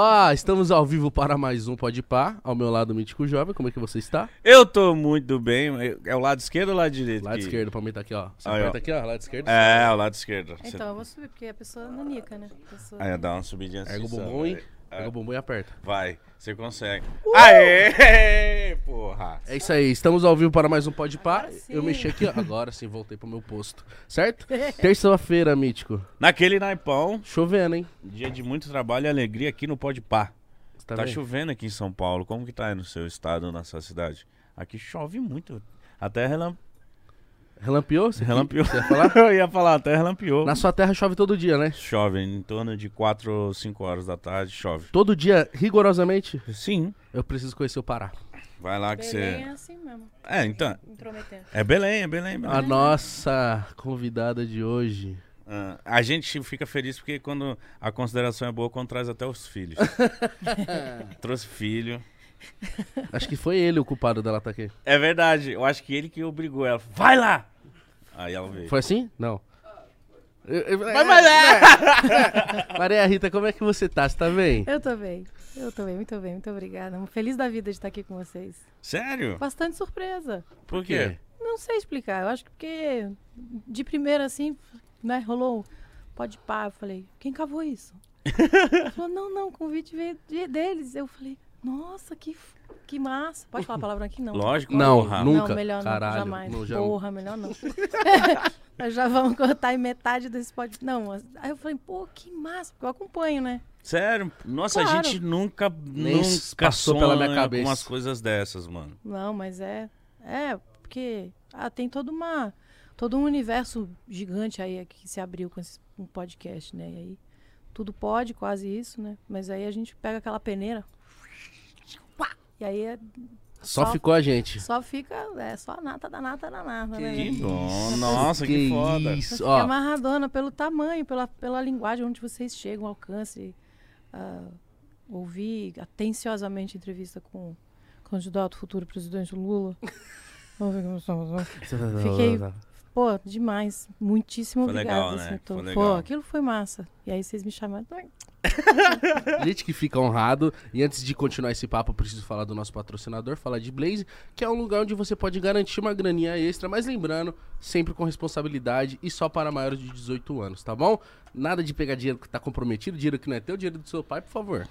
Ó, estamos ao vivo para mais um Pode Pá. Ao meu lado, o Mítico Jovem. Como é que você está? Eu tô muito bem. É o lado esquerdo ou o lado direito? Lado aqui? esquerdo, pra mim tá aqui, ó. Você Aí, aperta ó. aqui, ó, lado esquerdo. É, o lado esquerdo. Então, eu vou subir, porque a pessoa é nanica, né? A pessoa... Aí dá uma subidinha assim. Erga o bumbum e... vai. Pega É, o bumbum e aperta. Vai, você consegue. Aê! Porra! É isso aí, estamos ao vivo para mais um Pode sim. Eu mexi aqui, ó. Agora sim, voltei pro meu posto. Certo? Terça-feira, Mítico. Naquele naipão, Chovendo, hein? dia de muito trabalho e alegria aqui no Pode Pá. Você tá, Tá, vendo? chovendo aqui em São Paulo. Como que tá aí no seu estado, na sua cidade? Aqui chove muito. Até relam... Relampiou? Você relampiou. Você ia falar? Eu ia falar, até relampiou. Na sua terra chove todo dia, né? Chove, em torno de 4 ou 5 horas da tarde, chove. Todo dia, rigorosamente, Sim. eu preciso conhecer o Pará. Vai lá que Belém é você. assim mesmo. É, então. É Belém, é Belém. Belém. A nossa convidada de hoje. Ah, a gente fica feliz porque quando a consideração é boa, quando traz até os filhos. Trouxe filho. Acho que foi ele o culpado dela estar aqui. É verdade, eu acho que ele que obrigou ela. Vai lá! Aí ela veio. Foi assim? Não. Eu- eu- Vai, vai lá! Maria Rita, como é que você tá? Você tá bem? Eu tô bem. Eu tô bem, muito bem, muito obrigada. Feliz da vida de estar aqui com vocês. Sério? Bastante surpresa. Por quê? Não sei explicar. Eu acho que porque de primeira assim, né, rolou um pode pá. Eu falei, quem cavou isso? Ela falou, não, não, o convite veio de- deles. Eu falei, nossa, que, que massa. Pode falar a palavra aqui? Não. Lógico, Não, porra. nunca. Não, melhor Caralho, não, jamais. não, já- Porra, melhor não. Nós já vamos cortar em metade desse pode. Não, aí eu falei, pô, que massa, porque eu acompanho, né? Sério? Nossa, a Claro. gente nunca, Nem nunca passou pela minha cabeça. com umas coisas dessas, mano. Não, mas é. É, porque ah, tem toda uma. Todo um universo gigante aí que se abriu com esse um podcast, né? E aí tudo pode, quase isso, né? Mas aí a gente pega aquela peneira. E aí é- Só Só- ficou a gente. só fica. É só a nata da nata da nata, né? Que velho? bom. Nossa, que, foda. Eu Isso, fiquei ó. amarradona pelo tamanho, pela, pela linguagem onde vocês chegam, alcance. ah, ouvi atenciosamente a entrevista com o candidato futuro presidente Lula. Vamos ver como estamos. Fiquei- Pô, demais. Muitíssimo Foi obrigada. legal, né? assim, tô- Foi Pô, legal. aquilo foi massa. E aí vocês me chamaram. gente que fica honrado. E antes de continuar esse papo, eu preciso falar do nosso patrocinador, falar de Blaze, que é um lugar onde você pode garantir uma graninha extra, mas lembrando, sempre com responsabilidade e só para maiores de 18 anos, tá bom? Nada de pegar dinheiro que tá comprometido, dinheiro que não é teu, dinheiro do seu pai, por favor.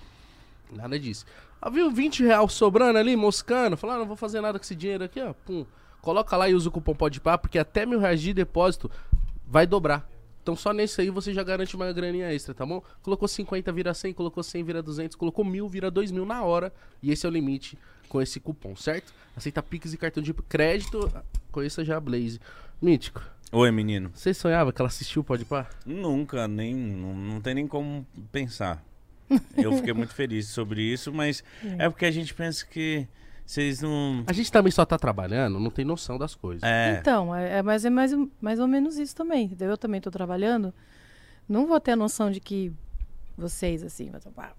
Nada disso. Ah, viu 20 reais sobrando ali, moscando? Falar, ah, não vou fazer nada com esse dinheiro aqui, ó. Pum. Coloca lá e usa o cupom PODPA, porque até mil reais de depósito vai dobrar. Então só nesse aí você já garante uma graninha extra, tá bom? Colocou 50, vira 100, colocou 100, vira 200, colocou mil, vira 2 mil na hora. E esse é o limite com esse cupom, certo? Aceita Pix e cartão de crédito, conheça já a Blaze. Mítico, Oi, menino. você sonhava que ela assistiu o Podpah? Nunca, nem. Não, não tem nem como pensar. Eu fiquei muito feliz sobre isso, mas é porque a gente pensa que vocês não. A gente também só tá trabalhando, não tem noção das coisas. É. Então, é, é mais, é mais, mais ou menos isso também. Entendeu? Eu também tô trabalhando. Não vou ter a noção de que vocês, assim, vai topar.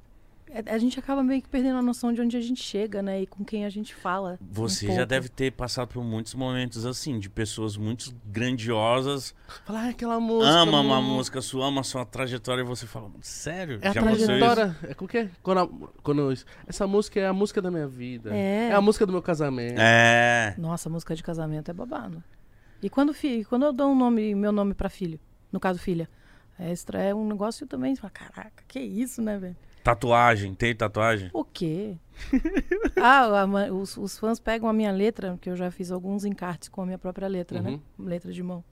É- A gente acaba meio que perdendo a noção de onde a gente chega, né? E com quem a gente fala. Você um já deve ter passado por muitos momentos assim, de pessoas muito grandiosas, Falar ah, aquela música. ama uma música sua, ama a sua trajetória e você fala, sério? É a já isso? trajetória. É com o quê? Quando, a- quando isso- essa música é a música da minha vida. É. a música do meu casamento. É. Nossa, música de casamento é babado. E quando, fi, quando eu dou um nome, meu nome pra filho, no caso filha, é, extra, é um negócio também. Você fala, caraca, que isso, né, velho? Tatuagem, tem tatuagem? O quê? ah, a os, os fãs pegam a minha letra, que eu já fiz alguns encartes com a minha própria letra, né? Letra de mão.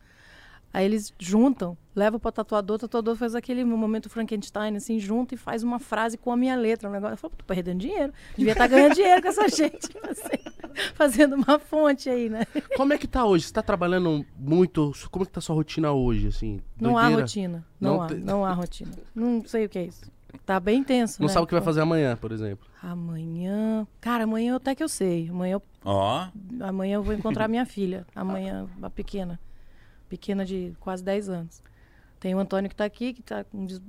Aí eles juntam, levam pra tatuador, o tatuador faz aquele momento Frankenstein, assim, junta e faz uma frase com a minminha letra. Um negócio. Eu falo, tô perdendo dinheiro. Devia estar ganhando dinheiro com essa gente. assim, fazendo uma fonte aí, né? Como é que tá hoje? Você tá trabalhando muito? Como é que tá a sua rotina hoje, assim? Não há rotina. Não, Não há, tem- não há rotina. Não sei o que é isso. Tá bem tenso, Não né? sabe o que vai fazer amanhã, por exemplo. Amanhã. Cara, amanhã eu até que eu sei. Amanhã eu Ó, Amanhã eu vou encontrar minha filha. Amanhã, a pequena. Pequena de quase 10 anos. Tem o Antônio que tá aqui, que tá com dez-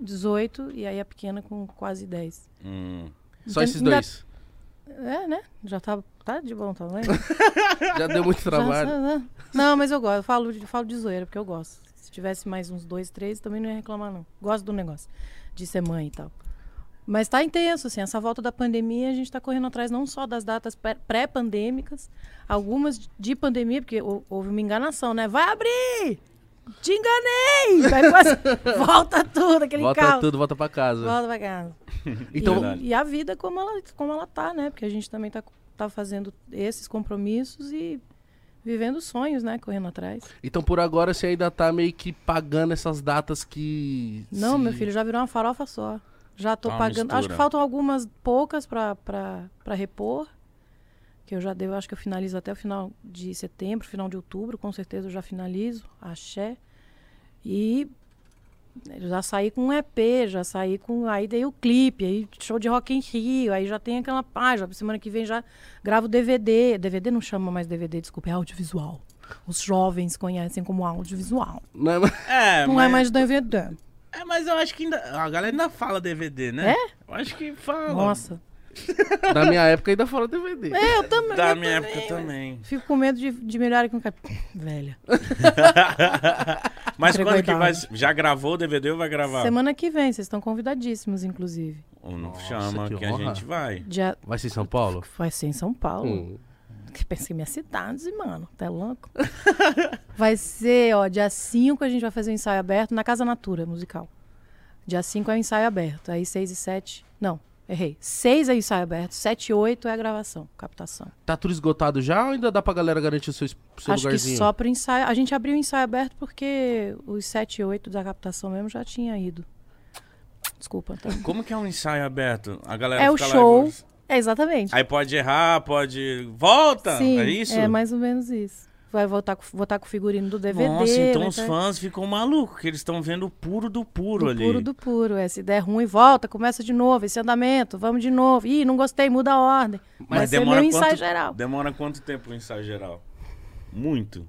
18, e aí a pequena com quase 10. hum, Só Ainda- esses dois. É, né? Já tá, tá de bom tamanho. Já deu muito trabalho. Já- já- não, mas eu gosto. Eu falo, de- eu falo de zoeira, porque eu gosto. Se tivesse mais uns dois, três, também não ia reclamar, não. Gosto do negócio. De ser mãe e tal. Mas tá intenso, assim, essa volta da pandemia, a gente está correndo atrás não só das datas pré- pré-pandêmicas, algumas de pandemia, porque hou- houve uma enganação, né? Vai abrir! Te enganei! Depois, volta tudo, aquele Volta caos. tudo, volta pra casa. Volta pra casa. Então, e, e a vida como ela, como ela tá, né? Porque a gente também tá, tá fazendo esses compromissos e vivendo sonhos, né? Correndo atrás. então, por agora, você ainda tá meio que pagando essas datas que. Não, se- meu filho, já virou uma farofa só. Já tô Tá pagando. Acho que faltam algumas poucas pra repor. Que eu já devo, acho que eu finalizo até o final de setembro, final de outubro, com certeza eu já finalizo. Axé. E já saí com um EP, já saí com. Aí dei o clipe, aí show de Rock em Rio, aí já tem aquela página. Semana que vem já gravo DVD. DVD não chama mais DVD, desculpa, é audiovisual. Os jovens conhecem como audiovisual. Não é mais- É, Não mas, é mais DVD. é, mas eu acho que ainda. A galera ainda fala DVD, né? É? Eu acho que fala. Nossa. Da minha época ainda fala DVD. É, eu também. Da eu minha também, época também. Fico com medo de, de melhorar com. Velha. Mas Entregou quando que vai. Já gravou o DVD ou vai gravar? Semana que vem, vocês estão convidadíssimos, inclusive. Ou não Nossa, chama que que, a gente vai. Dia... Vai ser em São Paulo? Vai ser em São Paulo. Hum. Que Pensei minha cidade, mano. Tá louco? vai ser, ó, dia 5 a gente vai fazer o ensaio aberto na Casa Natura musical. Dia 5 é o ensaio aberto. Aí 6 e 7. Não, errei. 6 é ensaio aberto, 7 e 8 é a gravação, captação. Tá tudo esgotado já ou ainda dá pra galera garantir o seu, seu Acho lugarzinho? que só pro ensaio. A gente abriu o ensaio aberto porque os 7 e 8 da captação mesmo já tinha ido. Desculpa. Tá? Como que é um ensaio aberto? A galera É o show. e- É, exatamente. Aí pode errar, pode. Volta! Sim, é isso? É mais ou menos isso. Vai voltar com, voltar com o figurino do DVD. Nossa, então vai os ter- fãs ficam malucos, que eles estão vendo o puro do puro do ali. puro do puro. É, se der ruim, volta, começa de novo, esse andamento, vamos de novo. Ih, não gostei, muda a ordem. Vai ser meu ensaio quanto, geral. Demora quanto tempo o ensaio geral? Muito.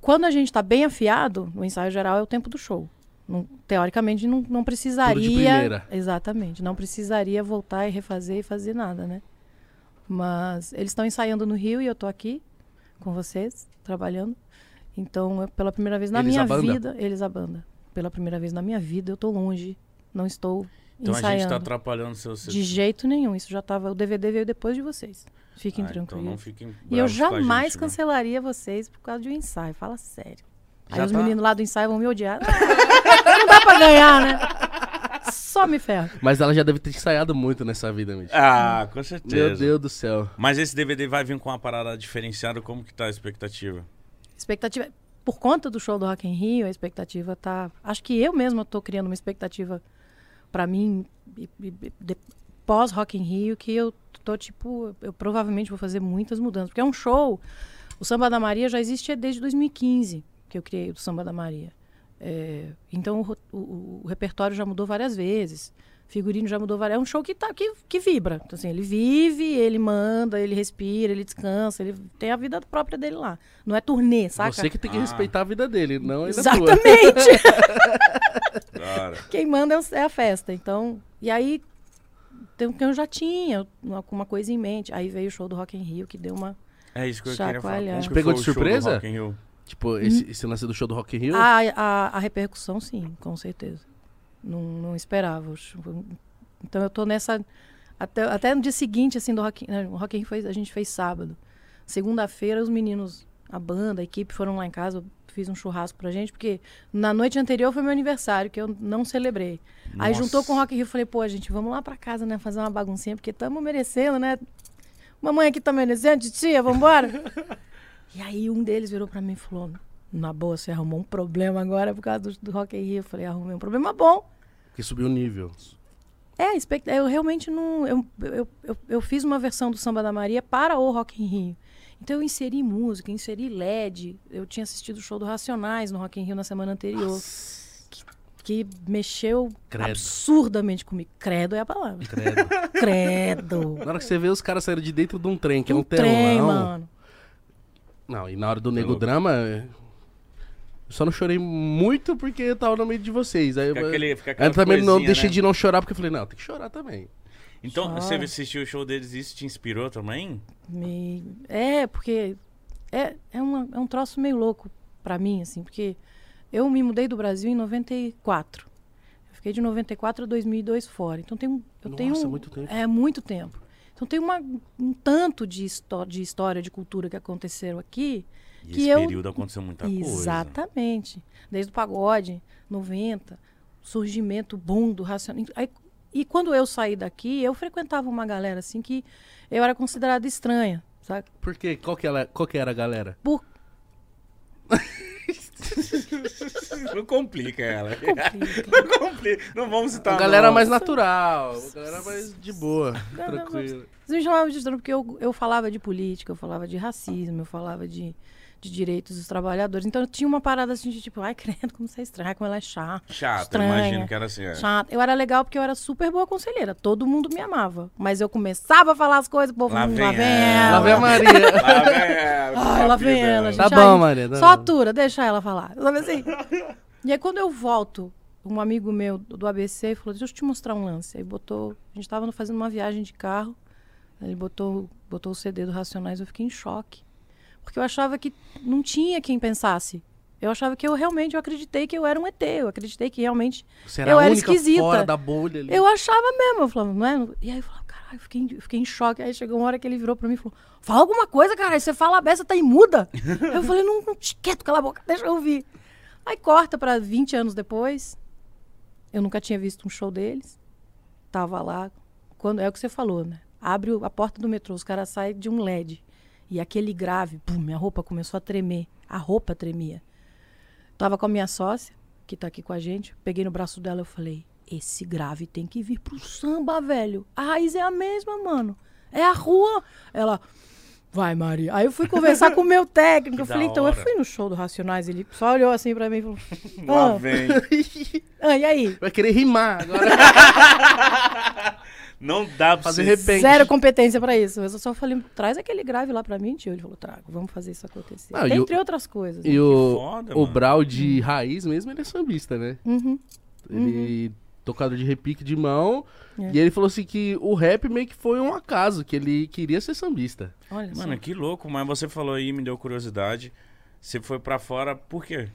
Quando a gente tá bem afiado, o ensaio geral é o tempo do show. Não- teoricamente, não, não precisaria. primeira. Exatamente. Não precisaria voltar e refazer e fazer nada, né? Mas eles estão ensaiando no Rio e eu tô aqui com vocês, trabalhando. Então, eu- pela primeira vez na Eles minha a banda? vida, eles a banda. Pela primeira vez na minha vida, eu tô longe. Não estou Então a ensaiando. gente tá atrapalhando seu De jeito nenhum. Isso já tava. O DVD veio depois de vocês. Fiquem Ah, então tranquilos. não fiquem e eu a jamais gente, né? cancelaria vocês por causa de um ensaio. Fala sério. Aí Já os tá- meninos lá do ensaio vão me odiar. Não dá pra ganhar, né? Só me ferro. Mas ela já deve ter ensaiado muito nessa vida, Mitch. Ah, com certeza. Meu Deus do céu. Mas esse DVD vai vir com uma parada diferenciada, como que tá a expectativa? Expectativa. Por conta do show do Rock in Rio, a expectativa tá. Acho que eu mesma tô criando uma expectativa pra mim e- e- e- pós Rock in Rio que eu tô tipo, eu provavelmente vou fazer muitas mudanças, porque é um show. O Samba da Maria já existe desde 2015 que eu criei o Samba da Maria. É, então o, o- o repertório já mudou várias vezes. Figurino já mudou várias. É um show que tá que, que vibra. Então, assim, ele vive, ele manda, ele respira, ele descansa, ele tem a vida própria dele lá. Não é turnê, saca? Você que tem que Ah. respeitar a vida dele, não ele tua. Exatamente. Quem manda é é a festa. Então, e aí tem que eu já tinha uma, uma coisa em mente. Aí veio o show do Rock in Rio que deu uma É isso que eu queria falar. Te pegou de o show do surpresa? Rock in Rio? Tipo, esse, esse lance do show do Rock in Rio. a, a, a repercussão, sim, com certeza. Não, não esperava. Então eu tô nessa até, até no dia seguinte assim do Rock, in- né, Rock in Rio foi, a gente fez sábado. Segunda-feira os meninos, a banda, a equipe foram lá em casa, eu fiz um churrasco pra gente, porque na noite anterior foi meu aniversário, que eu não celebrei. Aí Nossa. juntou com o Rock in Rio, falei, pô, gente, vamos lá pra casa, né, fazer uma baguncinha, porque estamos merecendo, né? Mamãe aqui tá merecendo, titia, vambora? e aí um deles virou pra mim e falou, na boa, você arrumou um problema agora por causa do, do Rock in Rio. Eu falei, arrumei um problema bom. Que subiu o nível. É, eu realmente não. Eu, eu, eu, eu fiz uma versão do Samba da Maria para o Rock in Rio. Então eu inseri música, inseri LED. Eu tinha assistido o show do Racionais no Rock in Rio na semana anterior. Que, que mexeu Credo. absurdamente comigo. Credo é a palavra. Credo. Credo. Na hora que você vê os caras saíram de dentro de um trem, que é um um trem, telão. mano. Não, e na hora do Nego. Drama. Eu só não chorei muito porque eu tava no meio de vocês. Aí Fica eu, aquele- fica eu também não deixei né? de não chorar porque eu falei, não, tem que chorar também. Então, Chora. você assistiu o show deles e isso te inspirou também? Me... É, porque é, é, uma, é um troço meio louco pra mim, assim, porque eu me mudei do Brasil em 94. Fiquei de 94 a 2002 fora. Então tem um, eu Nossa, tenho muito tempo. é muito tempo. Então tem uma, um tanto de, histó de história, de cultura que aconteceram aqui. E que esse eu- período aconteceu muita coisa. Exatamente. Desde o pagode, 90, surgimento, boom do racional. Aí, e quando eu saí daqui, eu frequentava uma galera assim que eu era considerada estranha, sabe? Por quê? Qual que, ela, qual que era a galera? Por Não complica ela. complica. Não complica. Não vamos citar a galera nomes. mais natural, a galera mais de boa, Não, não, tranquila. Eles me chamavam de estranho porque eu, eu falava de política, eu falava de racismo, eu falava de, de direitos dos trabalhadores. Então eu tinha uma parada assim de tipo, ai, credo, como você é estranha, como ela é chata. Chato, estranha, imagino que era assim. é. Chata. Eu era legal porque eu era super boa conselheira. Todo mundo me amava. Mas eu começava a falar as coisas, o povo, Lá "Hum, vem lá vem ela." Lá vem a. Maria. Lá vem ela, Ai, lá vem ela, gente. Tá bom, Maria, tá Só atura, deixa ela falar. Sabe assim? E aí, quando eu volto, um amigo meu do ABC falou: Deixa eu te mostrar um lance. Aí botou. A gente tava fazendo uma viagem de carro. Ele botou, botou o CD do Racionais. Eu fiquei em choque. Porque eu achava que não tinha quem pensasse. Eu achava que eu realmente, eu acreditei que eu era um ET. Eu acreditei que realmente. Você era Eu era esquisita. fora da bolha ali. Eu achava mesmo. Eu falava, não é? E aí eu falava, caralho, eu fiquei, eu fiquei em choque. Aí chegou uma hora que ele virou pra mim e falou: Fala alguma coisa, cara. Aí você fala a beça, tá imuda. Aí eu falei, não, não, quieto, cala a boca, deixa eu ouvir. Aí corta pra 20 anos depois. Eu nunca tinha visto um show deles. Tava lá. Quando, é o que você falou, né? Abre a porta do metrô, os caras saem de um LED. E aquele grave, pum, minha roupa começou a tremer. A roupa tremia. Tava com a minha sócia, que tá aqui com a gente. Peguei no braço dela e eu falei: esse grave tem que vir pro samba, velho. A raiz é a mesma, mano. É a rua. Ela. Vai, Maria. Aí eu fui conversar com o meu técnico. Que Eu falei, então, eu fui no show do Racionais. Ele só olhou assim pra mim e falou: Lá ah, vem. ah, e aí? Vai querer rimar agora. Não dá pra Fazer repente. Zero competência pra isso. Eu só falei, traz aquele grave lá pra mim, tio. Ele falou, trago, vamos fazer isso acontecer. Não, e o- Entre outras coisas. E né? o, foda, o mano. Brau de raiz mesmo, ele é sambista, né? Uhum. Ele tocado de repique de mão. É. E ele falou assim que o rap meio que foi um acaso, que ele queria ser sambista. Olha só. Mano, que louco, mas você falou aí, me deu curiosidade. Você foi pra fora, por quê?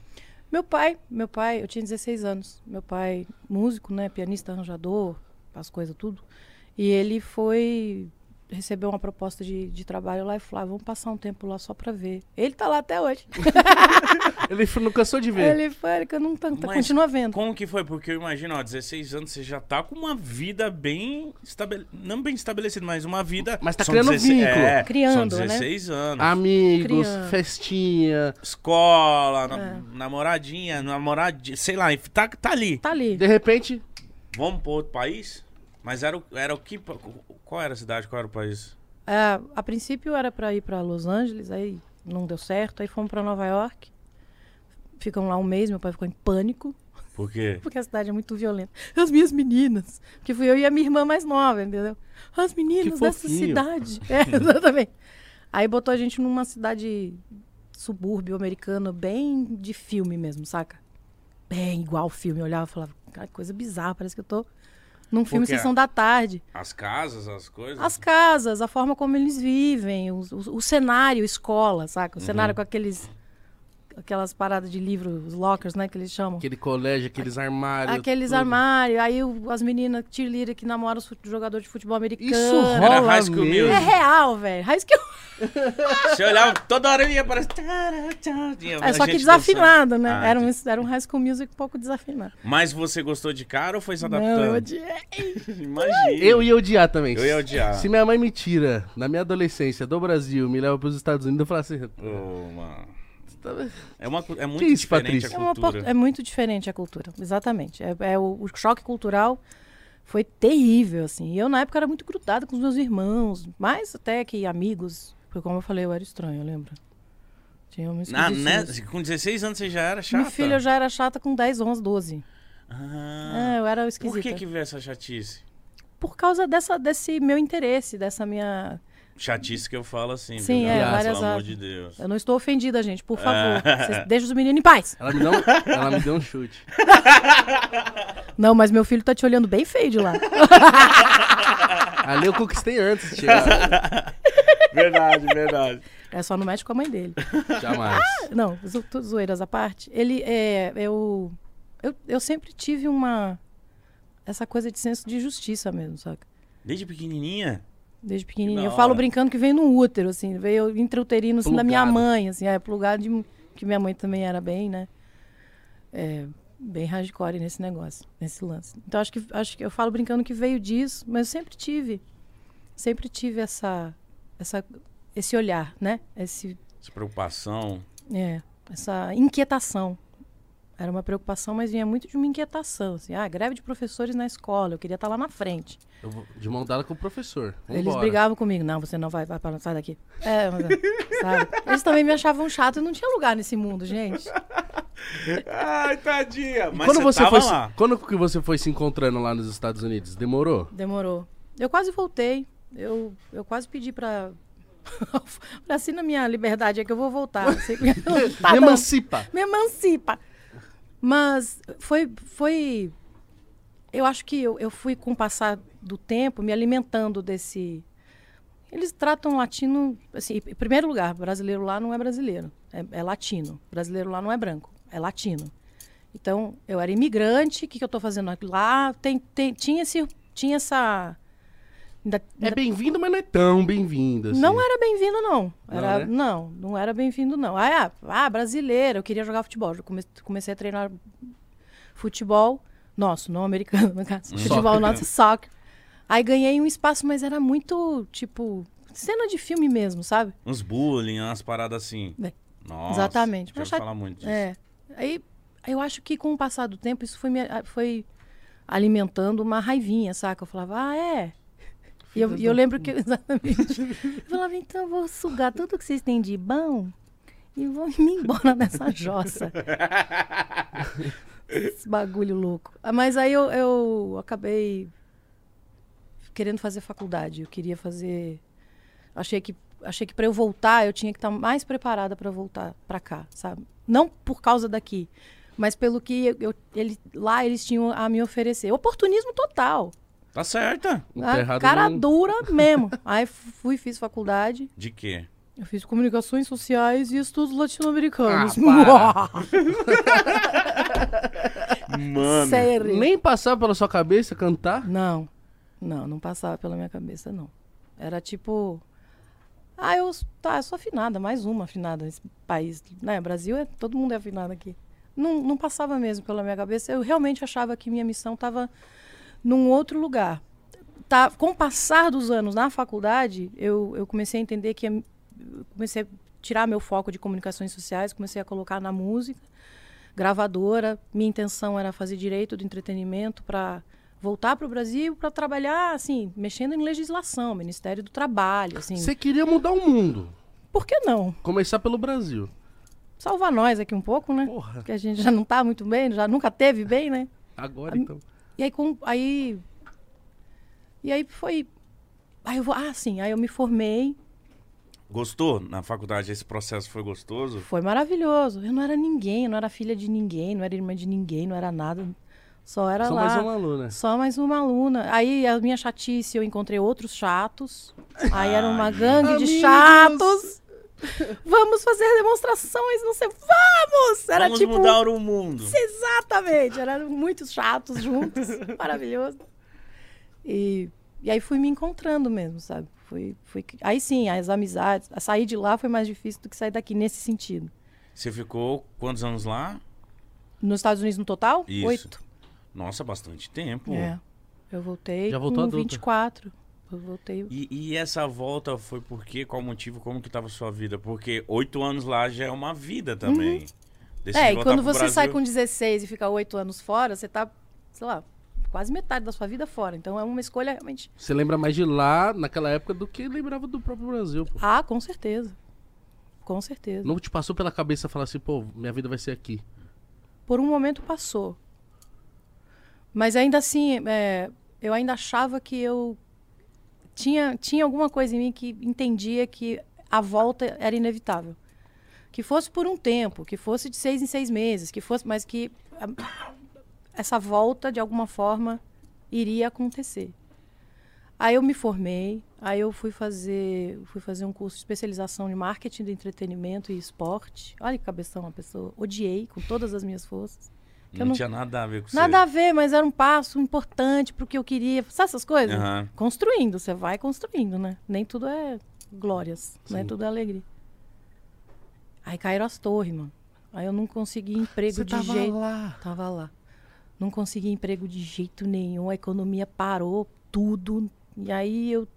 Meu pai, meu pai, eu tinha 16 anos. Meu pai, músico, né? Pianista, arranjador, as coisas tudo. E ele foi. Recebeu uma proposta de, de trabalho lá e falou: ah, vamos passar um tempo lá só pra ver. Ele tá lá até hoje. Ele não cansou de ver. Ele foi, ele que eu não tá, tá- Mas continua vendo. Como que foi? Porque eu imagino, ó, 16 anos, você já tá com uma vida bem estabelecida. Não bem estabelecida, mas uma vida. Mas tá São criando 16 vínculo. É, Criando, são né? 16 anos. Amigos, Criança. festinha. Escola, na- É. namoradinha, namoradinha, sei lá, tá, tá ali. Tá ali. De repente, Vamos pra outro país? Mas era o, era o que. Qual era a cidade? Qual era o país? É, a princípio era pra ir pra Los Angeles, aí não deu certo. Aí fomos pra Nova York. Ficamos lá um mês, meu pai ficou em pânico. Por quê? Porque a cidade é muito violenta. As minhas meninas. Que fui eu e a minha irmã mais nova, entendeu? As meninas dessa cidade. É, exatamente. Aí botou a gente numa cidade subúrbio americano, bem de filme mesmo, saca? Bem igual filme. Eu olhava e falava, cara, coisa bizarra, parece que eu tô num filme Porque Sessão da Tarde. As casas, as coisas? As casas, a forma como eles vivem, o, o- o cenário, escola, saca? O Uhum. cenário com aqueles. Aquelas paradas de livro, os lockers, né, que eles chamam. aquele colégio, aqueles armários. Aqueles tudo. armários, aí o- as meninas cheerleader que namoram os jogadores de futebol americano. Isso Era rola High School mesmo. É real, velho. High School. Você olhava, toda hora ia para. É, só que desafinado, né? Ah, era, um, era um High School Music um pouco desafinado. Mas você gostou de cara ou foi se Não, adaptando? eu odiei. Imagina. Eu ia odiar também. Eu ia odiar. Se minha mãe me tira na minha adolescência do Brasil, me leva pros Estados Unidos, eu falo assim. Ô, mano. "Tá- É, uma, é muito isso, diferente Patrícia? É, a uma cultura. opor- é muito diferente a cultura, exatamente. É, é o, o choque cultural foi terrível, assim. E eu, na época, era muito grudada com os meus irmãos, mais até que amigos. Porque, como eu falei, eu era estranha, lembra? Tinha uma Na, né? Com 16 anos você já era chata? Meu filho, eu já era chata com 10, 11, 12. Ah, É, eu era por esquisita. que que veio essa chatice? Por causa dessa, desse meu interesse, dessa minha... Chatice que eu falo assim, Sim, viu, é, galera? várias Pelo amor a- de Deus. Eu não estou ofendida, gente, por favor. É. Vocês deixam os meninos em paz. Ela me deu, um- ela me deu um chute. Não, mas meu filho tá te olhando bem feio de lá. Ali eu conquistei antes de chegar. verdade, verdade. É só não mexe com a mãe dele. Jamais. Não, zo- tu- zoeiras à parte. Ele é. Eu, eu, eu sempre tive uma. essa coisa de senso de justiça mesmo, saca? Desde pequenininha? Desde pequenininha. Que Eu falo hora. brincando que veio no útero, assim, veio intrauterino assim, da minha mãe, assim, é plugado de que minha mãe também era bem, né? É, bem hardcore nesse negócio, nesse lance. Então acho que acho que eu falo brincando que veio disso, mas eu sempre tive sempre tive essa essa esse olhar, né? Esse Essa preocupação. é, essa inquietação. Era uma preocupação, mas vinha muito de uma inquietação. Assim, ah, greve de professores na escola, eu queria estar lá na frente. Eu vou de mão dada com o professor. Eles Vambora. brigavam comigo. Não, você não vai, vai para sai daqui. É, mas, sabe? Eles também me achavam chato e não tinha lugar nesse mundo, gente. Ai, tadinha. Mas quando você, tava foi, lá. quando que você foi se encontrando lá nos Estados Unidos? Demorou? Demorou. Eu quase voltei. Eu, eu quase pedi pra. pra assim na minha liberdade é que eu vou voltar. Tá Me emancipa. me emancipa. Mas foi, foi. Eu acho que eu, eu fui, com o passar do tempo, me alimentando desse. Eles tratam latino. Assim, em primeiro lugar, brasileiro lá não é brasileiro, é, é latino. Brasileiro lá não é branco, é latino. Então, eu era imigrante, o que, que eu estou fazendo lá? Tem, tem, tinha, esse, tinha essa. Ainda- É ainda- bem-vindo, mas não é tão bem-vindo. Assim. não era bem-vindo, não. Não, Era, né? não, não era bem-vindo, não. Ah, é, ah, brasileiro, eu queria jogar futebol. Eu come- comecei a treinar futebol nosso, não americano, no caso. Soccer. Futebol nosso, soccer. Aí ganhei um espaço, mas era muito, tipo, cena de filme mesmo, sabe? Uns bullying, umas paradas assim. É. Nossa. Exatamente. Já já- falar muito disso. É. Aí eu acho que com o passar do tempo isso foi, me, foi alimentando uma raivinha, saca? Eu falava, ah, é. E eu, eu lembro que, exatamente. Eu falava, então eu vou sugar tudo que vocês têm de bom e vou me embora dessa jossa. Esse bagulho louco. Ah, Mas aí eu, eu acabei querendo fazer faculdade. Eu queria fazer. Achei que achei que para eu voltar eu tinha que estar mais preparada para voltar para cá, sabe? Não por causa daqui, mas pelo que eu, eu- ele, lá eles tinham a me oferecer. Oportunismo total. Tá certa. Não tá cara não. dura mesmo. Aí fui, fiz faculdade. De quê? Eu fiz comunicações sociais e estudos latino-americanos. Ah, Mano. Sério. Nem passava pela sua cabeça cantar? Não, não, não passava pela minha cabeça, não. Era tipo. Ah, eu, tá, eu sou afinada, mais uma afinada nesse país. Né? Brasil é. Todo mundo é afinado aqui. Não, não passava mesmo pela minha cabeça. Eu realmente achava que minha missão estava num outro lugar. Tá, com o passar dos anos na faculdade, eu, eu comecei a entender que. eu comecei a tirar meu foco de comunicações sociais, comecei a colocar na música gravadora. Minha intenção era fazer direito do entretenimento para voltar para o Brasil para trabalhar, assim, mexendo em legislação, Ministério do Trabalho, assim. Você queria mudar o mundo. Por que não? Começar pelo Brasil. Salvar nós aqui um pouco, né? Porra. Porque a gente já não está muito bem, já nunca teve bem, né? Agora então. E aí com aí e aí foi aí eu vou, ah, sim, aí eu me formei, Gostou? Na faculdade esse processo foi gostoso? foi maravilhoso. Eu não era ninguém, eu não era filha de ninguém, não era irmã de ninguém, não era nada. Só era Sou lá. mais uma aluna. Só mais uma aluna. Aí a minha chatice, eu encontrei outros chatos. Aí era uma gangue de amigos. chatos. Vamos fazer demonstrações, não sei. Vamos! Era Vamos tipo. mudar o mundo. Exatamente. Eram muitos chatos juntos. Maravilhoso. E, e aí fui me encontrando mesmo, sabe? Fui, fui, aí sim, as amizades. A sair de lá foi mais difícil do que sair daqui nesse sentido. Você ficou quantos anos lá? Nos Estados Unidos no total? Isso. Oito. Nossa, bastante tempo. É. Eu voltei Já voltou com adulta. 24. Eu voltei. E, e essa volta foi por quê? Qual motivo? Como que tava a sua vida? Porque oito anos lá já é uma vida também. Decidiu É, e quando você sai Brasil. com 16 e fica 8 anos fora, você tá, sei lá, quase metade da sua vida fora. Então é uma escolha realmente. Você lembra mais de lá, naquela época, do que lembrava do próprio Brasil, pô. Ah, com certeza. Com certeza. Não te passou pela cabeça falar assim, pô, minha vida vai ser aqui. Por um momento passou. Mas ainda assim, é, eu ainda achava que eu tinha, tinha alguma coisa em mim que entendia que a volta era inevitável. Que fosse por um tempo, que fosse de seis em seis meses, que fosse, mas que a- essa volta, de alguma forma, iria acontecer. Aí eu me formei, aí eu fui fazer, fui fazer um curso de especialização de marketing do entretenimento e esporte. Olha que cabeção, uma pessoa. Odiei com todas as minhas forças. Não, não, tinha nada a ver com Nada você. a ver, mas era um passo importante pro que eu queria. Sabe essas coisas? Uhum. Construindo, você vai construindo, né? Nem tudo é glórias, Sim. nem tudo é alegria. Aí caíram as torres, mano. Aí eu não consegui emprego você de tava jeito. Lá. Tava lá. Não consegui emprego de jeito nenhum. A economia parou tudo. E aí eu.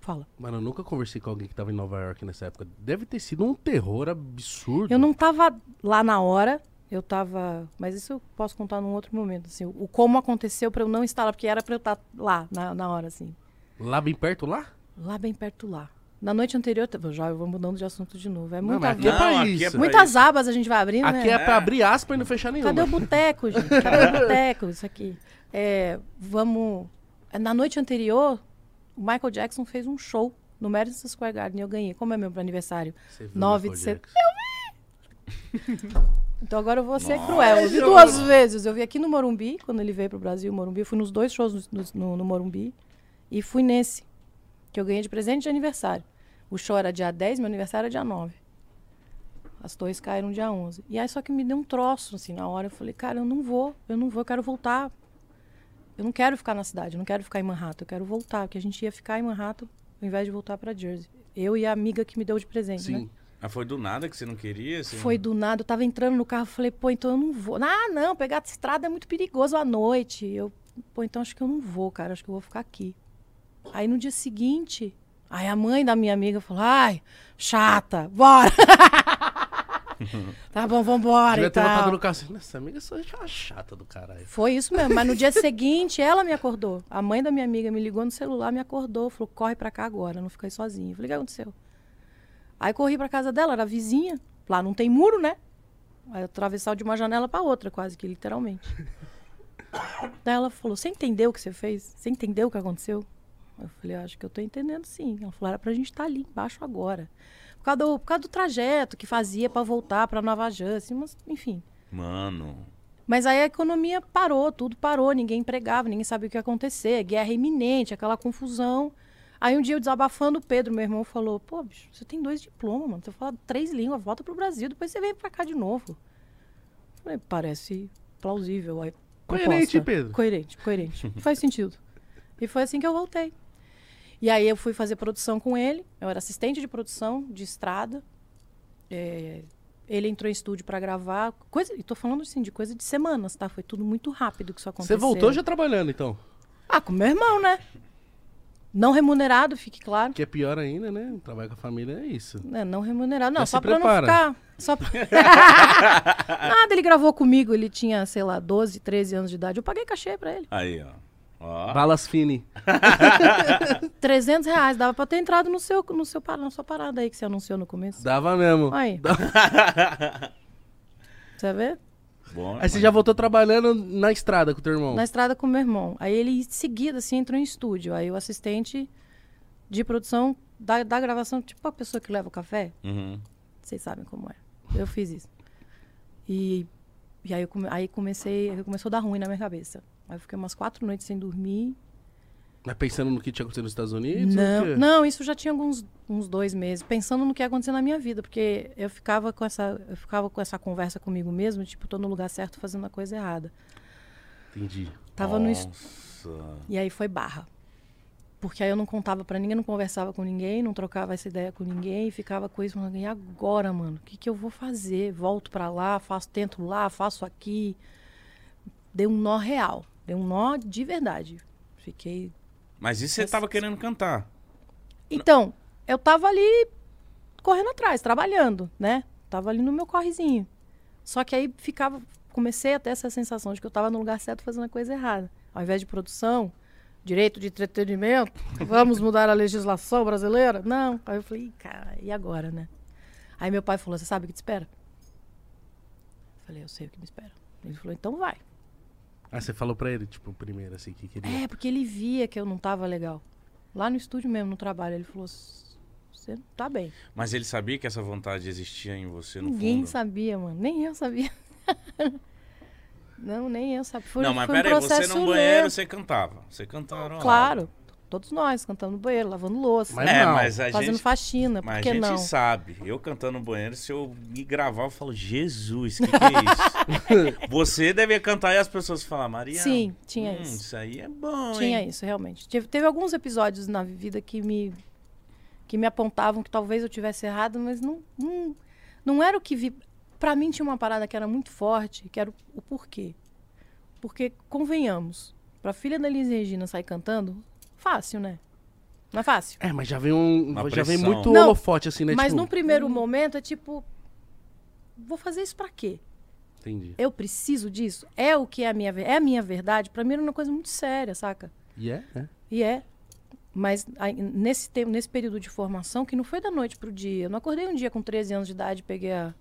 Fala. Mano, eu nunca conversei com alguém que tava em Nova York nessa época. Deve ter sido um terror absurdo. Eu não tava lá na hora. Eu tava. Mas isso eu posso contar num outro momento. Assim, o como aconteceu para eu não estar lá, porque era para eu estar lá na, na hora, assim. Lá bem perto lá? Lá bem perto lá. Na noite anterior, já eu vou mudando de assunto de novo. É muita não, aqui é pra isso. É Muitas isso. abas a gente vai abrindo, Aqui né? é pra abrir aspas e não fechar nenhuma. Cadê o boteco, gente? Cadê o boteco? Isso aqui. É, vamos... Na noite anterior, o Michael Jackson fez um show no Madison Square Garden e eu ganhei. Como é meu aniversário? 9 de setembro. Eu vi! Então agora eu vou ser Nossa, cruel. Eu vi duas vezes. Eu vi aqui no Morumbi, quando ele veio pro Brasil, Morumbi. Eu fui nos dois shows no, no, no Morumbi. E fui nesse que eu ganhei de presente de aniversário. O show era dia 10, meu aniversário era dia 9. As torres caíram dia 11. E aí só que me deu um troço, assim, na hora. Eu falei, cara, eu não vou, eu não vou, eu quero voltar. Eu não quero ficar na cidade, eu não quero ficar em Manhattan, eu quero voltar. Porque a gente ia ficar em Manhattan ao invés de voltar para Jersey. Eu e a amiga que me deu de presente, Sim. né? Ah, foi do nada que você não queria? Assim? Foi do nada. Eu tava entrando no carro, falei, pô, então eu não vou. Ah, não, pegar a estrada é muito perigoso à noite. Eu, pô, então acho que eu não vou, cara, acho que eu vou ficar aqui. Aí no dia seguinte, aí a mãe da minha amiga falou: ai, chata, bora! tá bom, vambora. Devia ter botado no carro assim, essa amiga é uma chata do caralho. Foi isso mesmo, mas no dia seguinte ela me acordou. A mãe da minha amiga me ligou no celular, me acordou, falou: corre pra cá agora, não fica aí sozinha. Eu falei: o que aconteceu? Aí corri pra casa dela, era vizinha. Lá não tem muro, né? Aí eu atravessava de uma janela para outra, quase que literalmente. Daí ela falou: Você entendeu o que você fez? Você entendeu o que aconteceu? Eu falei, acho que eu estou entendendo sim. Ela falou, era para a gente estar tá ali embaixo agora. Por causa do, por causa do trajeto que fazia para voltar para Nova Jersey, mas, enfim. Mano. Mas aí a economia parou, tudo parou, ninguém empregava, ninguém sabia o que ia acontecer, guerra iminente, aquela confusão. Aí um dia eu desabafando, o Pedro, meu irmão, falou: pô, bicho, você tem dois diplomas, mano. Você fala três línguas, volta pro Brasil, depois você vem pra cá de novo. Eu falei, parece plausível. Aí, coerente, Pedro. Coerente, coerente. Faz sentido. E foi assim que eu voltei. E aí eu fui fazer produção com ele. Eu era assistente de produção de estrada. É, ele entrou em estúdio para gravar. Coisa, e tô falando assim de coisa de semanas, tá? Foi tudo muito rápido que isso aconteceu. Você voltou já trabalhando, então? Ah, com meu irmão, né? Não remunerado, fique claro. Que é pior ainda, né? Trabalho com a família é isso. É, não remunerado. Não, Mas só pra prepara. não ficar. Só pra... Nada, ele gravou comigo, ele tinha, sei lá, 12, 13 anos de idade. Eu paguei cachê pra ele. Aí, ó. Oh. Balas Fini. 300 reais. Dava pra ter entrado no seu, no seu, na sua parada aí que você anunciou no começo. Dava mesmo. Aí. você vê? Bom, aí você já voltou trabalhando na estrada com o teu irmão? Na estrada com o meu irmão. Aí ele, em seguida, assim, entrou em estúdio. Aí o assistente de produção da, da gravação, tipo a pessoa que leva o café. Uhum. Vocês sabem como é. Eu fiz isso. E, e aí, eu come, aí comecei, aí começou a dar ruim na minha cabeça. Aí eu fiquei umas quatro noites sem dormir. Mas pensando no que tinha acontecido nos Estados Unidos? Não, não isso já tinha alguns uns dois meses. Pensando no que ia acontecer na minha vida. Porque eu ficava com essa, eu ficava com essa conversa comigo mesmo, tipo, tô no lugar certo fazendo a coisa errada. Entendi. Tava Nossa. no. E aí foi barra. Porque aí eu não contava para ninguém, não conversava com ninguém, não trocava essa ideia com ninguém, ficava com isso, e agora, mano? O que, que eu vou fazer? Volto para lá, faço, tento lá, faço aqui. Deu um nó real. Deu um nó de verdade. Fiquei. Mas isso você estava querendo cantar? Então, eu tava ali correndo atrás, trabalhando, né? Tava ali no meu correzinho. Só que aí ficava. Comecei a ter essa sensação de que eu tava no lugar certo fazendo a coisa errada. Ao invés de produção, direito de entretenimento, vamos mudar a legislação brasileira? Não. Aí eu falei, cara, e agora, né? Aí meu pai falou: Você sabe o que te espera? Eu falei: Eu sei o que me espera. Ele falou: Então vai. Ah, você falou pra ele, tipo, primeiro, assim, que queria. É, porque ele via que eu não tava legal. Lá no estúdio mesmo, no trabalho, ele falou: você não tá bem. Mas ele sabia que essa vontade existia em você no Ninguém fundo? sabia, mano. Nem eu sabia. não, nem eu sabia. Foi, não, mas peraí, um você no banheiro, você cantava. Você cantava. Claro, Todos nós, cantando no banheiro, lavando louça, Mas é, mas a fazendo gente, faxina, por mas a que gente não? sabe. Eu cantando no banheiro, se eu ir gravar, eu falo, Jesus, o que, que é isso? Você deve cantar e as pessoas falam, Maria. Sim, tinha hum, isso. Isso aí é bom, Tinha hein? isso, realmente. Teve, teve alguns episódios na vida que me que me apontavam que talvez eu tivesse errado, mas não não, não era o que vi. Pra mim tinha uma parada que era muito forte, que era o, o porquê. Porque convenhamos, pra filha da Liz Regina sair cantando, fácil, né? Não é fácil. É, mas já vem um. Uma já vem pressão. muito Não, holofote, assim, né? mas tipo, num primeiro momento é tipo vou fazer isso pra quê? Entendi. Eu preciso disso? É o que é a minha é a minha verdade? Pra mim era uma coisa muito séria, saca? E é, é. E é. Mas aí, nesse tempo, nesse período de formação, que não foi da noite pro dia. Eu não acordei um dia com 13 anos de idade, peguei a,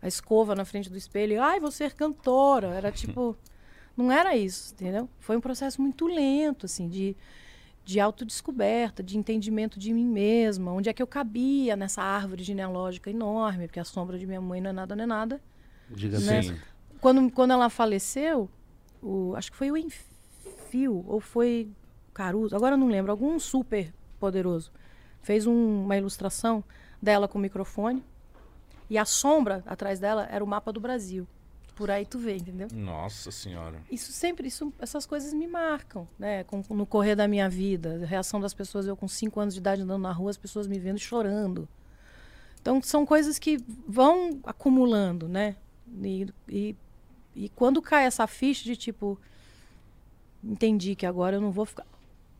a escova na frente do espelho e, ai, vou ser cantora. Era tipo. não era isso, entendeu? Foi um processo muito lento, assim, de, de autodescoberta, de entendimento de mim mesma, onde é que eu cabia nessa árvore genealógica enorme, porque a sombra de minha mãe não é nada, não é nada. Diga Né? assim. Sim. Quando, quando ela faleceu, o, acho que foi o Enfio, ou foi Caruso, agora não lembro, algum super poderoso, fez um- uma ilustração dela com o microfone e a sombra atrás dela era o mapa do Brasil. Por aí tu vê, entendeu? Nossa senhora. Isso sempre, isso, essas coisas me marcam, né? Com- no correr da minha vida, a reação das pessoas, eu com cinco anos de idade andando na rua, as pessoas me vendo chorando. Então são coisas que vão acumulando, né? E, e, e quando cai essa ficha de tipo, entendi que agora eu não vou ficar,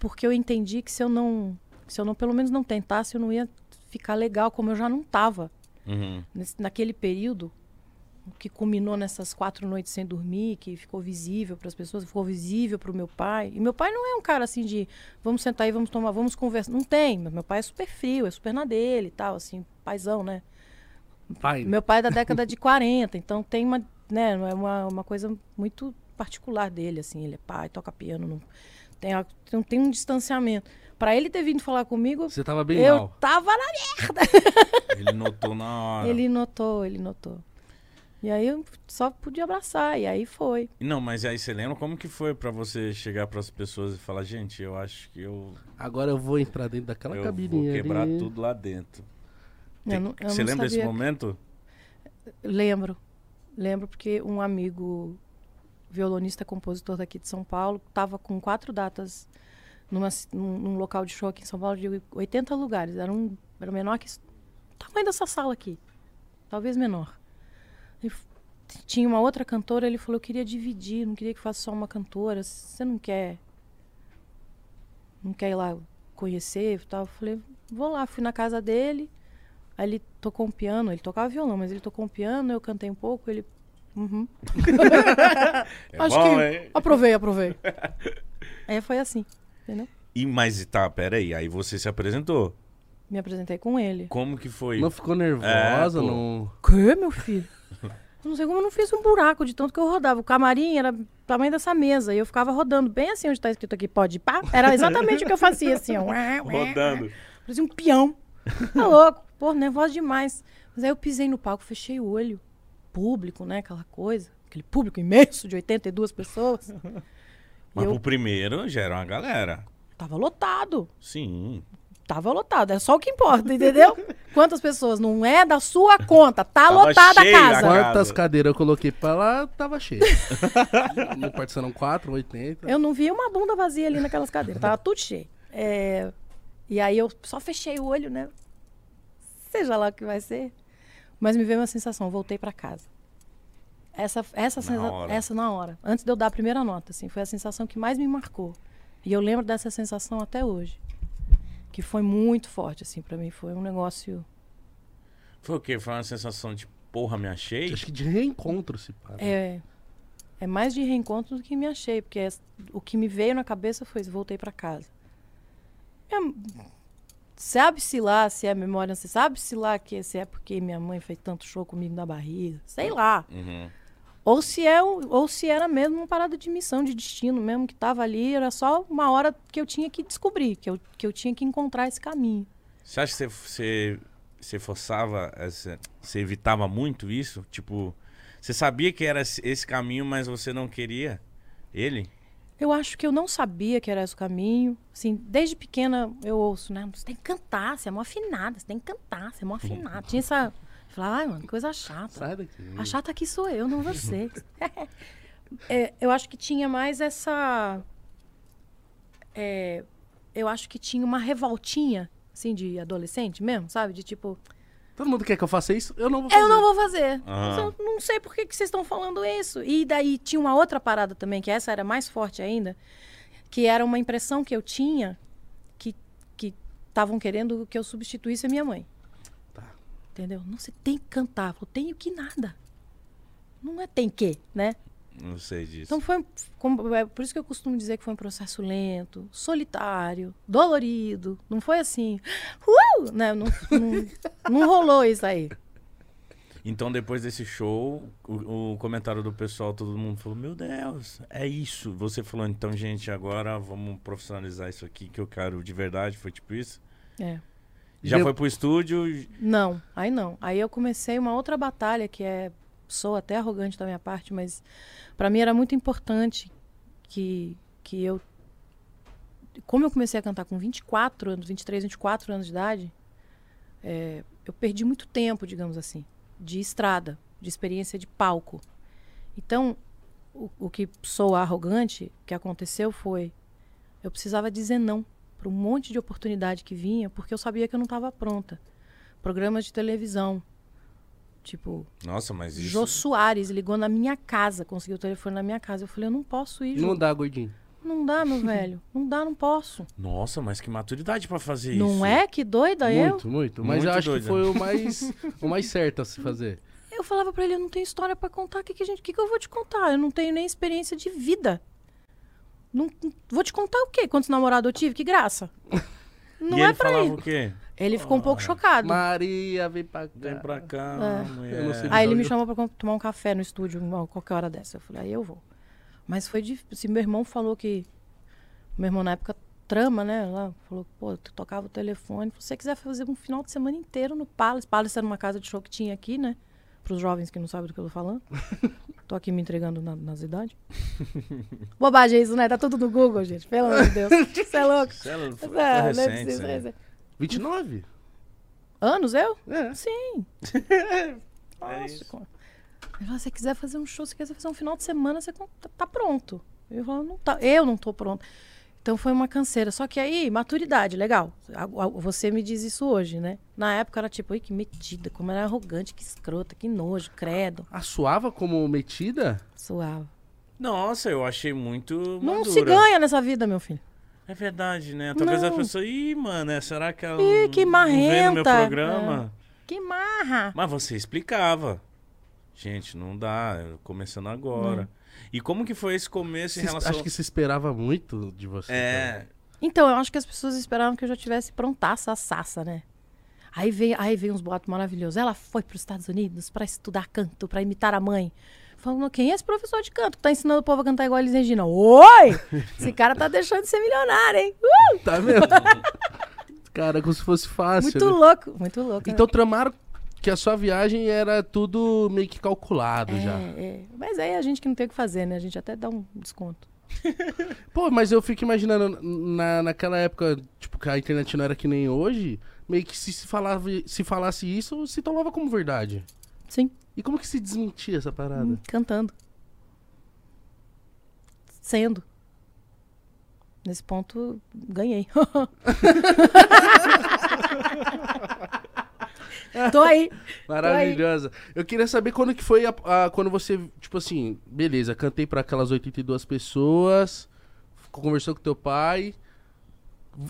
porque eu entendi que se eu não, se eu não pelo menos não tentasse, eu não ia ficar legal como eu já não estava Uhum. naquele período que culminou nessas quatro noites sem dormir, que ficou visível para as pessoas, ficou visível para o meu pai. E meu pai não é um cara assim de vamos sentar aí, vamos tomar, vamos conversar. Não tem. Meu pai é super frio, é super na dele e tal, assim, paizão, né? Pai, Meu pai é da década de 40, então tem uma, né, é uma, uma coisa muito particular dele, assim, ele é pai, toca piano, não tem, a- tem, um distanciamento. Para ele ter vindo falar comigo, você tava bem eu mal. tava na Ele notou na hora. Ele notou, ele notou. E aí eu só podia abraçar, e aí foi. Não, mas aí você lembra como que foi pra você chegar pras pessoas e falar, gente, eu acho que eu, Agora eu vou entrar dentro daquela eu vou cabininha quebrar ali. tudo lá dentro. Eu Tem- não- eu você não lembra desse sabia- momento? Lembro. Lembro porque um amigo violonista compositor daqui de São Paulo estava com quatro datas numa, num, num local de show aqui em São Paulo de 80 lugares. Era, um, era menor que o tamanho dessa sala aqui. Talvez menor. E f- tinha uma outra cantora, ele falou, eu queria dividir, não queria que fosse só uma cantora. Você não quer... Não quer ir lá conhecer e tal? Eu falei, vou lá. Fui na casa dele. Aí ele tocou um piano, ele tocava violão, mas ele tocou um piano, eu cantei um pouco, ele. Uhum. É Acho bom, que- hein? Aprovei, aprovei. Aí foi assim, entendeu? E, mas tá, peraí, aí você se apresentou. Me apresentei com ele. Como que foi? Não ficou nervosa, É, não. Que, meu filho? Eu não sei como eu não fiz um buraco de tanto que eu rodava. O camarim era do tamanho dessa mesa. E eu ficava rodando bem assim onde tá escrito aqui, pode ir pá. Era exatamente o que eu fazia, assim, ó. Rodando. Parecia um peão. Tá louco. Pô, nervosa demais. Mas aí eu pisei no palco, fechei o olho. Público, né? Aquela coisa. Aquele público imenso de 82 pessoas. Mas eu pro primeiro já era uma galera. tava lotado. Sim. Tava lotado. É só o que importa, entendeu? Quantas pessoas? Não é da sua conta. Tá Tava lotada a cheia casa. Quantas cadeiras eu coloquei pra lá, tava cheio. no quarto serão 4, 80. Eu não vi uma bunda vazia ali naquelas cadeiras. Tava tudo cheio. É, E aí eu só fechei o olho, né? Seja lá o que vai ser. Mas me veio uma sensação, voltei pra casa. Essa, essa, Na sensa- hora. essa na hora. Antes de eu dar a primeira nota, assim, foi a sensação que mais me marcou. E eu lembro dessa sensação até hoje. Que foi muito forte, assim, pra mim. Foi um negócio. Foi o quê? Foi uma sensação de porra, me achei? Acho que de reencontro se para. É, é mais de reencontro do que me achei, porque é- o que me veio na cabeça foi voltei pra casa. É, sabe-se lá se é memória, você sabe-se lá que se é porque minha mãe fez tanto show comigo na barriga, sei lá. Uhum. Ou se, é, ou se era mesmo uma parada de missão, de destino mesmo, que tava ali, era só uma hora que eu tinha que descobrir, que eu, que eu tinha que encontrar esse caminho. Você acha que você, você, forçava, essa, você evitava muito isso? Tipo, você sabia que era esse esse caminho, mas você não queria ele? Eu acho que eu não sabia que era esse o caminho. Assim, desde pequena eu ouço, né? Você tem que cantar, você é mó afinada, você tem que cantar, você é mó afinada. Tinha essa. Falava, ai, mano, coisa chata. Sai daqui. A chata aqui sou eu, não você. É, eu acho que tinha mais essa. é, eu acho que tinha uma revoltinha, assim, de adolescente mesmo, sabe? De tipo, Todo mundo quer que eu faça isso? Eu não vou fazer. eu não vou fazer. Aham. Eu não sei por que, que vocês estão falando isso. E daí tinha uma outra parada também, que essa era mais forte ainda, que era uma impressão que eu tinha que que estavam querendo que eu substituísse a minha mãe. Entendeu? Não, você tem que cantar. Eu falei, tenho que nada. Não é tem que, né? Não sei disso. Então foi, como- é por isso que eu costumo dizer que foi um processo lento, solitário, dolorido. Não foi assim, uh! né? não, não, não rolou isso aí. Então, depois desse show, o, o comentário do pessoal, todo mundo falou: Meu Deus, é isso. Você falou, então, gente, agora vamos profissionalizar isso aqui que eu quero de verdade. Foi tipo isso? É. Já Deu- foi pro estúdio? Não, aí não. Aí eu comecei uma outra batalha que é sou até arrogante da minha parte, mas para mim era muito importante que que eu como eu comecei a cantar com 24 anos, 23, 24 anos de idade, é, eu perdi muito tempo, digamos assim, de estrada, de experiência de palco. Então, o, o que sou arrogante, que aconteceu foi, eu precisava dizer não para um monte de oportunidade que vinha, porque eu sabia que eu não estava pronta. Programas de televisão, tipo, Nossa, mas isso. Jô Soares ligou na minha casa, conseguiu o telefone na minha casa. Eu falei, eu não posso ir, Jô. Não dá, gordinho. Não dá, meu velho. Não dá, não posso. Nossa, mas que maturidade pra fazer isso. Não é? Que doida eu? Muito, muito. Mas Muito eu acho doido, que foi o mais, o mais certo a se fazer. Eu falava pra ele, eu não tenho história pra contar. O que, que, a gente, que, que eu vou te contar? Eu não tenho nem experiência de vida. Não, vou te contar o quê? Quantos namorados eu tive? Que graça. Não e é ele pra ir. o quê? Ele ficou um pouco chocado. Maria, vem pra cá. Vem pra cá, É. Aí ele me chamou pra tomar um café no estúdio, qualquer hora dessa. Eu falei, aí eu vou. Mas foi difícil. Assim, meu irmão falou que. Meu irmão na época trama, né? Lá, falou, pô, tu tocava o telefone. Se você quiser fazer um final de semana inteiro no Palace. Palace era uma casa de show que tinha aqui, né? Para os jovens que não sabem do que eu tô falando. tô aqui me entregando na- nas idades. Bobagem isso, né? Tá tudo no Google, gente. Pelo amor de Deus. Você é louco. Isso é- foi, foi É, não recente, precisa- né? 29? Anos, eu? É. Sim. É Nossa, falou, se você quiser fazer um show, se quiser fazer um final de semana, você tá, tá pronto. Eu falo, não tá, eu não tô pronto. Então foi uma canseira. Só que aí, maturidade, legal. Você me diz isso hoje, né? Na época era tipo, ai, que metida, como era arrogante, que escrota, que nojo, credo. A suava como metida? Suave. Nossa, eu achei muito Não madura. se ganha nessa vida, meu filho. É verdade, né? Talvez a Não. pessoa, ih, mano, é, será que ela Ih, não- que não vê no meu marrenta. programa? Que marra. Mas você explicava. Gente, não dá, começando agora. E como que foi esse começo em Você- relação... Acho que você esperava muito de você. É, Então, eu acho que as pessoas esperavam que eu já tivesse prontaça a sassa, né? Aí vem, aí vem uns boatos maravilhosos. Ela foi para os Estados Unidos para estudar canto, para imitar a mãe. Falando, quem é esse professor de canto que tá ensinando o povo a cantar igual a Elis Regina? Oi! Esse cara tá deixando de ser milionário, hein? Uh! Tá vendo? Cara, como se fosse fácil. Muito né? louco, muito louco. né? Então tramaram que a sua viagem era tudo meio que calculado é, já. é. Mas aí a gente que não tem o que fazer, né? A gente até dá um desconto. Pô, mas eu fico imaginando, na, naquela época, tipo, que a internet não era que nem hoje, meio que se, se, falava, se falasse isso, se tomava como verdade. Sim, E como que se desmentia essa parada? hum, cantando. Sendo. Nesse ponto, ganhei. Tô aí. Maravilhosa. Eu queria saber quando que foi a, a- quando você, tipo assim, beleza, cantei pra aquelas 82 pessoas, conversou com teu pai.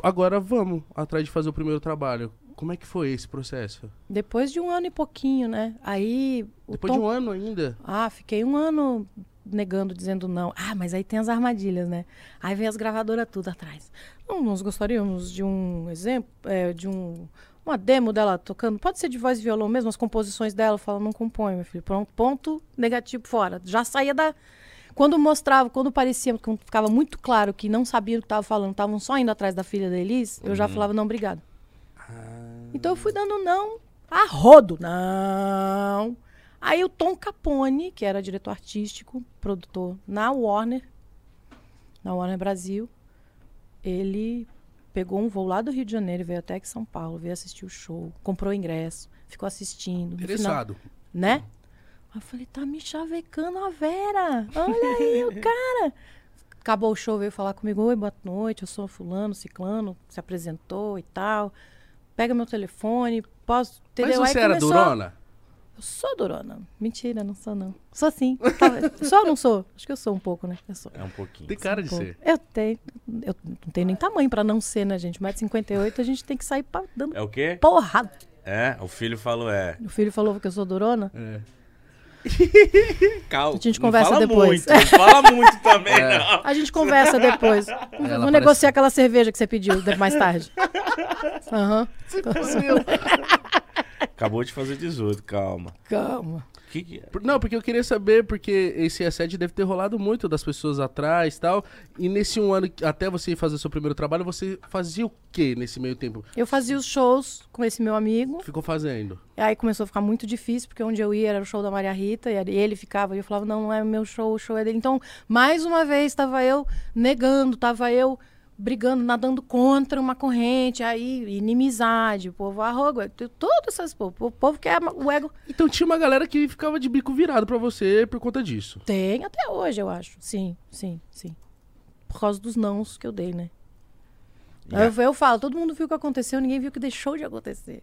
Agora vamos atrás de fazer o primeiro trabalho. Como é que foi esse processo? Depois de um ano e pouquinho, né? Aí. O Depois Tom... de um ano ainda? Ah, fiquei um ano negando, dizendo não. Ah, mas aí tem as armadilhas, né? Aí vem as gravadoras tudo atrás. Não, nós gostaríamos de um exemplo, é, de um. Uma demo dela tocando, pode ser de voz e violão mesmo, as composições dela, eu falo, não compõe, meu filho. Pronto, ponto negativo fora. Já saía da. Quando mostrava, quando parecia, quando ficava muito claro que não sabiam o que estava falando, estavam só indo atrás da filha da Elis, eu já falava, não, obrigado. Então eu fui dando não a rodo. Não. Aí o Tom Capone, que era diretor artístico, produtor na Warner, na Warner Brasil. Ele pegou um voo lá do Rio de Janeiro, veio até aqui São Paulo, veio assistir o show, comprou ingresso, ficou assistindo. Interessado. Final, né? Aí eu falei, tá me chavecando a Vera. Olha aí o cara. Acabou o show, veio falar comigo, oi, boa noite, eu sou fulano, ciclano, se apresentou e tal. Pega meu telefone, posso... Entendeu? Mas você aí era começou... durona? Eu sou durona. Mentira, não sou não. Sou sim. Sou ou não sou? Acho que eu sou um pouco, né? Eu sou. É um pouquinho. Tem cara de Pô, ser. Eu tenho. Eu não tenho nem tamanho pra não ser, né, gente? 1,58m a gente tem que sair pra, dando É o quê? porrada. É, o filho falou é. O filho falou que eu sou durona. É. Calma. A gente conversa fala depois. Muito, não fala muito também, É. não. A gente conversa depois. Vamos parece- negociar aquela cerveja que você pediu mais tarde. Aham. Acabou de fazer 18, calma. Calma. Que que é? Não, porque eu queria saber, porque esse assédio deve ter rolado muito das pessoas atrás e tal. E nesse um ano, até você fazer seu primeiro trabalho, você fazia o que nesse meio tempo? Eu fazia os shows com esse meu amigo. Ficou fazendo. Aí começou a ficar muito difícil, porque onde eu ia era o show da Maria Rita, e ele- ficava, e eu falava, não, não é o meu show, o show é dele. Então, mais uma vez, estava eu negando, estava eu brigando, nadando contra uma corrente, aí inimizade, o povo arroga, todas essas, pô, o povo quer o ego. Então tinha uma galera que ficava de bico virado pra você por conta disso. Tem até hoje, eu acho. Sim, sim, sim. Por causa dos nãos que eu dei, né? Yeah. Eu, eu falo, todo mundo viu o que aconteceu, ninguém viu o que deixou de acontecer.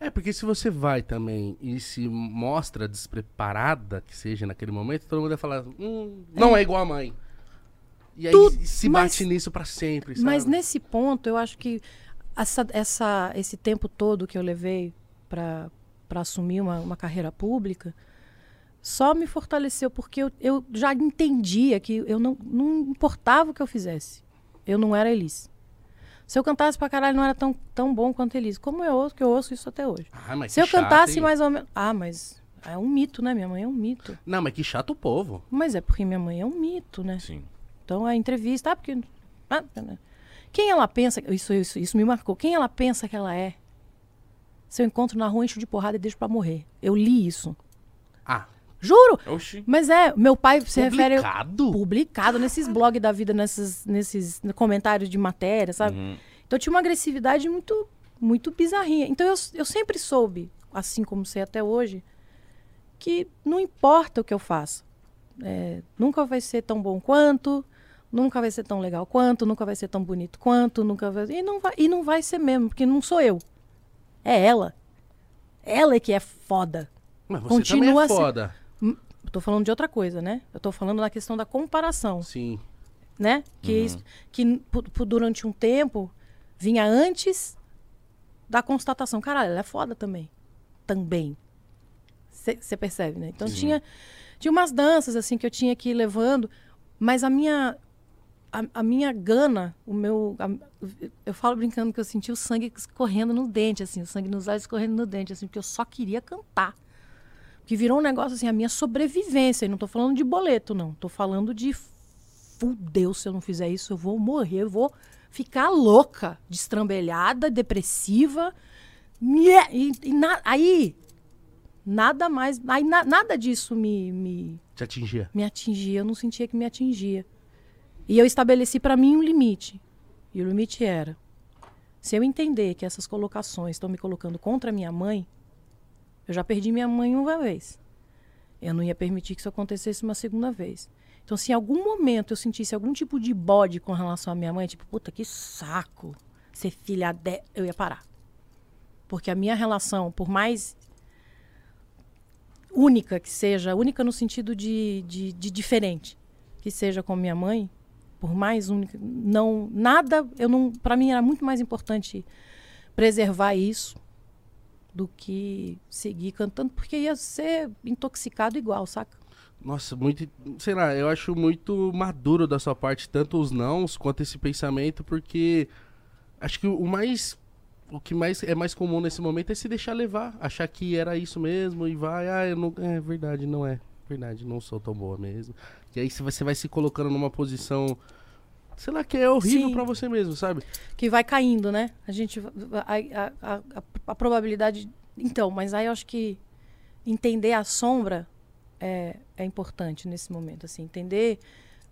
É, porque se você vai também e se mostra despreparada, que seja naquele momento, todo mundo vai falar, hum, não é igual a mãe. E aí Tudo, se mas- bate nisso pra sempre, sabe? Mas nesse ponto, eu acho que essa, essa- esse tempo todo que eu levei para assumir uma, uma carreira pública só me fortaleceu, porque eu, eu já entendia que eu não, não importava o que eu fizesse. Eu não era Elis. Se eu cantasse pra caralho, não era tão, tão bom quanto Elis. Como eu ouço, que eu ouço isso até hoje. Ah, mas Se eu cantasse chato, hein? mais ou menos. Ah, mas é um mito, né? Minha mãe é um mito. Não, mas que chato o povo. Mas é porque minha mãe é um mito, né? Sim. Então a entrevista, ah, porque. ah, né? Quem ela pensa. Isso, isso, isso me marcou. Quem ela pensa que ela é? Se eu encontro na rua, encho de porrada e deixo pra morrer. Eu li isso. Ah, Juro! Oxi. Mas é, meu pai se refere. publicado? Publicado nesses blogs da vida, nesses, nesses comentários de matéria, sabe? Uhum. Então tinha uma agressividade muito, muito bizarrinha. Então eu, eu sempre soube, assim como sei até hoje, que não importa o que eu faça. É, nunca vai ser tão bom quanto, nunca vai ser tão legal quanto, nunca vai ser tão bonito quanto, nunca vai. E não vai, e não vai ser mesmo, porque não sou eu. É ela. Ela é que é foda. Mas você Continua também é foda. Hum, Eu tô falando de outra coisa, né? Eu tô falando na questão da comparação Sim. né? Que, isso- que durante um tempo vinha antes da constatação. Caralho, ela é foda também. Também. Você percebe, né? Então Sim. tinha, tinha umas danças assim que eu tinha que ir levando, mas a minha a, a minha gana, o meu a- eu falo brincando que eu senti o sangue escorrendo no dente assim, o sangue nos olhos escorrendo no dente assim, porque eu só queria cantar. Que virou um negócio assim, a minha sobrevivência. E não tô falando de boleto, não. Tô falando de fudeu, se eu não fizer isso, eu vou morrer, eu vou ficar louca, destrambelhada, depressiva. E, e na- aí, nada mais. Aí na- nada disso me, me, Te atingia. me atingia, eu não sentia que me atingia. E eu estabeleci para mim um limite. E o limite era: se eu entender que essas colocações estão me colocando contra minha mãe, eu já perdi minha mãe uma vez. Eu não ia permitir que isso acontecesse uma segunda vez. Então, se em algum momento eu sentisse algum tipo de bode com relação à minha mãe, tipo, puta, que saco ser filha. Eu ia parar. Porque a minha relação, por mais única que seja, única no sentido de, de, de diferente que seja com minha mãe, por mais única, não nada, eu não, para mim era muito mais importante preservar isso do que seguir cantando, porque ia ser intoxicado igual, saca? Nossa, muito. Sei lá, eu acho muito maduro da sua parte, tanto os nãos quanto esse pensamento, porque acho que o mais. O que mais é mais comum nesse momento é se deixar levar, achar que era isso mesmo e vai, ah, eu não. É verdade, não é. Verdade, não sou tão boa mesmo. E aí você vai se colocando numa posição. Sei lá, que é horrível pra você mesmo, sabe? que vai caindo, né? A gente a, a, a, a- probabilidade então, mas aí eu acho que entender a sombra é, é importante nesse momento, assim, entender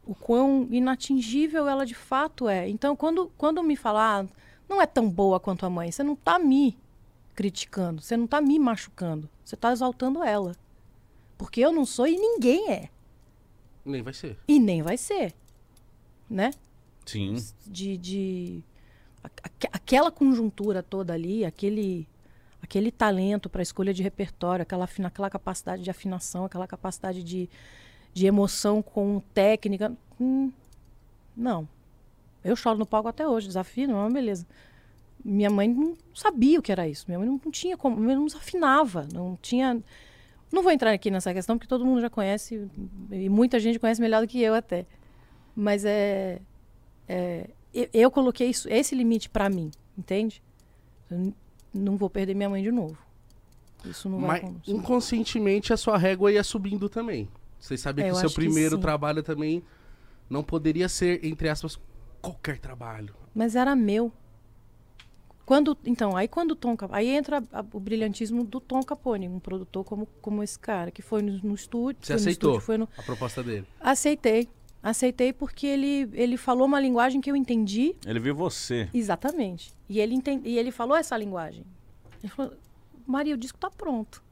o quão inatingível ela de fato é. Então, quando, quando me falar, ah, não é tão boa quanto a mãe, você não está me criticando, você não está me machucando, você está exaltando ela. Porque eu não sou e ninguém é. Nem vai ser. E nem vai ser. Né? Sim. De. de aquela conjuntura toda ali, aquele aquele talento para escolha de repertório, aquela, aquela capacidade de afinação, aquela capacidade de, de emoção com técnica. Hum, não. Eu choro no palco até hoje, desafio, não, beleza. Minha mãe não sabia o que era isso. Minha mãe não, não tinha como, minha mãe não afinava, não tinha. Não vou entrar aqui nessa questão, porque todo mundo já conhece, e muita gente conhece melhor do que eu até. Mas é. é eu, eu coloquei isso, esse limite para mim, entende? Eu não vou perder minha mãe de novo. Isso não vai Mas inconscientemente a sua régua ia subindo também. Vocês sabem é, que o seu primeiro trabalho também não poderia ser, entre aspas, qualquer trabalho. Mas era meu. Quando, então, aí quando o Tom aí entra a, a, o brilhantismo do Tom Capone, um produtor como, como esse cara, que foi no, no estúdio. Você aceitou no estúdio, no... a proposta dele? Aceitei. Aceitei porque ele, ele falou uma linguagem que eu entendi. Ele viu você. Exatamente. E ele, entende, e ele falou essa linguagem. Ele falou, Maria, o disco tá pronto.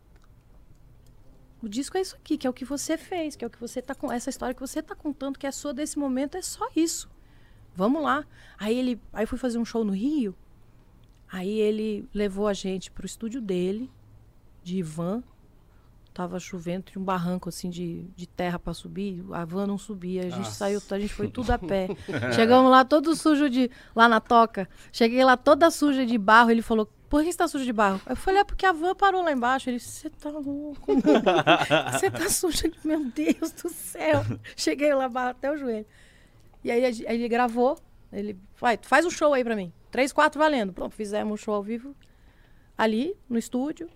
O disco é isso aqui, que é o que você fez, que é o que você tá com essa história que você tá contando, que é sua desse momento, é só isso. Vamos lá. Aí ele, aí fui fazer um show no Rio. Aí ele levou a gente pro estúdio dele, de van. Tava chovendo, tinha um barranco assim de, de terra para subir. A van não subia. A gente Nossa. saiu, a gente foi tudo a pé. Chegamos lá todo sujo de. lá na toca. Cheguei lá toda suja de barro. Ele falou: por que você tá sujo de barro? Eu falei, é porque a van parou lá embaixo. Ele, você tá louco, Você tá suja de. Meu Deus do céu. Cheguei lá, barro até o joelho. E aí, aí ele gravou. Ele, vai, faz um show aí pra mim. Três, quatro valendo. Pronto, fizemos um show ao vivo ali no estúdio.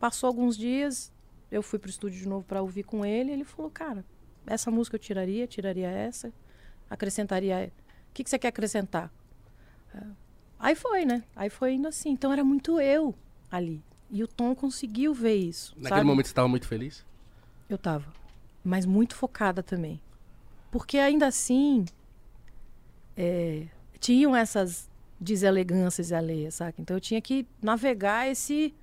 Passou alguns dias, eu fui pro estúdio de novo para ouvir com ele. Ele falou, cara, essa música eu tiraria, tiraria essa, acrescentaria. O que, que você quer acrescentar? Aí foi, né? Aí foi indo assim. Então era muito eu ali. E o Tom conseguiu ver isso. Naquele sabe? momento você estava muito feliz? Eu tava. Mas muito focada também. Porque ainda assim. É, tinham essas deselegâncias alheias, sabe? Então eu tinha que navegar esse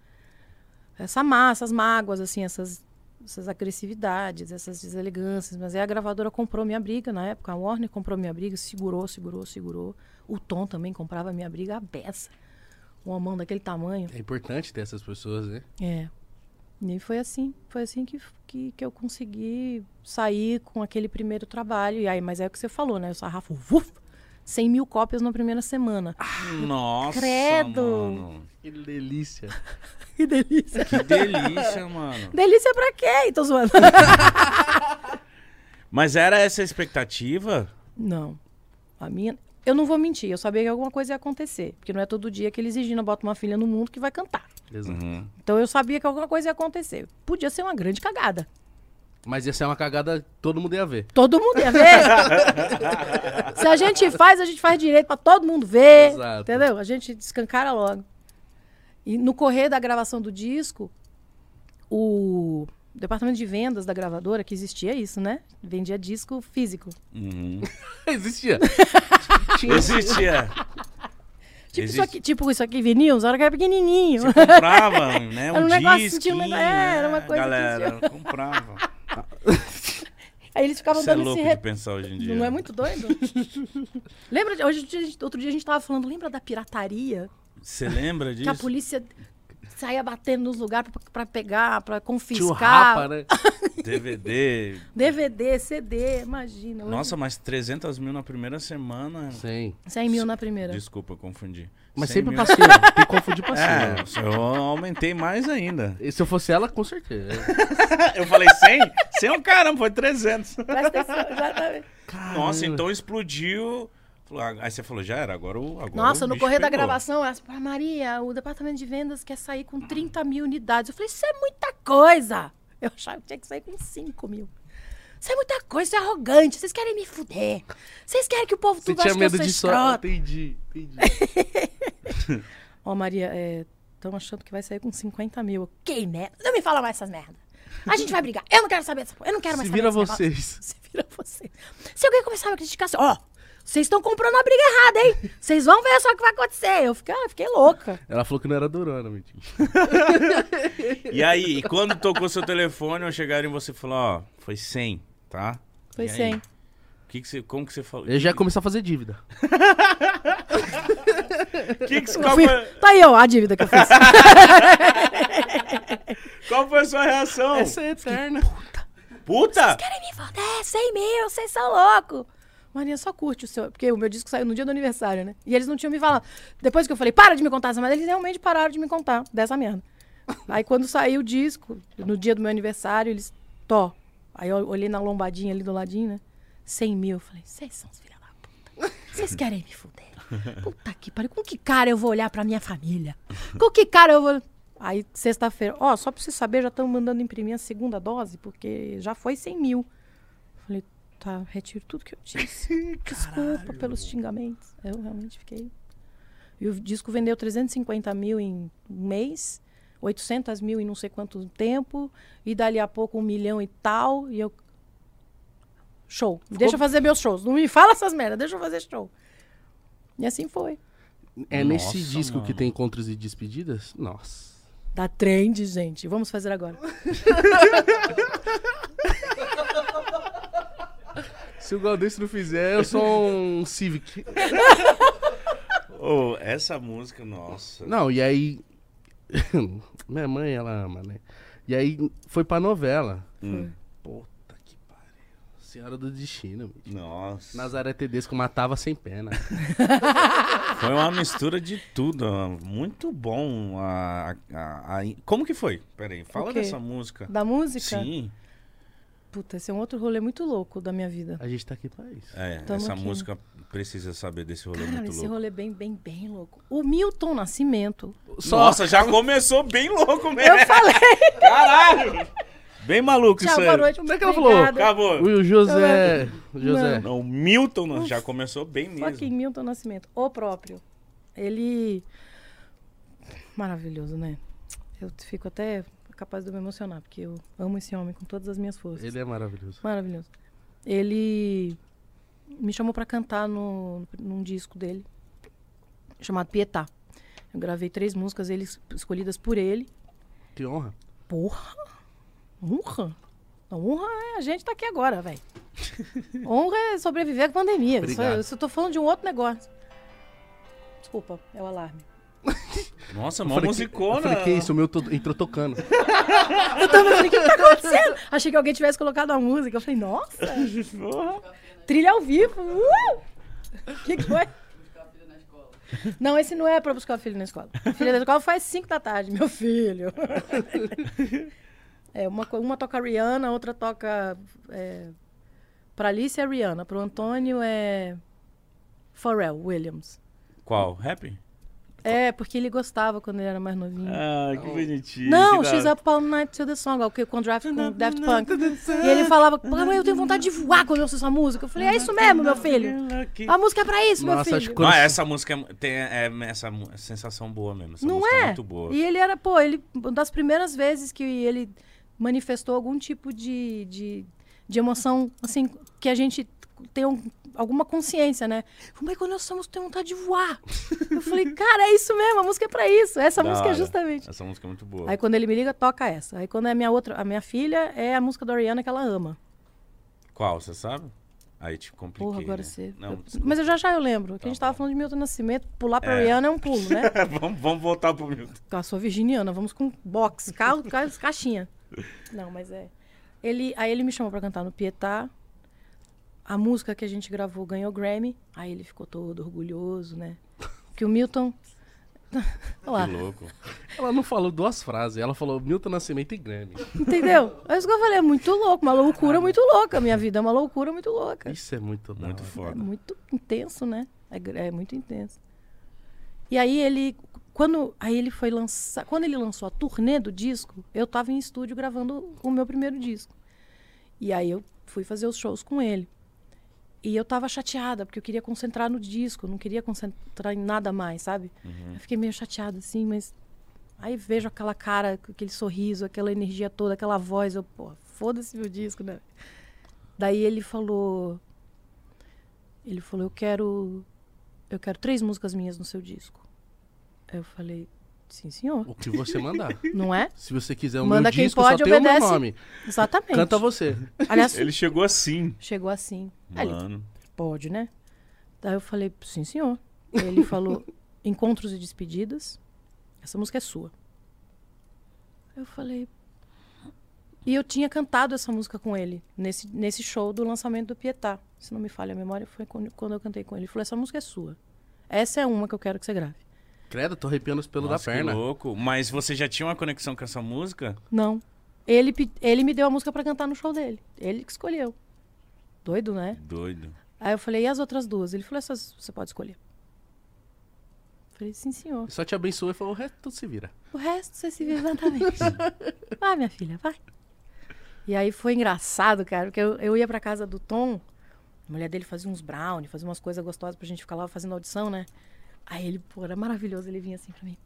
essa massa, essas mágoas, assim, essas, essas agressividades, essas deselegâncias. Mas aí a gravadora comprou minha briga na época, a Warner comprou minha briga, segurou, segurou, segurou. O Tom também comprava minha briga a beça. Uma mão daquele tamanho. É importante ter essas pessoas, né? É. E foi assim, foi assim que, que, que eu consegui sair com aquele primeiro trabalho. E aí, mas é o que você falou, né? O sarrafo, uf, 100 mil cópias na primeira semana. Nossa, Credo! Mano. Que delícia. que delícia. Que delícia, mano. Delícia pra quê? Tô zoando. Mas era essa a expectativa? Não. A minha, eu não vou mentir, eu sabia que alguma coisa ia acontecer. Porque não é todo dia que eles Regina bota uma filha no mundo que vai cantar. Uhum. Então eu sabia que alguma coisa ia acontecer. Podia ser uma grande cagada. Mas ia ser uma cagada, todo mundo ia ver. Todo mundo ia ver. Se a gente faz, a gente faz direito pra todo mundo ver. Exato. Entendeu? A gente descancara logo. E no correr da gravação do disco, o departamento de vendas da gravadora, que existia isso, né? Vendia disco físico. Uhum. existia. existia. Tipo, isso aqui, tipo isso aqui, vinil, hora que era pequenininho. Você comprava, né? Um, era um negócio, tinha um é, era uma coisa Galera, que comprava. Aí eles ficavam Isso é dando é louco esse re... de pensar hoje em dia. Não é muito doido? lembra, de, hoje, outro dia a gente tava falando, lembra da pirataria? Você lembra disso? Que a polícia saía batendo nos lugares pra, pegar, pra confiscar. Tio Rapa, né? DVD. DVD, CD, imagina. Nossa, mas 300 mil na primeira semana. 100. 100 mil na primeira. Desculpa, confundi. Mas sempre mil... Tem que confundir passeio. É, eu aumentei mais ainda. E se eu fosse ela, com certeza. eu falei 100? 100 é um caramba, foi 300. Presta atenção, exatamente. Nossa, então explodiu Aí você falou, já era, agora o. Agora Nossa, o no correr pegou. da gravação, ela falou, Maria, o departamento de vendas quer sair com 30 mil unidades. Eu falei, isso é muita coisa. Eu achava que tinha que sair com 5 mil. Isso é muita coisa, isso é arrogante. Vocês querem me fuder. Vocês querem que o povo tudo ache que eu sou de Só... Entendi, entendi. Ó, oh, Maria, estão é, achando que vai sair com 50 mil. Que merda. Não me fala mais essas merdas. A gente vai brigar. Eu não quero saber dessa Eu não quero mais Se saber vira vocês. Se vira vocês. Se alguém começar a me criticar assim, ó, vocês estão comprando a briga errada, hein? Vocês vão ver só o que vai acontecer. Eu fiquei, ah, fiquei louca. Ela falou que não era durona, mentira. E aí, e quando tocou seu telefone, eu chegaram e você falou, ó, foi 100, tá? Foi E aí? 100. O que que você, como que você falou? Ele já começou a fazer dívida. Que que, qual, fui- foi, Tá aí, ó, a dívida que eu fiz. qual foi a sua reação? Essa é eterna. Puta! Querem me foder? 100 mil, vocês são loucos. Maria, só curte o seu. Porque o meu disco saiu no dia do aniversário, né? E eles não tinham me falado. Depois que eu falei, para de me contar essa merda, eles realmente pararam de me contar dessa merda. Aí quando saiu o disco, no dia do meu aniversário, eles. Tó. Aí eu olhei na lombadinha ali do ladinho, né? 100 mil. Eu falei, vocês são os filha da puta. Vocês querem me fuder. Puta que pariu. Com que cara eu vou olhar pra minha família? Com que cara eu vou. Aí, sexta-feira, ó, só pra você saber, já estão mandando imprimir a segunda dose, porque já foi 100 mil. Falei, tá, retiro tudo que eu disse. Desculpa pelos xingamentos. Eu realmente fiquei. E o disco vendeu 350 mil em um mês, 800 mil em não sei quanto tempo, e dali a pouco um milhão e tal. E eu. Show. Deixa eu fazer meus shows. Não me fala essas merdas, deixa eu fazer show. E assim foi. É nesse Nossa, disco que mano. tem encontros e despedidas? Nossa. Da trend, gente. Vamos fazer agora. Se o Galdêncio não fizer, eu sou um Civic. Ô, essa música, nossa. Não, e aí. Minha mãe, ela ama, né? E aí foi pra novela. Hum. Puta que pariu. Senhora do Destino. bicho. Nossa. Nazaré Tedesco matava sem pena. Foi uma mistura de tudo. Muito bom. A, a- a- Como que foi? Peraí, fala dessa música. Da música? Sim. Puta, esse é um outro rolê muito louco da minha vida. A gente tá aqui pra isso. É, Tamo essa aqui. música precisa saber desse rolê Cara, muito esse louco. rolê é bem, bem, bem louco. O Milton Nascimento. Nossa, já começou bem louco mesmo. Eu falei. Caralho! Bem maluco Tchau, isso aí. boa noite. Onde é que ela falou? Acabou. O José. o José. Não, o Milton não, já começou bem mesmo. Fucking Milton Nascimento. O próprio. Ele. Maravilhoso, né? Eu fico até capaz de eu me emocionar, porque eu amo esse homem com todas as minhas forças. Ele é maravilhoso. Maravilhoso. Ele me chamou pra cantar no, num disco dele, chamado Pietá. Eu gravei três músicas ele, escolhidas por ele. Que honra. Porra! Honra? A honra é a gente tá aqui agora, velho. honra é sobreviver à pandemia. Isso, Obrigado. eu, isso eu tô falando de um outro negócio. Desculpa, é o alarme. Nossa, mó falei, que, musicona. eu falei, que isso? O meu to- entrou tocando. Eu também falei, o que, que tá acontecendo? Achei que alguém tivesse colocado a música. Eu falei, nossa, trilha ao vivo. Uh! O que, que foi? Não, esse não é pra buscar o filho na escola. Filha da escola faz 5 da tarde, meu filho. É, uma, uma toca Rihanna, a outra toca. É, pra Alice é Rihanna, pro Antônio é. Pharrell Williams. Qual? Rap? É, porque ele gostava quando ele era mais novinho. Ah, que bonitinho. Não, que She's Up All Night to the Song, o que com Draft com Daft Punk. E ele falava, mãe, eu tenho vontade de voar quando eu ouço essa música. Eu falei, é isso mesmo, meu filho. A música é pra isso, meu Nossa, filho. acho que quando- Ah, essa música é- tem é, essa mu- sensação boa mesmo. Essa Não música é? muito boa. E ele era, pô, ele, uma das primeiras vezes que ele manifestou algum tipo de, de, de emoção, assim, que a gente tem um- alguma consciência, né? Mas quando nós somos, tem vontade de voar. Eu falei, cara, é isso mesmo, a música é pra isso. Essa Da música é hora. justamente. Essa música é muito boa. Aí quando ele me liga, toca essa. Aí quando é a minha outra, a minha filha, é a música da Ariana que ela ama. Qual, você sabe? Aí te compliquei, Porra, agora né? você. Não, eu-. Mas eu já já eu lembro. Que Tá a gente tava falando de Milton Nascimento, pular pra É. Ariana é um pulo, né? vamos, vamos voltar pro Milton. Eu sou virginiana, vamos com box, carro, ca- caixinha. Não, mas é. Ele, aí ele me chamou pra cantar no Pietá. A música que a gente gravou ganhou Grammy. Aí ele ficou todo orgulhoso, né? Que o Milton. Olha lá, Que louco. Ela não falou duas frases. Ela falou Milton Nascimento e Grammy. entendeu? É isso que eu falei, é muito louco, uma loucura muito louca. Minha vida é uma loucura muito louca. Isso é muito da Muito hora. É foda. muito intenso, né? É, é muito intenso. E aí ele, quando aí ele foi lançar, quando ele lançou a turnê do disco, eu tava em estúdio gravando o meu primeiro disco. E aí eu fui fazer os shows com ele. E eu tava chateada, porque eu queria concentrar no disco, não queria concentrar em nada mais, sabe? Uhum. Eu fiquei meio chateada assim, mas aí vejo aquela cara, aquele sorriso, aquela energia toda, aquela voz, eu, pô, foda-se meu disco, né? Daí ele falou: Ele falou, eu quero. Eu quero três músicas minhas no seu disco. Aí eu falei, sim, senhor. O que você mandar. Não é? Se você quiser o Manda meu quem disco, pode, só tem o meu obedece. nome. Exatamente. Canta você. Aliás, Ele chegou assim. chegou assim. Aí ele, Mano. pode, né? Daí eu falei, sim, senhor. Ele falou, encontros e despedidas. Essa música é sua. Eu falei. E eu tinha cantado essa música com ele, nesse, nesse show do lançamento do Pietá. Se não me falha a memória, foi quando, quando eu cantei com ele. Ele falou: essa música é sua. Essa é uma que eu quero que você grave. Credo, tô arrepiando os pelos Nossa, da perna. Que louco. Mas você já tinha uma conexão com essa música? Não. Ele, ele me deu a música pra cantar no show dele. Ele que escolheu. Doido, né? Doido. Aí eu falei, e as outras duas? Ele falou, essas você pode escolher. Falei, sim, senhor. Só te abençoa e falou, o resto tudo se vira. O resto você se vê exatamente. vai, minha filha, vai. E aí foi engraçado, cara, porque eu, eu ia pra casa do Tom, a mulher dele fazia uns brownie, fazia umas coisas gostosas pra gente ficar lá fazendo audição, né? Aí ele, pô, era maravilhoso, ele vinha assim pra mim.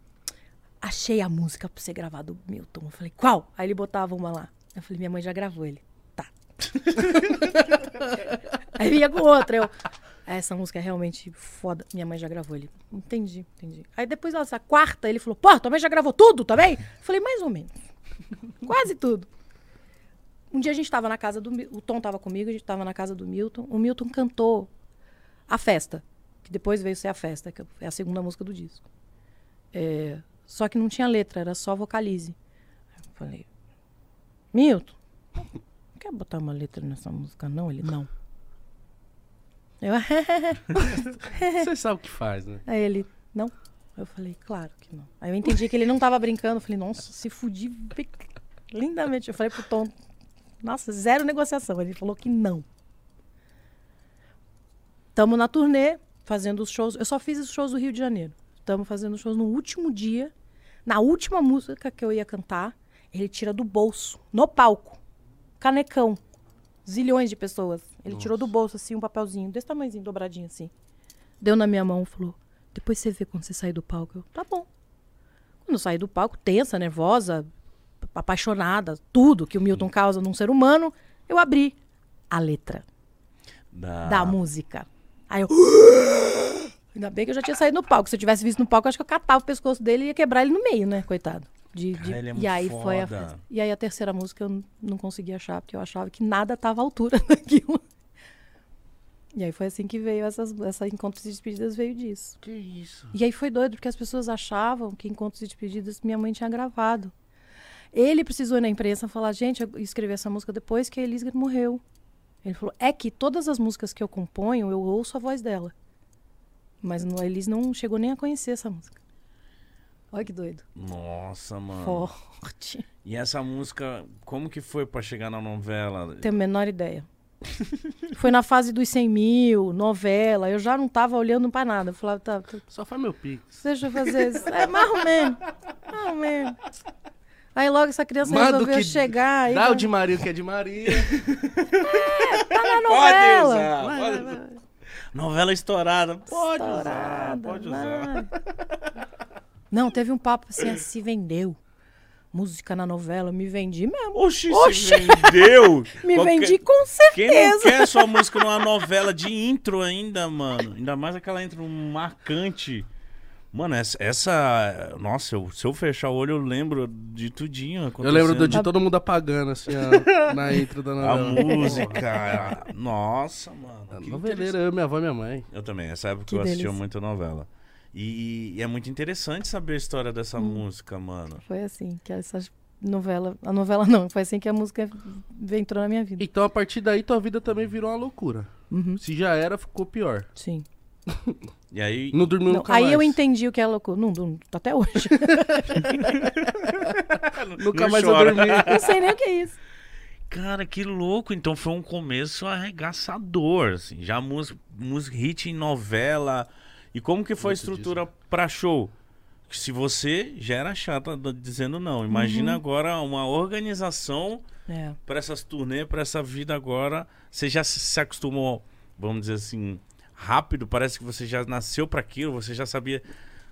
Achei a música pra você gravar do Milton. Eu falei, qual? Aí ele botava uma lá. Eu falei, minha mãe já gravou ele. Tá. Aí vinha com outra. Eu, essa música é realmente foda. Minha mãe já gravou ele. Entendi, entendi. Aí depois, essa quarta, ele falou, pô, tua mãe já gravou tudo também? Eu falei, mais ou menos. Quase tudo. Um dia a gente tava na casa do o Tom tava comigo, a gente tava na casa do Milton. O Milton cantou A Festa, que depois veio ser A Festa, que é a segunda música do disco. É, só que não tinha letra, era só vocalize. Eu falei, Milton, não quer botar uma letra nessa música não? Ele, não. Eu, Você sabe o que faz, né? Aí ele, não. Eu falei, claro que não. Aí eu entendi que ele não tava brincando. Eu falei, nossa, se fudi lindamente. Eu falei pro Tom, nossa, zero negociação. Ele falou que não. Tamo na turnê, fazendo os shows. Eu só fiz os shows do Rio de Janeiro. Tamo fazendo os shows no último dia. Na última música que eu ia cantar, ele tira do bolso, no palco, canecão. Zilhões de pessoas. Ele tirou do bolso, assim, um papelzinho, desse tamanhozinho, dobradinho, assim. Deu na minha mão e falou: Depois você vê quando você sair do palco. Eu, tá bom. Quando eu saí do palco, tensa, nervosa, apaixonada, tudo que o Milton causa num ser humano, eu abri a letra Da... da música. Aí eu. Ainda bem que eu já tinha saído no palco. Se eu tivesse visto no palco, eu acho que eu catava o pescoço dele e ia quebrar ele no meio, né? Coitado. De, de- Cara, é e aí foi a foda. E aí a terceira música eu não consegui achar, porque eu achava que nada tava à altura daquilo. E aí foi assim que veio essas, essa Encontros e Despedidas veio disso. Que isso? E aí foi doido, porque as pessoas achavam que Encontros e Despedidas minha mãe tinha gravado. Ele precisou ir na imprensa falar, gente, eu escrevi essa música depois que a Elis morreu. Ele falou, é que todas as músicas que eu componho, eu ouço a voz dela. Mas não- a Elis não chegou nem a conhecer essa música. Olha que doido. Nossa, mano. Forte. E essa música, como que foi pra chegar na novela? Tenho a menor ideia. Foi na fase dos 100 mil, novela. Eu já não tava olhando pra nada. Eu falava, tá, tá, Só faz meu pix. deixa eu fazer isso. É mais ou menos. Mais ou menos. Aí logo essa criança o resolveu que- chegar. Aí Dá o de Maria que é de Maria. tá na Pode novela. usar, Vai, pode vai, usar. vai. Novela estourada. Pode Estourada, usar, pode usar. Não, teve um papo assim, ah, se vendeu. Música na novela, eu me vendi mesmo. Oxi, Oxi. se vendeu. Me Qualquer- vendi com Quem não certeza. quer sua música numa novela de intro ainda, mano? Ainda mais aquela intro marcante. Mano, essa. essa- nossa, eu- se eu fechar o olho, eu lembro de tudinho. Eu lembro do, de todo mundo apagando, assim, ó, na intro da A novela. música. Nossa, mano. A que Noveleira, eu, minha avó e minha mãe. Eu também, essa época Que eu assistia delícia. muita novela. E, e é muito interessante saber a história dessa Hum. música, mano. Foi assim, que essa novela. A novela não, foi assim que a música entrou na minha vida. Então, a partir daí, tua vida também virou uma loucura. Uhum, Se já era, ficou pior. sim. E aí. Não dormiu Não, nunca aí mais. eu entendi o que é loucura. Não, não, até hoje. Nunca Não mais chora. eu dormi. não sei nem o que é isso. Cara, que louco. Então foi um começo arregaçador, assim. Já música, hit em novela. E como que foi a Muito estrutura pra show? Se você já era chata dizendo não, imagina Uhum. agora uma organização É. pra essas turnê, pra essa vida agora. Você já se acostumou, vamos dizer assim, rápido? Parece que você já nasceu pra aquilo, você já sabia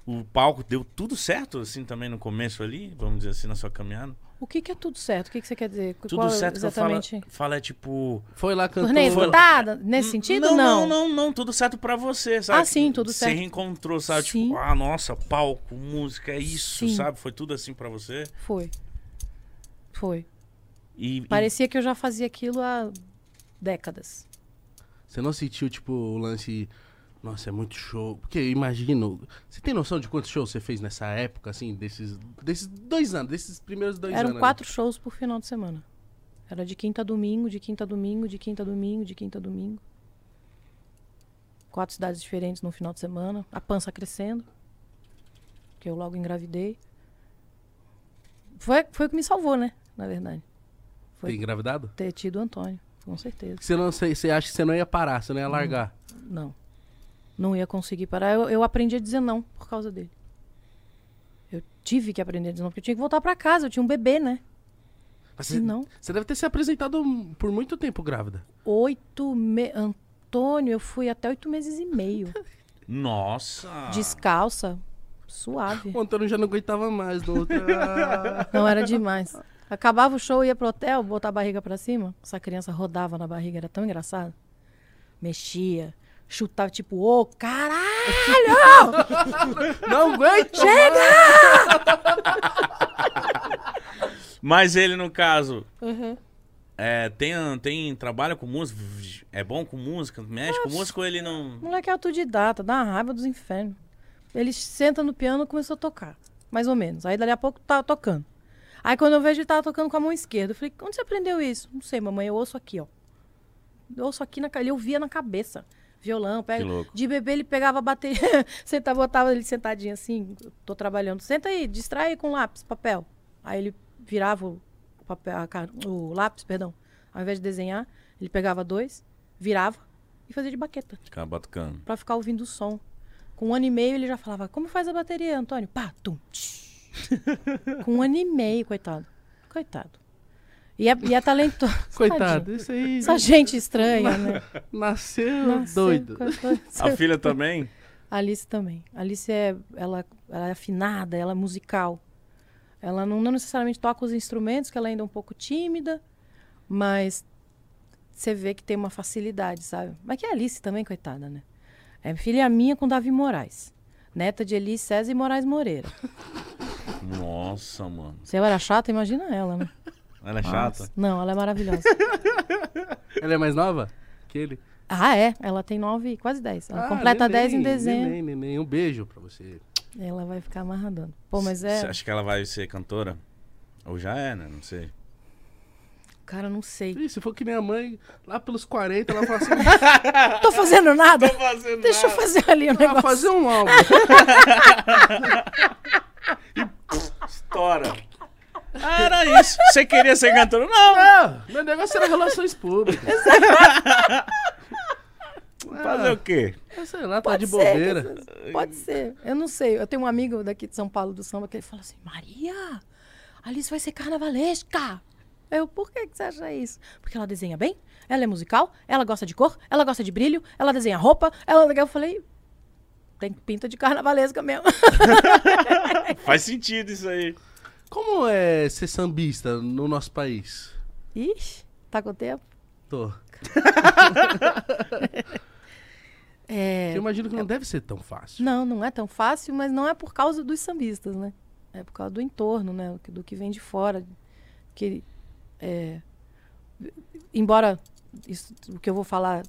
o palco deu tudo certo, assim, também no começo ali, vamos dizer assim, na sua caminhada? O que, que é tudo certo? O que, que você quer dizer? Tudo Qual certo exatamente? que eu falo, falo é tipo... Foi lá cantou. Turnê esgotada? Nesse sentido? Não, Não. não, não, não, tudo certo pra você, sabe? Ah, sim, tudo Você certo. reencontrou, sabe? Sim. Tipo, ah, nossa, palco, música, é isso, Sim. sabe? Foi tudo assim pra você? Foi. Foi. E, e- Parecia que eu já fazia aquilo há décadas. Você não sentiu, tipo, o lance. Nossa, é muito show. Porque eu imagino. Você tem noção de quantos shows você fez nessa época, assim, desses, desses dois anos, desses primeiros dois Eram anos? quatro shows por final de semana. Era de quinta a domingo, de quinta a domingo, de quinta a domingo, de quinta a domingo. Quatro cidades diferentes no final de semana. A pança crescendo. Que eu logo engravidei. Foi, foi o que me salvou, né? Na verdade. Foi Tem engravidado? ter tido o Antônio. Com certeza. Você, não, você, você acha que você não ia parar, você não ia largar. Não. Não ia conseguir parar. Eu, eu aprendi a dizer não por causa dele. Eu tive que aprender a dizer não, porque eu tinha que voltar pra casa. Eu tinha um bebê, né? Mas Se você, não. você deve ter se apresentado por muito tempo grávida. Oito me... Antônio, eu fui até oito meses e meio. Nossa! Descalça. Suave. O Antônio já não aguentava mais do outro. Não era demais. Acabava o show, ia pro hotel, botar a barriga pra cima. Essa criança rodava na barriga, era tão engraçado. Mexia, chutava, tipo, ô, caralho! não aguento! Mas ele, no caso, Uhum. é, tem, tem trabalho com música? É bom com música? Mexe com música ou ele não. Moleque é autodidata, dá uma raiva dos infernos. Ele senta no piano e começou a tocar. Mais ou menos. Aí dali a pouco tava tocando. Aí quando eu vejo ele tava tocando com a mão esquerda. Eu falei, onde você aprendeu isso? Não sei, mamãe, eu ouço aqui, ó. Eu ouço aqui na ele ouvia na cabeça. Violão, pega. De bebê ele pegava a bateria. Sentava, botava ele sentadinho assim, tô trabalhando. Senta aí, distrai com lápis, papel. Aí ele virava o, papel, a o lápis, perdão. Ao invés de desenhar, ele pegava dois, virava e fazia de baqueta Ficar batucando. pra ficar ouvindo o som. Com um ano e meio ele já falava, como faz a bateria, Antônio? Pá, tum, tch. Com um ano e meio, coitado. Coitado. E é, e é talentoso. Coitado, isso aí. Essa gente estranha, né? Nasceu, Nasceu doido. a- filha também? Alice também. Alice é, ela, ela é afinada, ela é musical. Ela não, não necessariamente toca os instrumentos, que ela ainda é um pouco tímida, mas você vê que tem uma facilidade, sabe? Mas que é a Alice também, coitada, né? É filha minha com Davi Moraes. Neta de Eli César e Moraes Moreira. Nossa, mano. Se eu era chata, imagina ela, né? Ela é chata? Nossa. Não, ela é maravilhosa. Ela é mais nova que ele? ah, é? Ela tem nove, quase dez. Ela Ah, completa neném, dez em dezembro. Neném, neném. Um beijo pra você. Ela vai ficar amarradando. Pô, mas Você é. acha que ela vai ser cantora? Ou já é, né? Não sei. Cara, não sei. Ih, se for que nem a mãe, lá pelos 40, ela fala assim: Tô fazendo nada? fazendo Deixa eu fazer ali o vai negócio. fazer um álbum. Estoura. Ah, era isso. Você queria ser cantora? Não. Ah, meu negócio era relações públicas. Fazer o quê? Ah, sei lá, tá Pode de ser, bobeira. Pode ser. Eu não sei. Eu tenho um amigo daqui de São Paulo do samba que ele fala assim: Maria, Alice vai ser carnavalesca. Eu, por que, que você acha isso? Porque ela desenha bem, ela é musical, ela gosta de cor, ela gosta de brilho, ela desenha roupa, ela. Eu falei, tem pinta de carnavalesca mesmo. Faz sentido isso aí. Como é ser sambista no nosso país? Ixi, tá com tempo? Tô. É, Eu imagino que não deve ser tão fácil. Não, não é tão fácil, mas não é por causa dos sambistas, né? É por causa do entorno, né? Do que vem de fora. Que, é, embora isso, o que eu vou falar,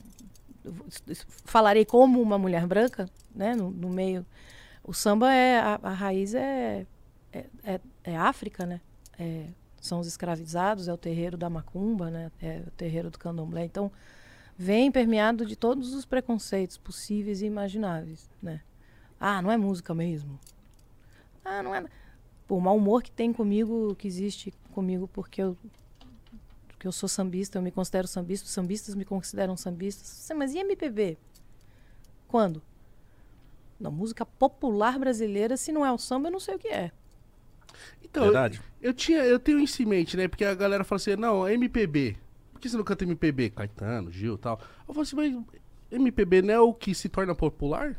falarei como uma mulher branca, né? No, no meio, o samba é a, a raiz é é, é, é África, né? É, são os escravizados, é o terreiro da macumba, né? É o terreiro do candomblé. Então vem permeado de todos os preconceitos possíveis e imagináveis, né? Ah, não é música mesmo. Ah, não é. O mau humor que tem comigo, que existe comigo porque eu porque eu sou sambista, eu me considero sambista, os sambistas me consideram sambistas. Mas e MPB? Quando? Na música popular brasileira, se não é o samba, eu não sei o que é. Então, Verdade. eu, eu tinha, eu tenho isso em mente, né? Porque a galera fala assim, não, MPB. Por que você não canta MPB? Caetano, Gil e tal. Eu falo assim, mas MPB não é o que se torna popular?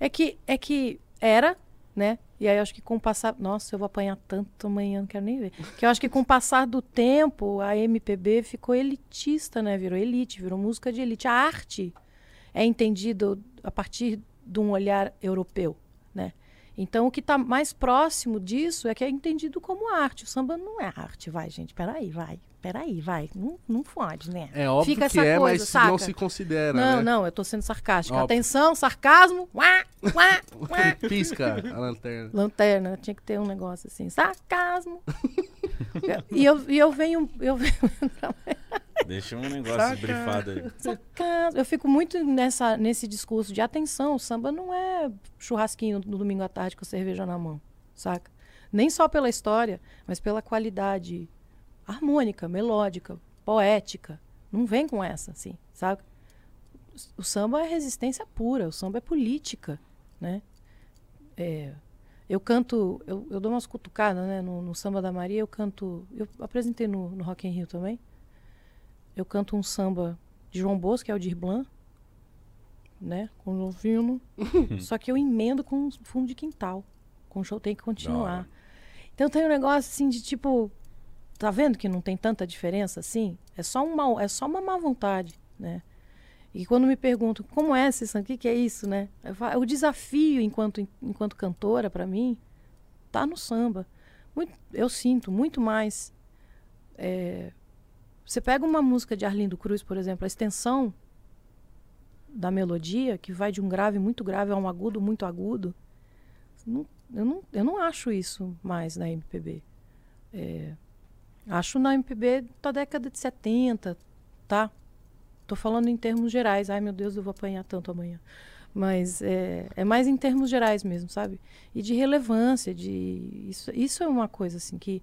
É que, é que era, né? E aí eu acho que com o passar. Nossa, eu vou apanhar tanto amanhã, não quero nem ver. Que eu acho que com o passar do tempo, a MPB ficou elitista, né? Virou elite, virou música de elite. A arte é entendida a partir de um olhar europeu? Então, o que está mais próximo disso é que é entendido como arte. O samba não é arte, vai, gente. Peraí, vai. Peraí, vai. Não, não fode, né? É óbvio Fica que essa é, coisa, mas saca? não se considera, Não, né? não, eu tô sendo sarcástica. Óbvio. Atenção, sarcasmo. Uá, uá, uá. Pisca a lanterna. Lanterna, tinha que ter um negócio assim, sarcasmo. e, eu, e eu venho. Eu venho Deixa um negócio Saca. brifado aí. sarcasmo. Eu fico muito nessa, nesse discurso de atenção. O samba não é churrasquinho no domingo à tarde com cerveja na mão, saca? Nem só pela história, mas pela qualidade harmônica, melódica, poética. Não vem com essa, assim, sabe? O samba é resistência pura, o samba é política, né? É, eu canto, eu, eu dou umas cutucadas, né? No, no Samba da Maria eu canto, eu apresentei no, no Rock in Rio também. Eu canto um samba de João Bosco, que é o de Blanc, né? Com Lovino. Só que eu emendo com um fundo de quintal. Com o show tem que continuar. Então tem um negócio assim de tipo, tá vendo que não tem tanta diferença assim? É só um mal, é só uma má vontade, né? E quando me perguntam como é esse o que, que é isso, né? Falo, o desafio enquanto enquanto cantora para mim tá no samba. Muito, eu sinto muito mais. é, você pega uma música de Arlindo Cruz, por exemplo, a extensão da melodia, que vai de um grave muito grave a um agudo muito agudo, não- eu, não, eu não acho isso mais na MPB. É, acho na MPB da década de 70, tá? Tô falando em termos gerais. Ai, meu Deus, eu vou apanhar tanto amanhã. Mas é, é mais em termos gerais mesmo, sabe? E de relevância, de... Isso, isso é uma coisa, assim, que...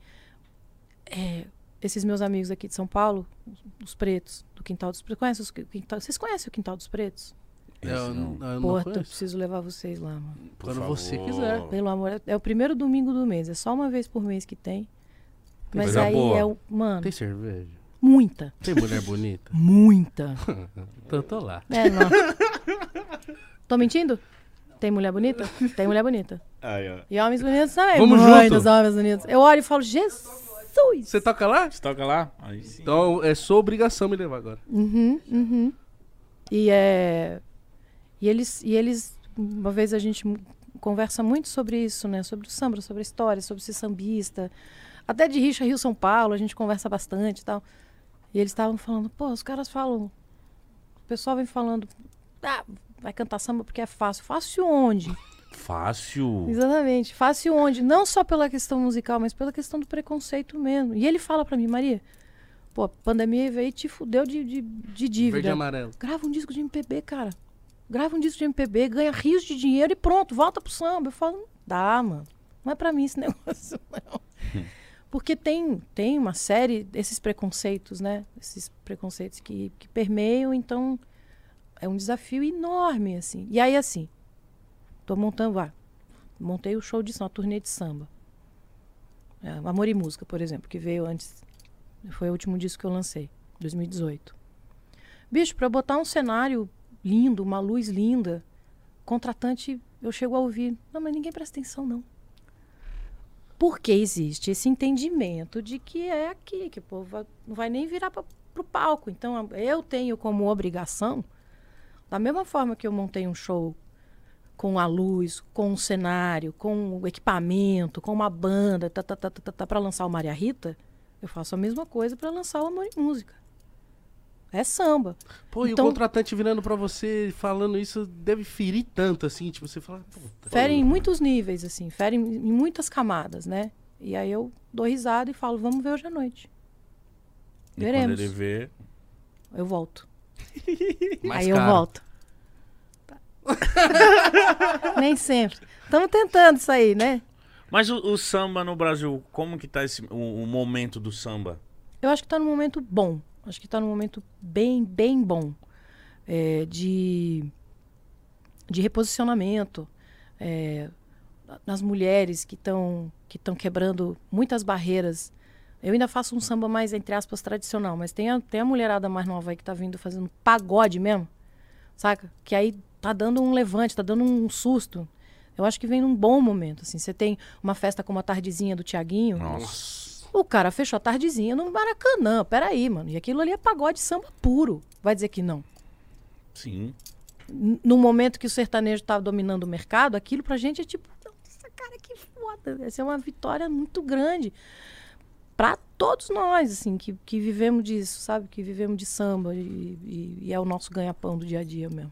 é, esses meus amigos aqui de São Paulo, os, os pretos, do Quintal dos Pretos, conhecem os qui- quintal, vocês conhecem o Quintal dos Pretos? Esse eu não. eu Porra, não eu conheço. preciso levar vocês lá, mano. Por Quando você quiser. Pelo amor, é- é o primeiro domingo do mês, é só uma vez por mês que tem. Mas coisa aí boa. é o. Mano, Tem cerveja? muita. Tem mulher bonita? Muita. Tô lá. É, não. Tô mentindo? Tem mulher bonita? Tem mulher bonita. Aí, ó. E homens bonitos também. Vamos Muitos junto. homens bonitos. Eu olho e falo, Jesus! Você toca lá? Você toca lá? Aí sim. Então é sua obrigação me levar agora. Uhum, uhum. E é. E eles, e eles. Uma vez a gente conversa muito sobre isso, né? Sobre o samba, sobre a história, sobre ser sambista. Até de Richa Rio São Paulo, a gente conversa bastante e tal. E eles estavam falando, pô, os caras falam. O pessoal vem falando, ah, vai cantar samba porque é fácil. Fácil onde? Fácil. Exatamente. Fácil onde? Não só pela questão musical, mas pela questão do preconceito mesmo. E ele fala pra mim, Maria, pô, a pandemia veio e te fudeu de, de, de Verde e dívida. amarelo. Grava um disco de MPB, cara. Grava um disco de MPB, ganha rios de dinheiro e pronto, volta pro samba. Eu falo, não dá, mano. Não é pra mim esse negócio, não. Porque tem, tem uma série desses preconceitos, né? Esses preconceitos que, que permeiam, então é um desafio enorme, assim. E aí, assim, tô montando, ah, montei o show de samba, a turnê de samba. É, Amor e Música, por exemplo, que veio antes, foi o último disco que eu lancei, 2018. Bicho, pra botar um cenário lindo, uma luz linda, contratante, eu chego a ouvir, não, mas ninguém presta atenção, não. Porque existe esse entendimento de que é aqui, que o povo não vai nem virar para o palco. Então, eu tenho como obrigação, da mesma forma que eu montei um show com a luz, com o cenário, com o equipamento, com uma banda, tá, tá, tá, tá, tá, para lançar o Maria Rita, eu faço a mesma coisa para lançar o Amor e Música. É samba. Pô, e Então- o contratante virando pra você falando isso deve ferir tanto assim, tipo, você fala, puta. Fere em muitos níveis, assim, fere em, muitas camadas, né? E aí eu dou risada e falo, vamos ver hoje à noite. E Veremos. Quando ele vê, Eu volto. mais aí caro. eu volto. Nem sempre. Estamos tentando isso aí, né? Mas o, o samba no Brasil, como que tá esse, o, o momento do samba? Eu acho que está num momento bom. Acho que está num momento bem, bem bom. é, de, de reposicionamento. é, nas mulheres que estão que estão quebrando muitas barreiras. Eu ainda faço um samba mais, entre aspas, tradicional, mas tem a, tem a mulherada mais nova aí que tá vindo fazendo pagode mesmo, saca? Que aí tá dando um levante, tá dando um susto. Eu acho que vem num bom momento, assim. Você tem uma festa como a tardezinha do Tiaguinho. Nossa. O cara fechou a tardezinha no Maracanã. Peraí, mano. E aquilo ali é pagode samba puro. Vai dizer que não. Sim. N- No momento que o sertanejo tava dominando o mercado, aquilo pra gente é tipo, nossa, cara, que foda. Essa é uma vitória muito grande. Pra todos nós, assim, que, que vivemos disso, sabe? Que vivemos de samba e, e- e é o nosso ganha-pão do dia a dia mesmo.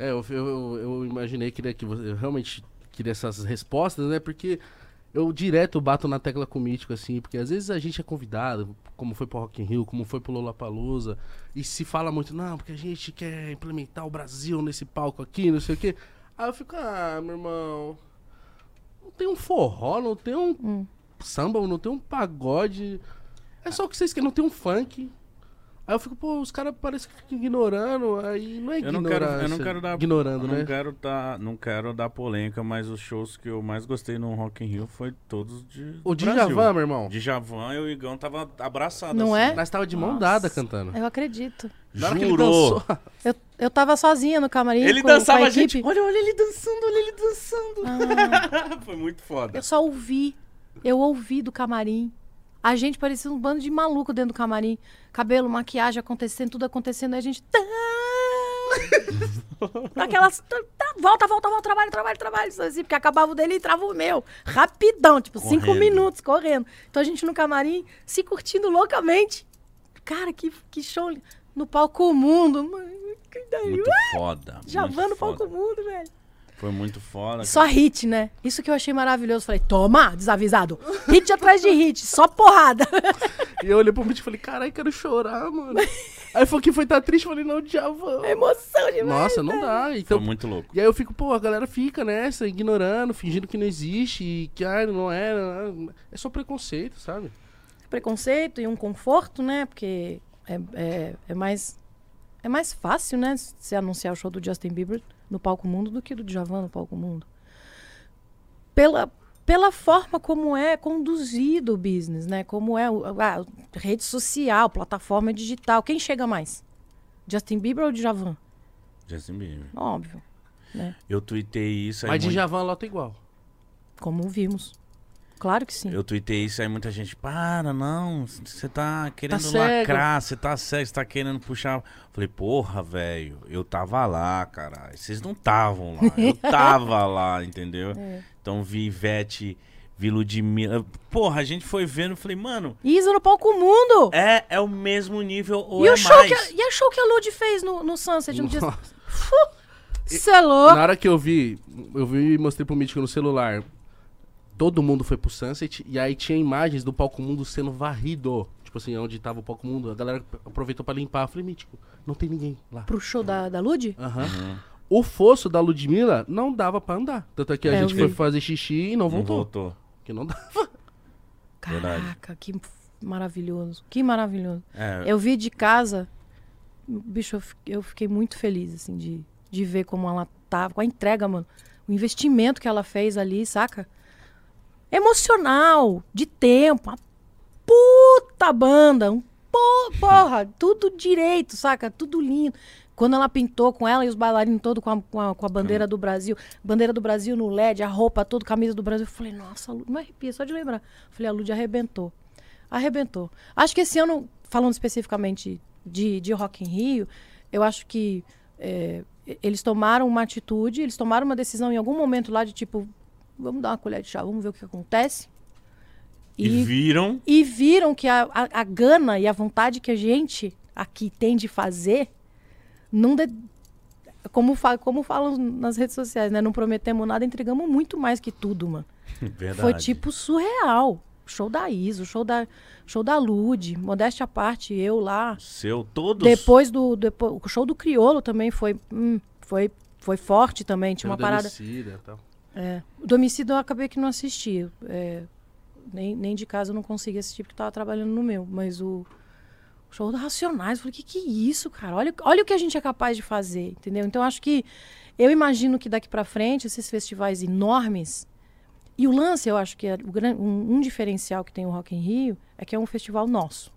É, eu, eu, eu imaginei que, né, que você eu realmente queria essas respostas, né? Porque eu direto bato na tecla com o Mítico, assim, porque às vezes a gente é convidado, como foi pro Rock in Rio, como foi pro Lollapalooza, e se fala muito, não, porque a gente quer implementar o Brasil nesse palco aqui, não sei o quê. Aí eu fico, ah, meu irmão, não tem um forró, não tem um Hum. samba, não tem um pagode, é só o que vocês querem, não tem um funk. Aí eu fico, pô, os caras parecem que ficam ignorando, aí não é Eu não ignorância. quero, eu não quero dar, Ignorando, eu não né? quero dar, não quero dar polêmica, mas os shows que eu mais gostei no Rock in Rio foi todos de O. Djavan, meu irmão. Djavan e o Igão tava abraçado Não assim. é? Nós tava de mão Nossa. dada cantando. Eu acredito. Jurou. Eu, eu tava sozinha no camarim. Ele com, dançava com a gente. Olha, olha ele dançando, olha ele dançando. Ah, Foi muito foda. eu só ouvi. Eu ouvi do camarim. A gente parecia um bando de maluco dentro do camarim. Cabelo, maquiagem acontecendo, tudo acontecendo. Aí a gente. Aquelas. tá, volta, volta, volta, trabalho, trabalho, trabalho. Assim, porque acabava o dele e entrava o meu. Rapidão, tipo, cinco Correndo. minutos correndo. Então a gente no camarim se curtindo loucamente. Cara, que, que show. No palco mundo. Mano, que daí. Muito foda. No foda. palco mundo, velho. Foi muito foda. Só hit, né? Isso que eu achei maravilhoso. Falei, toma, desavisado. Hit atrás de hit, só porrada. E eu olhei pro Mítico e falei, caralho, quero chorar, mano. Aí falou que foi tá triste, eu falei, não, Djavan. É emoção demais. Nossa, não dá. Foi Então, muito louco. E aí eu fico, pô, a galera fica nessa, ignorando, fingindo que não existe, e que ah, não é. não é. É só preconceito, sabe? Preconceito e um conforto, né? Porque é, é, é mais. É mais fácil, né? Se anunciar o show do Justin Bieber no palco mundo do que do Djavan no palco mundo. Pela, pela forma como é conduzido o business, né? Como é o- a, rede social, plataforma digital. Quem chega mais? Justin Bieber ou Djavan? Justin Bieber. Óbvio. Né? Eu tuitei isso aí. Mas muito- Djavan lota igual. Como vimos. Claro que sim. Eu tuitei isso aí, muita gente, para, não, você tá querendo cego. lacrar, você tá cego, você tá querendo puxar. Falei, porra, velho, eu tava lá, caralho. Vocês não estavam lá, eu tava lá, entendeu? É. Então vi Ivete, vi Ludmilla. Porra, a gente foi vendo, falei, mano, Isa no palco mundo! é, é o mesmo nível ou e, é o show mais. que a, e a show que a Lud fez no, no Sunset no dia. Você é louco? Na hora que eu vi, eu vi e mostrei pro Mítico no celular. Todo mundo foi pro Sunset e aí tinha imagens do palco mundo sendo varrido. Tipo assim, onde tava o palco mundo. A galera aproveitou pra limpar. Eu falei, Mítico, não tem ninguém lá. Pro show da, da Lud? Aham. Uhum. O fosso da Ludmilla não dava pra andar. Tanto é que a É, gente foi fazer xixi e não Não voltou. voltou. Porque não dava. Verdade. Caraca, que maravilhoso. Que maravilhoso. É, Eu vi de casa. Bicho, eu eu fiquei muito feliz, assim, de, de ver como ela tava, com a entrega, mano. O investimento que ela fez ali, saca? Emocional, de tempo, uma puta banda, um po- porra, tudo direito, saca? Tudo lindo. Quando ela pintou com ela e os bailarinos todos com a, com, a, com a bandeira do Brasil, bandeira do Brasil no LED, a roupa toda, camisa do Brasil, eu falei, nossa, Lud, me arrepia só de lembrar. Eu falei, a Lud arrebentou. Arrebentou. Acho que esse ano, falando especificamente de, de Rock in Rio, eu acho que é, eles tomaram uma atitude, eles tomaram uma decisão em algum momento lá de tipo, vamos dar uma colher de chá, vamos ver o que acontece. e viram. E viram que a, a, a gana e a vontade que a gente aqui tem de fazer, não de- como, fa como falam nas redes sociais, né? Não prometemos nada, entregamos muito mais que tudo, mano. Verdade. Foi tipo surreal. Show da Iso, show da, show da Lud, modéstia à parte, eu lá. Seu, todos. Depois do. Depois, o show do Criolo também foi. hum, foi, foi forte também. Tinha uma parada. Emicida e tal. É. O do homicídio eu acabei que não assisti. É, nem, nem de casa eu não consegui assistir porque tava trabalhando no meu. Mas o show do Racionais, eu falei, que que é isso, cara? Olha, olha o que a gente é capaz de fazer, entendeu? Então acho que eu imagino que daqui pra frente esses festivais enormes e o lance, eu acho que é o um, um diferencial que tem o Rock in Rio é que é um festival nosso.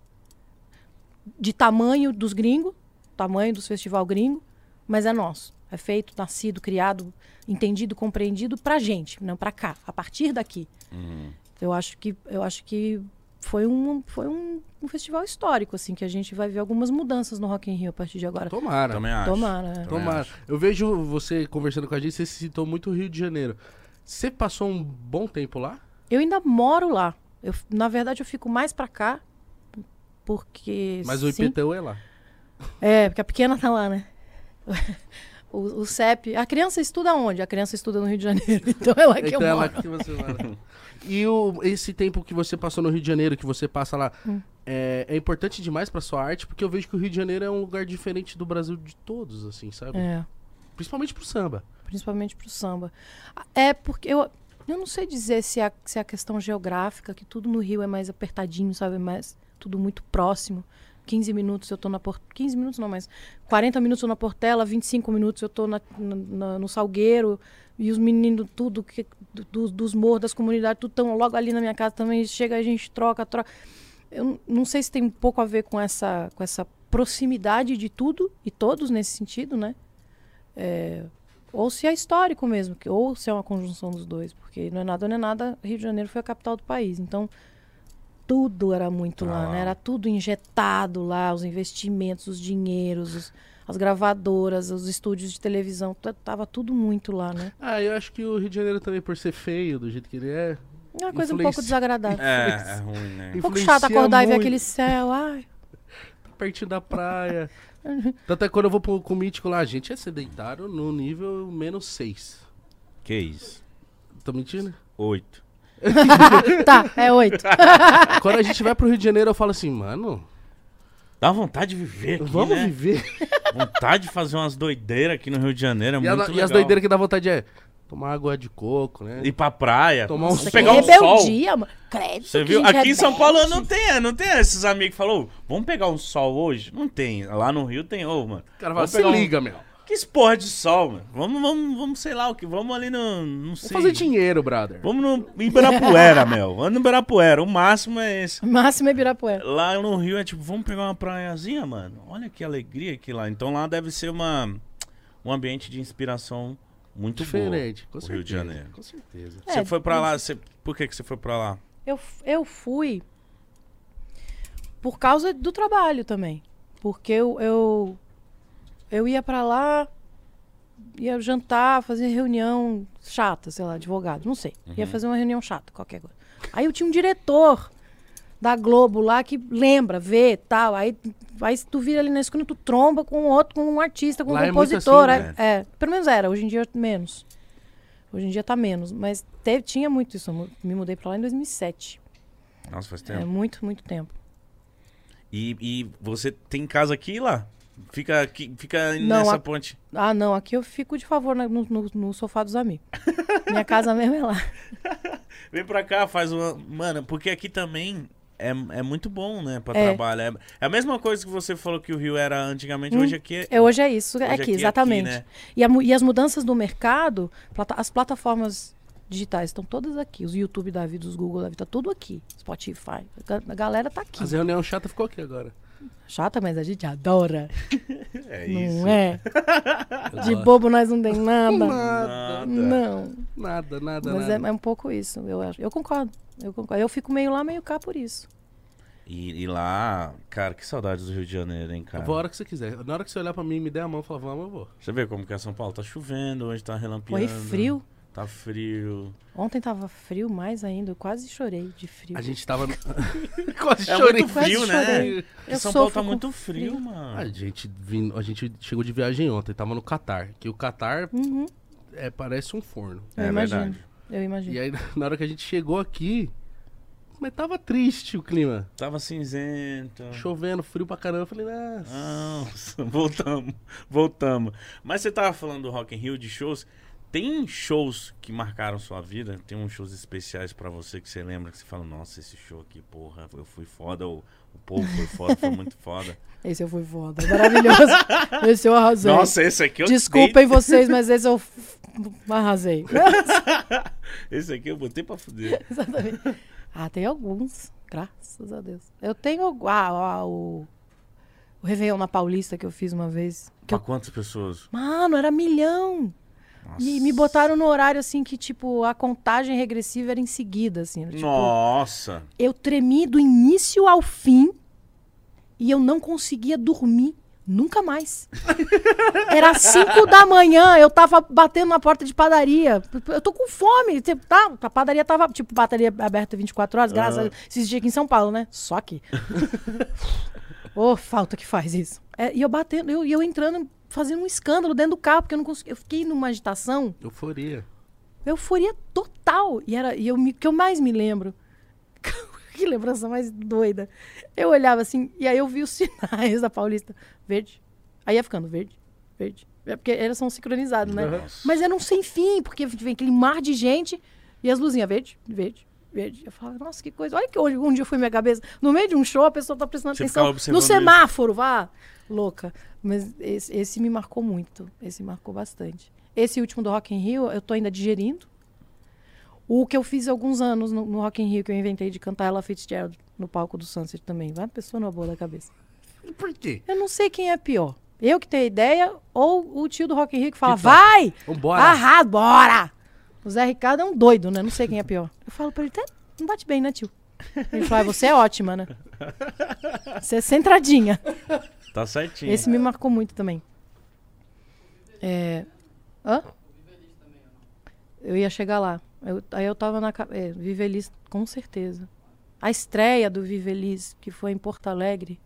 De tamanho dos gringos, tamanho dos festival gringo, mas é nosso. É feito, nascido, criado, entendido, compreendido pra gente, não pra cá, a partir daqui. Uhum. Eu acho que eu acho que foi um foi um, um festival histórico assim que a gente vai ver algumas mudanças no Rock in Rio a partir de agora. Tomara. Também acho. Tomara. Também Tomara. acho. Eu vejo você conversando com a gente, você citou muito o Rio de Janeiro. Você passou um bom tempo lá? Eu ainda moro lá. Eu, na verdade, eu fico mais pra cá porque Mas o sim, IPTU é lá. É, porque a pequena tá lá, né? O, o CEP. A criança estuda onde? A criança estuda no Rio de Janeiro. Então é lá que Então eu é moro. que você mora. E o, esse tempo que você passou no Rio de Janeiro, que você passa lá, Hum. é, é importante demais pra sua arte, porque eu vejo que o Rio de Janeiro é um lugar diferente do Brasil de todos, assim, sabe? É, Principalmente pro samba. principalmente pro samba. É porque eu, eu não sei dizer se é, a, se é a questão geográfica, que tudo no Rio é mais apertadinho, sabe? É mais, tudo muito próximo. 15 minutos eu tô na Portela. 15 minutos não, mas 40 minutos eu na Portela, 25 minutos eu tô na, na- no Salgueiro. E os meninos, tudo que, do- dos morros, das comunidades, tudo tão logo ali na minha casa também. Chega, a gente troca, troca. Eu não sei se tem um pouco a ver com essa, com essa proximidade de tudo e todos nesse sentido, né? É, ou se é histórico mesmo, que, ou se é uma conjunção dos dois, porque não é nada, não é nada. Rio de Janeiro foi a capital do país, então tudo era muito Tá lá, né? Era tudo injetado lá, os investimentos, os dinheiros, os- as gravadoras, os estúdios de televisão, tava tudo muito lá, né? Ah, eu acho que o Rio de Janeiro também, por ser feio do jeito que ele é. É uma coisa um Influencia- pouco desagradável. É, é ruim, né? Um pouco influencia chato acordar e ver muito. aquele céu, ai. pertinho da praia. Tanto é que quando eu vou pro, com o Mítico lá, a gente é sedentário no nível menos 6. Que isso? Tô mentindo? Oito. tá, é oito. Quando a gente vai pro Rio de Janeiro, eu falo assim, mano, Dá vontade de viver aqui, vamos né? viver. Vontade de fazer umas doideiras aqui no Rio de Janeiro, é E, a- e as doideiras que dá vontade é tomar água de coco, né? Ir pra praia. Tomar um Nossa, sol. que pegar um sol. rebeldia, mano. Credo, Você viu? Aqui em São. Paulo não tem, não tem esses amigos que falam, "Ô, vamos pegar um sol hoje? Não tem. Lá no Rio tem, ô, mano. O cara fala, se pegar um- liga, meu. Que esporte de sol, mano. Vamos, vamos, vamos, sei lá o que. Vamos ali no. Não Vamos sei. fazer dinheiro, brother. Vamos no em Ibirapuera, meu. Vamos no Ibirapuera. O máximo é esse. O máximo é Ibirapuera. Lá no Rio é tipo, vamos pegar uma praiazinha, mano. Olha que alegria que lá. Então lá deve ser uma, um ambiente de inspiração muito Diferente, com o certeza. Rio de Janeiro. Com certeza. bom. Você É, foi pra lá, você... por que, que você foi pra lá? Eu, eu fui por causa do trabalho também. Porque eu, eu, eu ia pra lá, ia jantar, fazer reunião chata, sei lá, advogado, não sei. Ia fazer uma reunião chata, qualquer coisa. Aí eu tinha um diretor da Globo lá que lembra, vê tal. Aí, aí tu vira ali na esquina, tu tromba com outro, com um artista, com um Lá é muito compositor. assim, é, né? é, pelo menos era, hoje em dia menos. Hoje em dia tá menos, mas teve, tinha muito isso. Eu me mudei pra lá em 2007. Nossa, faz É tempo. muito, muito tempo. E, e você tem casa aqui e lá? Fica, aqui, fica Não, nessa a- ponte. Ah, não, aqui eu fico de favor na- no, no- no sofá dos amigos. Minha casa mesmo é lá. Vem pra cá, faz uma. Mano, porque aqui também é, é muito bom, né? Pra É. trabalho. É, é a mesma coisa que você falou que o Rio era antigamente, Hum. hoje aqui é. É, hoje é isso, Hoje é aqui, aqui é exatamente. aqui, né? e, a e as mudanças do mercado, plata- as plataformas digitais estão todas aqui. Os YouTube da vida, os Google da vida, tá tudo aqui. Spotify. A ga- A galera tá aqui. As reuniões chatas ficou aqui agora. Chata, mas a gente adora. É não isso. é? Eu De bobo nós não tem nada. Nada, Não. nada, nada, Mas é, nada. é um pouco isso, eu acho. Eu concordo. Eu concordo. Eu fico meio lá, meio cá por isso. E, e lá, cara, que saudades do Rio de Janeiro, hein, cara? Eu vou a hora que você quiser. Na hora que você olhar pra mim e me der a mão, falar, vamos, eu vou. Você vê como que é São Paulo? Tá chovendo, hoje tá relampeando. Foi frio. Tá frio. Ontem tava frio mais ainda. Eu quase chorei de frio. A gente tava. Quase É chorei. muito frio, Quase né? chorei. Eu São Paulo tá muito frio, frio. mano. A gente, vim, a gente chegou de viagem ontem, tava no Catar. Que o Catar Uhum, é, parece um forno. eu É imagino. verdade. Eu imagino. E aí, na hora que a gente chegou aqui, mas tava triste o clima. Tava cinzento. Chovendo, frio pra caramba. Eu falei, nossa. Nossa, voltamos, voltamos. Mas você tava falando do Rock in Rio, de shows. Tem shows que marcaram sua vida? Tem uns shows especiais pra você que você lembra que você fala, nossa, esse show aqui, porra, eu fui foda, o, o povo foi foda, foi muito foda. Esse eu fui foda. Maravilhoso. esse eu arrasei. Nossa, esse aqui eu Desculpem vocês, mas esse eu arrasei. dei- Esse aqui eu botei pra fuder. Exatamente. Ah, tem alguns. Graças a Deus. Eu tenho ah, ah, o, o Réveillon na Paulista que eu fiz uma vez. Pra quantas pessoas? Mano, era milhão. E me botaram no horário assim que, tipo, a contagem regressiva era em seguida, assim. Tipo, Nossa! eu tremi do início ao fim e eu não conseguia dormir nunca mais. Era cinco da manhã, eu tava batendo na porta de padaria. Eu tô com fome. Tipo, tá, a padaria tava, tipo, padaria aberta 24 horas, graças a Deus. Esses dias aqui em São Paulo, né? Só aqui. Ô, falta que faz isso. É, e eu batendo, eu, e eu entrando, fazendo um escândalo dentro do carro, porque eu não consegui. Eu fiquei numa agitação Euforia. euforia total. E era e eu me, que eu mais me lembro. que lembrança mais doida. Eu olhava assim, e aí eu vi os sinais da Paulista. Verde. Aí ia ficando verde, verde. É porque elas são sincronizados, né? Uhum. Mas era um sem fim, porque vem aquele mar de gente e as luzinhas verde, verde, verde. Eu falava, nossa, que coisa. Olha que hoje um dia foi minha cabeça. No meio de um show, a pessoa tá prestando Você atenção no semáforo, vá. Louca. Mas esse, esse me marcou muito. Esse marcou bastante. Esse último do Rock in Rio, eu tô ainda digerindo. O que eu fiz há alguns anos no, no Rock in Rio, que eu inventei de cantar Ella Fitzgerald no palco do Sunset também. Vai uma pessoa numa boa da cabeça. Por quê? Eu não sei quem é pior. Eu que tenho a ideia ou o tio do Rock in Rio que fala, Que vai! Vambora. Arrasa, bora! O Zé Ricardo é um doido, né? Não sei quem é pior. Eu falo pra ele, "Tá, não bate bem, né, tio? Ele fala, "Ah, você é ótima, né? Você é centradinha. Tá certinho. Esse me marcou muito também. É... Hã? Eu ia chegar lá. Eu- aí eu tava na... É, Vivelis, com certeza. A estreia do Vivelis, que foi em Porto Alegre,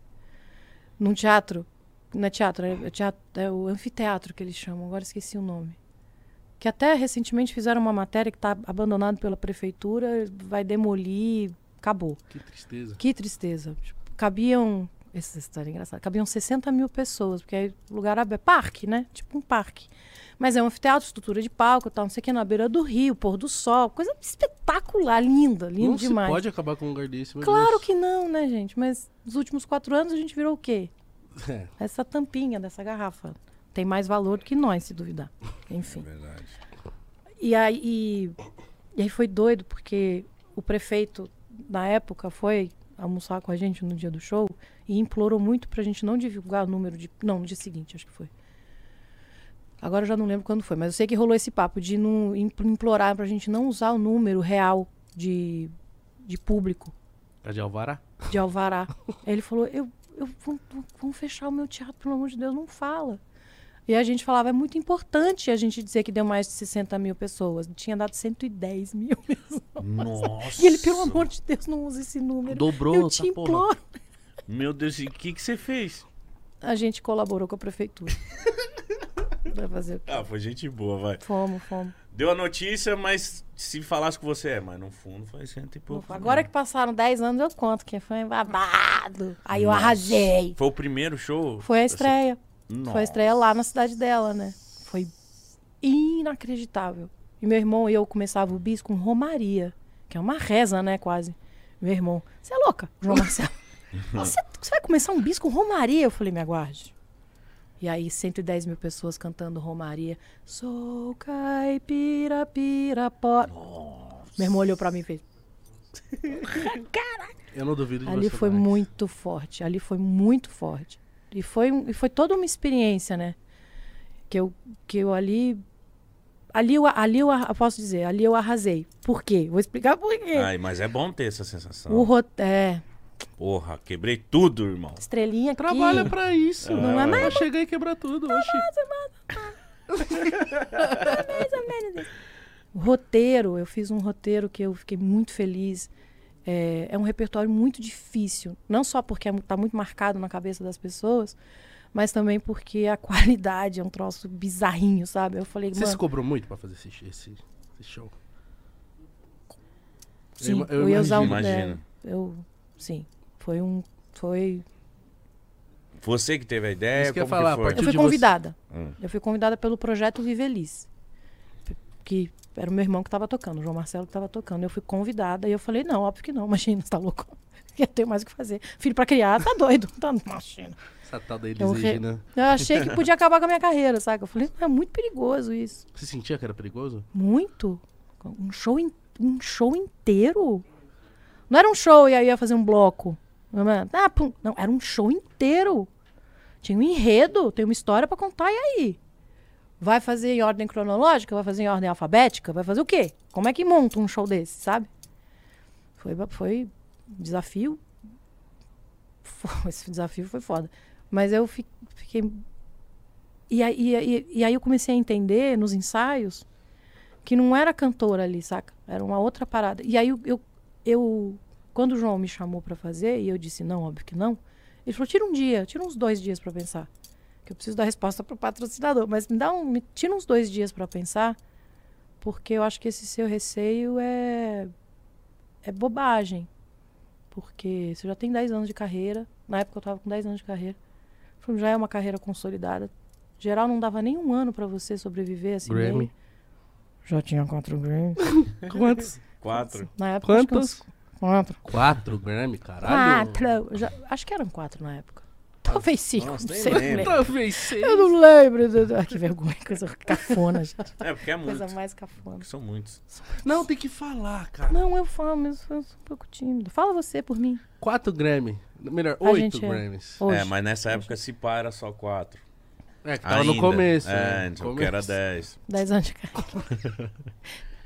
num teatro. Não é teatro, é, é teatro, é o anfiteatro que eles chamam, agora esqueci o nome. Que até recentemente fizeram uma matéria que está abandonado pela prefeitura, vai demolir, acabou. Que tristeza. Que tristeza. Cabiam. Essa história é engraçada. Cabiam 60 mil pessoas, porque aí o lugar aberto. Parque, né? Tipo um parque. Mas é um anfiteatro, estrutura de palco, tal, não sei o que, na beira do rio, pôr do sol. Coisa espetacular, linda, linda Não demais. se pode acabar com um lugar desse, meu Claro Deus. que não, né, gente? Mas nos últimos quatro anos a gente virou o quê? É. Essa tampinha dessa garrafa. Tem mais valor do que nós, se duvidar. Enfim. Verdade. E aí, e, e aí foi doido, porque o prefeito, na época, foi almoçar com a gente no dia do show e implorou muito pra gente não divulgar o número de. Não, no dia seguinte, acho que foi. Agora eu já não lembro quando foi, mas eu sei que rolou esse papo de não impl- implorar pra gente não usar o número real de, de público, A de Alvará? de alvará. Aí ele falou: eu, eu vamos, vamos fechar o meu teatro, pelo amor de Deus, não fala. E a gente falava, é muito importante a gente dizer que deu mais de 60 mil pessoas. Tinha dado 110 mil pessoas. Nossa. E ele, pelo amor de Deus, não usa esse número. Dobrou, eu tá te porra. imploro. Meu Deus, e o que, que você fez? A gente colaborou com a prefeitura. Vai fazer o quê? Ah, foi gente boa, vai. Fomos, fomos. Deu a notícia, mas se falasse com você, é, mas no fundo foi cento e pouco. Agora que passaram 10 anos, eu conto que foi babado. Aí eu arrasei. Foi o primeiro show? Foi a estreia. Nossa. Foi a estreia lá na cidade dela, né? Foi inacreditável. E meu irmão e eu começava o bis com Romaria, que é uma reza, né, quase. Meu irmão, você é louca, João Marcelo. você, você vai começar um bis com Romaria? Eu falei, me aguarde. E aí, 110 mil pessoas cantando Romaria. Sou caipira, pirapó. Meu irmão olhou pra mim e fez. Eu não duvido de Ali você foi mais. muito forte. Ali foi muito forte. E foi, um- e foi toda uma experiência, né? Que eu, que eu ali. Ali eu, ali eu, eu posso dizer, ali eu arrasei. Por quê? Vou explicar por quê. Ai, mas é bom ter essa sensação. o ro- é, Porra, quebrei tudo, irmão. estrelinha aqui. Trabalha pra isso. Não é Pra mais- chegar e quebrar tudo. Oxi. O roteiro, eu fiz um roteiro que eu fiquei muito feliz. É, é um repertório muito difícil. Não só porque está muito marcado na cabeça das pessoas, mas também porque a qualidade é um troço bizarrinho, sabe? Eu falei, Você se cobrou muito pra fazer esse, esse, esse show? sim, eu eu, ima- ia eu usar um. é, eu, sim, foi um. Foi. Você que teve a ideia, Isso que eu falar, que Eu fui de você- convidada. Hum. Eu fui convidada pelo projeto Viveliz. Que era o meu irmão que estava tocando, o João Marcelo que estava tocando. Eu fui convidada e eu falei, não, óbvio que não, imagina, você tá louco. Eu tenho mais o que fazer. Filho pra criar, tá doido. Tá, imagina. Essa tal da Elis Eu re- Regina. Eu achei que podia acabar com a minha carreira, sabe? Eu falei, é muito perigoso isso. Você sentia que era perigoso? Muito. Um show, in- um show inteiro. Não era um show e aí ia fazer um bloco. Não, ah, pum. não, era um show inteiro. Tinha um enredo, tem uma história pra contar, e aí? Vai fazer em ordem cronológica? Vai fazer em ordem alfabética? Vai fazer o quê? Como é que monta um show desse, sabe? Foi, foi desafio. Esse desafio foi foda. Mas eu fi- fiquei. E aí, e, aí- eu comecei a entender nos ensaios que não era cantora ali, saca? Era uma outra parada. E aí eu, eu, eu- quando o João me chamou pra fazer, e eu disse não, óbvio que não, ele falou: tira um dia, tira uns dois dias pra pensar. Que eu preciso dar resposta pro patrocinador. Mas me dá um. Me, tira uns dois dias pra pensar, porque eu acho que esse seu receio é. é bobagem. Porque você já tem 10 anos de carreira. Na época eu tava com 10 anos de carreira. Já é uma carreira consolidada. Geral não dava nem um ano pra você sobreviver assim. Grammy. Já tinha quatro Grammys. Quantos? Quatro. Na época. Quantos? uns Quatro. Quatro Grammy, caralho. Quatro. Já- acho que eram quatro na época. Talvez cinco. Nossa, não sei. lembro. Talvez seis. Eu não lembro. do- Ah, que vergonha, coisa cafona, gente. É, porque é muito. Coisa mais cafona. Porque são muitos. Não, tem que falar, cara. Não, eu falo, mas eu sou um pouco tímido. Fala você por mim. Quatro Grammy. Melhor, A oito é- Grammys. Hoje. É, mas nessa época se pá era só quatro. É, que tava no Ainda. começo. É, né? então, Começo. que era dez. 10 anos de carreira.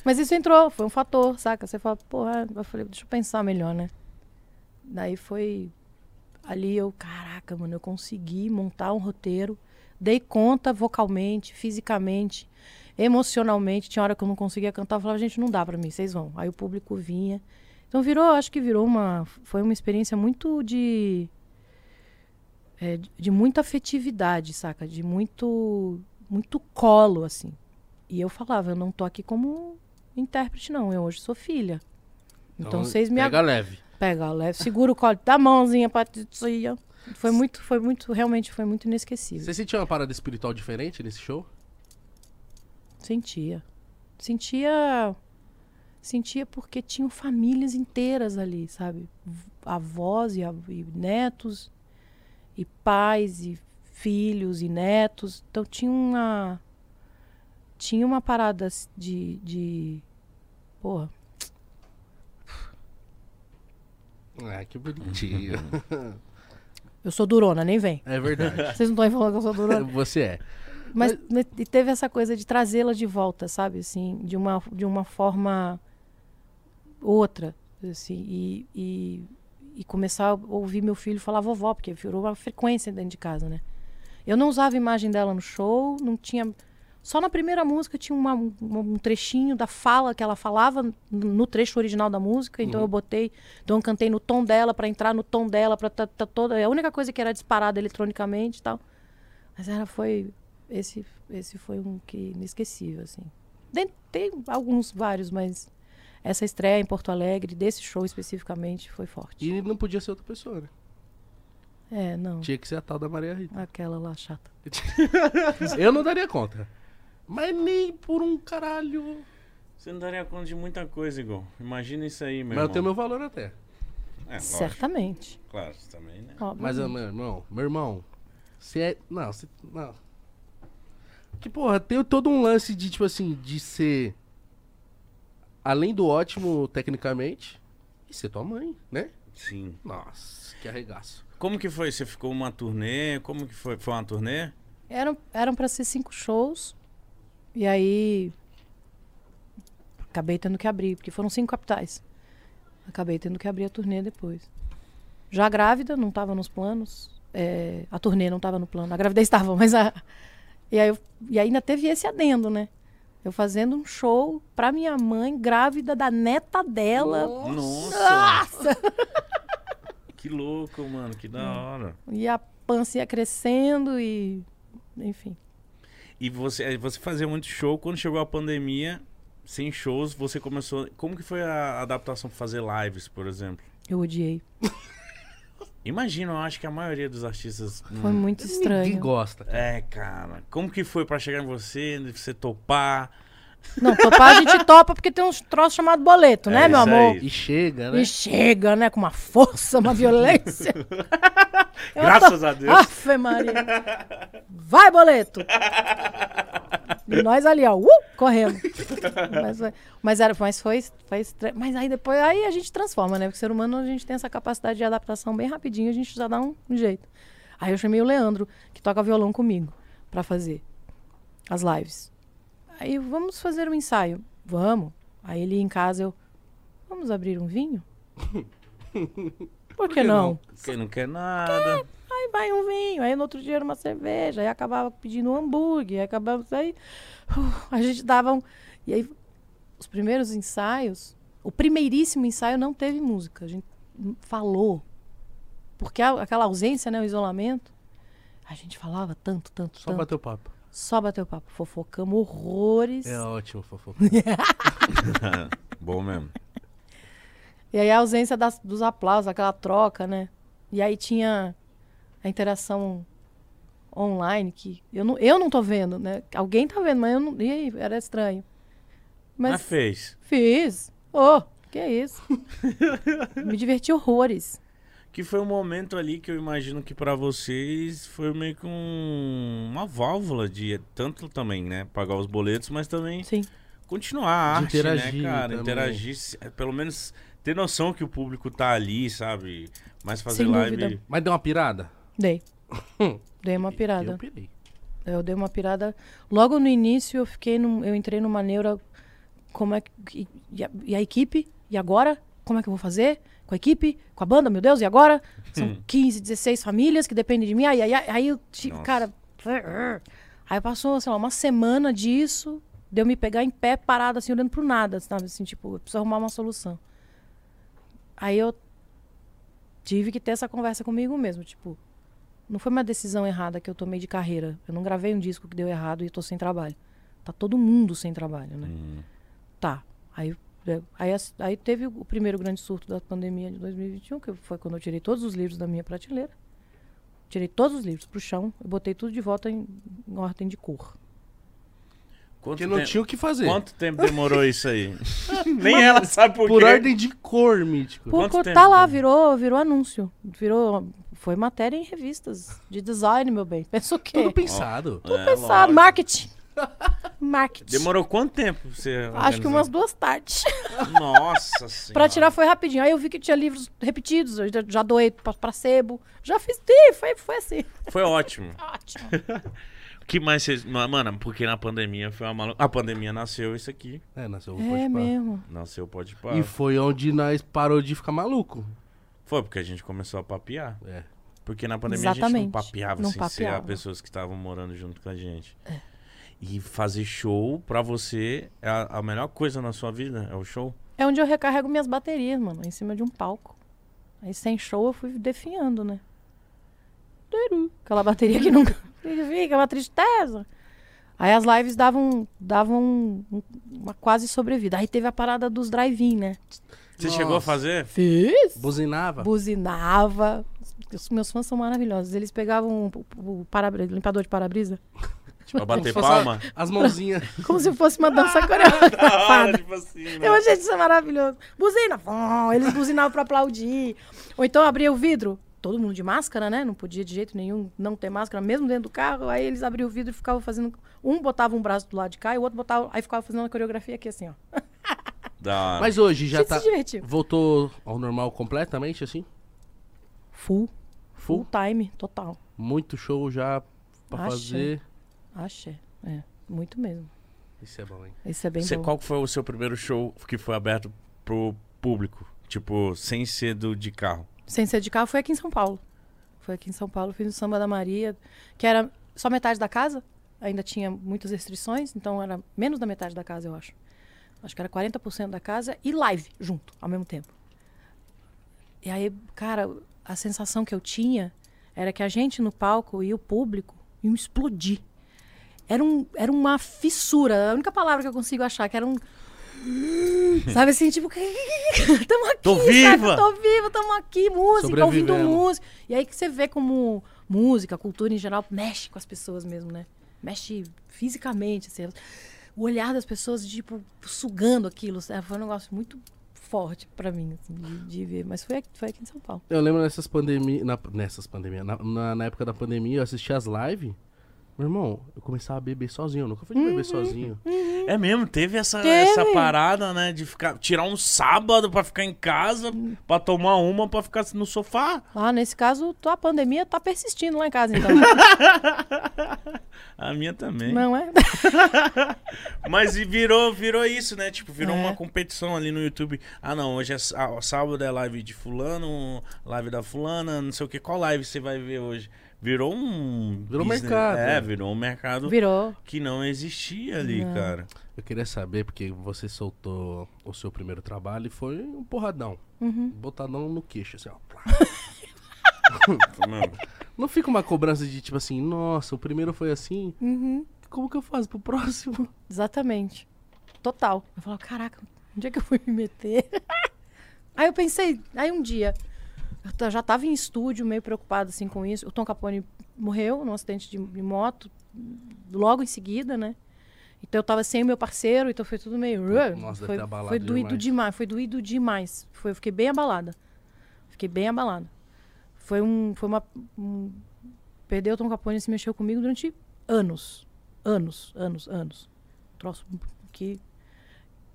Mas isso entrou, foi um fator, saca? Você fala, porra, eu falei, deixa eu pensar melhor, né? Daí foi. Ali eu, caraca, mano, eu consegui montar um roteiro, dei conta vocalmente, fisicamente, emocionalmente. Tinha hora que eu não conseguia cantar, eu falava, gente, não dá pra mim, vocês vão. Aí o público vinha. Então virou, acho que virou uma. Foi uma experiência muito de. é, de- de muita afetividade, saca? De muito. Muito colo, assim. E eu falava, eu não tô aqui como intérprete, não. Eu hoje sou filha. Então, vocês me Pega leve. Pega, leve, segura o colo, dá a mãozinha pra tia. Foi muito, foi muito, realmente foi muito inesquecível. Você sentiu uma parada espiritual diferente nesse show? Sentia. Sentia. Sentia porque tinham famílias inteiras ali, sabe? Avós e, av- e netos, e pais, e filhos, e netos. Então tinha uma. Tinha uma parada s- de. de porra. Ah, que bonitinho. Eu sou durona, nem vem. é verdade. Vocês não estão falando que eu sou durona. Você é. Mas, mas e teve essa coisa de trazê-la de volta, sabe? Assim, de uma, de uma forma outra. Assim, e, e, e começar a ouvir meu filho falar vovó, porque virou uma frequência dentro de casa, né? Eu não usava a imagem dela no show, não tinha. Só na primeira música tinha uma- um, um trechinho da fala que ela falava no trecho original da música, então Uhum. eu botei, então eu cantei no tom dela para entrar no tom dela, para tá, tá toda, é a única coisa que era disparada eletronicamente e tal. Mas era foi esse esse foi um que inesquecível assim. Tem, tem alguns vários, mas essa estreia em Porto Alegre desse show especificamente foi forte. E não podia ser outra pessoa, né? É, não. Tinha que ser a tal da Maria Rita. Aquela lá chata. Eu não daria conta. Mas nem por um caralho. Você não daria conta de muita coisa, Igor. Imagina isso aí, meu Mas eu irmão. tenho meu valor até. É, lógico. Certamente. Claro, você também, né? Mas, Obviamente. ah, meu irmão, meu irmão, você é. Não, você. Não. Que, porra, tem todo um lance de, tipo assim, de ser. Além do ótimo tecnicamente, e ser tua mãe, né? Sim. Nossa, que arregaço. Como que foi? Você ficou uma turnê? Como que foi? Foi uma turnê? Eram, eram para ser cinco shows. E aí. Acabei tendo que abrir, porque foram cinco capitais. Acabei tendo que abrir a turnê depois. Já grávida, não estava nos planos. é, a turnê não estava no plano. A gravidez estava, mas a. E, aí eu- e ainda teve esse adendo, né? Eu fazendo um show pra minha mãe, grávida da neta dela. Nossa! que louco, mano. Que da hora. E a pança ia crescendo e. Enfim. E você, você fazia muito show. Quando chegou a pandemia, sem shows, você começou... Como que foi a adaptação pra fazer lives, por exemplo? Eu odiei. Imagina, eu acho que a maioria dos artistas... Foi muito Ninguém estranho. gosta. É, cara. Como que foi pra chegar em você, você topar? Não, topar a gente topa porque tem uns troços chamados boleto, né, É meu isso amor? aí. E chega, né? E chega, né, com uma força, uma violência. Graças a Deus. Afe Maria. Vai, boleto. E nós ali, ó, uh, correndo. Mas, foi- mas, era, mas foi, foi Mas aí depois, aí a gente transforma, né? Porque ser humano, a gente tem essa capacidade de adaptação bem rapidinho, a gente já dá um, um jeito. Aí eu chamei o Leandro, que toca violão comigo, pra fazer as lives. Aí, vamos fazer um ensaio. Vamos. Aí ele em casa, eu, vamos abrir um vinho? Por que, que não? não? Quem não quer nada. Aí vai um vinho, aí no outro dia era uma cerveja, aí acabava pedindo um hambúrguer, aí acabava aí uh, a gente dava um, e aí os primeiros ensaios, o primeiríssimo ensaio não teve música, a gente falou. Porque a- aquela ausência, né, o isolamento, a gente falava tanto, tanto, Só tanto. bateu papo. Só bateu papo, fofocamos horrores. É ótimo, fofo. Bom mesmo. E aí a ausência das- dos aplausos, aquela troca, né? E aí tinha a interação online que eu não, eu não tô vendo, né? Alguém tá vendo, mas eu não. E aí, era estranho. Mas, Mas fez. fiz. Ô, que isso? Me diverti horrores. Que foi um momento ali que eu imagino que pra vocês foi meio que um- uma válvula de tanto também, né? Pagar os boletos, mas também Sim. continuar a arte, interagir né, cara? também. Interagir, se- pelo menos ter noção que o público tá ali, sabe? Mas fazer Sem live. dúvida. Mas deu uma pirada? Dei. Dei uma pirada. Eu pirei. Eu dei uma pirada. Logo no início eu fiquei num, eu entrei numa neura como é que e, e a, e a equipe e agora como é que eu vou fazer com a equipe, com a banda, meu Deus, e agora? São Hum. 15, 16 famílias que dependem de mim. Aí, aí, aí eu tive, Nossa. cara, aí passou, sei lá, uma semana disso, de eu me pegar em pé, parada assim, olhando pro nada, sabe? Assim, tipo, eu preciso arrumar uma solução. Aí eu tive que ter essa conversa comigo mesmo, tipo, não foi uma decisão errada que eu tomei de carreira. Eu não gravei um disco que deu errado e tô sem trabalho. Tá todo mundo sem trabalho, né? Hum. Tá. Aí, aí, as- aí teve o primeiro grande surto da pandemia de 2021, que foi quando eu tirei todos os livros da minha prateleira. Tirei todos os livros pro chão e botei tudo de volta em, em ordem de cor. Quanto Porque não tempo- tinha o que fazer. Quanto tempo demorou isso aí? Nem ela sabe por, Por quê. ordem de cor, mítico. Pô, Quanto tempo tá lá, virou, virou anúncio. Virou. Foi matéria em revistas de design, meu bem. Pensa o quê? Tudo pensado. É, Pensado, lógico. marketing. marketing. Demorou quanto tempo você Acho que umas duas tardes. Nossa senhora. Pra tirar foi rapidinho. Aí eu vi que tinha livros repetidos, eu já, doei pra, pra sebo. Já fiz, ih, foi, foi assim. Foi ótimo. Ótimo. O que mais vocês... Ma- Mano, porque na pandemia foi uma malu... A pandemia nasceu isso aqui. É, nasceu o É Pode Pá. mesmo. Nasceu Pode Pá. E foi onde nós parou de ficar maluco. Foi porque a gente começou a papear. É. Porque na pandemia a gente não Exatamente. papeava Não sem ser a papeava. pessoas que estavam morando junto com a gente. E fazer show, pra você, é a, a melhor coisa na sua vida? É o show? É onde eu recarrego minhas baterias, mano, em cima de um palco. Aí sem show eu fui definhando, né? Aquela bateria que nunca fica, uma tristeza. Aí as lives davam, davam um- uma quase sobrevida. Aí teve a parada dos drive-in, né? Você Nossa. chegou a fazer? Fiz. Buzinava. Buzinava. Os meus fãs são maravilhosos. Eles pegavam o, o para- limpador de para-brisa Pra bater palma? As mãozinhas. como se fosse uma dança coreografada. tipo assim, né? Eu achei isso maravilhoso. Buzina! Eles buzinavam pra aplaudir. Ou então abria o vidro. Todo mundo de máscara, né? Não podia de jeito nenhum não ter máscara, mesmo dentro do carro. Aí eles abriam o vidro e ficavam fazendo. Um botava um braço do lado de cá e o outro botava. Aí ficava fazendo a coreografia aqui, assim, ó. Da. Mas hoje já tá. Voltou ao normal completamente, assim? Full. Full? Full time, total. Muito show já pra Axé. fazer. Axé. É, muito mesmo. Isso é bom, hein? Isso é bem Você- bom. qual que foi o seu primeiro show que foi aberto pro público? Tipo, sem ser do de carro. Sem ser de carro, foi aqui em São Paulo. Foi aqui em São Paulo, fiz o Samba da Maria, que era só metade da casa, ainda tinha muitas restrições, então era menos da metade da casa, eu acho. Acho que era 40% da casa e live junto, ao mesmo tempo. E aí, cara, a sensação que eu tinha era que a gente no palco e o público iam explodir. Era, um, era uma fissura, a única palavra que eu consigo achar, que era um. Sabe assim, tipo, tamo aqui, Tô sabe? viva! Tô viva, tamo aqui, música, ouvindo música. E aí que você vê como música, cultura em geral, mexe com as pessoas mesmo, né? Mexe fisicamente, assim. O olhar das pessoas, tipo, sugando aquilo. sabe? Foi um negócio muito forte pra mim, assim, de, de ver. Mas foi, aqui- foi aqui em São Paulo. Eu lembro nessas pandemias. Na, nessas pandemias. Na, na, na época da pandemia, eu assisti as lives. Meu irmão, eu começava a beber sozinho. Eu nunca fui de beber sozinho. É mesmo, teve essa, Teve. essa parada, né? De ficar, tirar um sábado pra ficar em casa, pra tomar uma, pra ficar no sofá. Ah, nesse caso, a pandemia tá persistindo lá em casa, então. A minha também. Não é? Mas e virou, virou isso, né? Tipo, virou É. uma competição ali no YouTube. Ah, não, hoje é sá- sábado é live de fulano, live da fulana, não sei o que. Qual live você vai ver hoje? Virou um... Virou business. mercado. É, virou um mercado Virou. que não existia ali, Não. cara. Eu queria saber, porque você soltou o seu primeiro trabalho e foi um porradão. Uhum. Botadão no queixo, assim, ó. Não fica uma cobrança de tipo assim, nossa, o primeiro foi assim, Uhum. como que eu faço pro próximo? Exatamente. Total. Eu falava, caraca, onde é que eu fui me meter? aí eu pensei, aí um dia, eu já tava em estúdio, meio preocupado assim com isso. O Tom Capone morreu num acidente de, de moto, logo em seguida, né? Então eu tava sem o meu parceiro, então foi tudo meio. Nossa, foi, abalado foi doído demais. demais. Foi doído demais. Foi, eu fiquei bem abalada. Fiquei bem abalada. Foi um. Foi uma. Um, perdeu o Tom Capone se mexeu comigo durante anos. Anos, anos, anos. Troço que.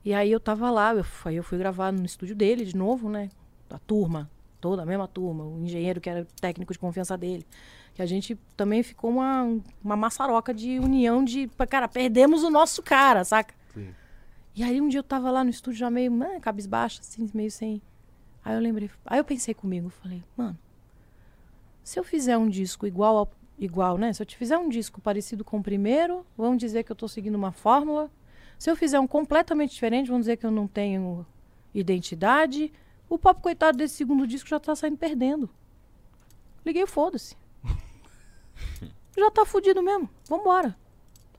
E aí eu tava lá, eu, fu- aí eu fui gravar no estúdio dele de novo, né? A turma, toda a mesma turma, o engenheiro que era técnico de confiança dele. Que a gente também ficou uma, uma maçaroca de união de. Cara, perdemos o nosso cara, saca? Sim. E aí um dia eu tava lá no estúdio já meio, né, cabisbaixa, assim, meio sem. Aí eu lembrei, aí eu pensei comigo, falei, mano, se eu fizer um disco igual ao, igual, né? Se eu te fizer um disco parecido com o primeiro, vão dizer que eu tô seguindo uma fórmula. Se eu fizer um completamente diferente, vão dizer que eu não tenho identidade. O papo coitado desse segundo disco já tá saindo perdendo. Liguei foda-se. já tá fudido mesmo. Vambora.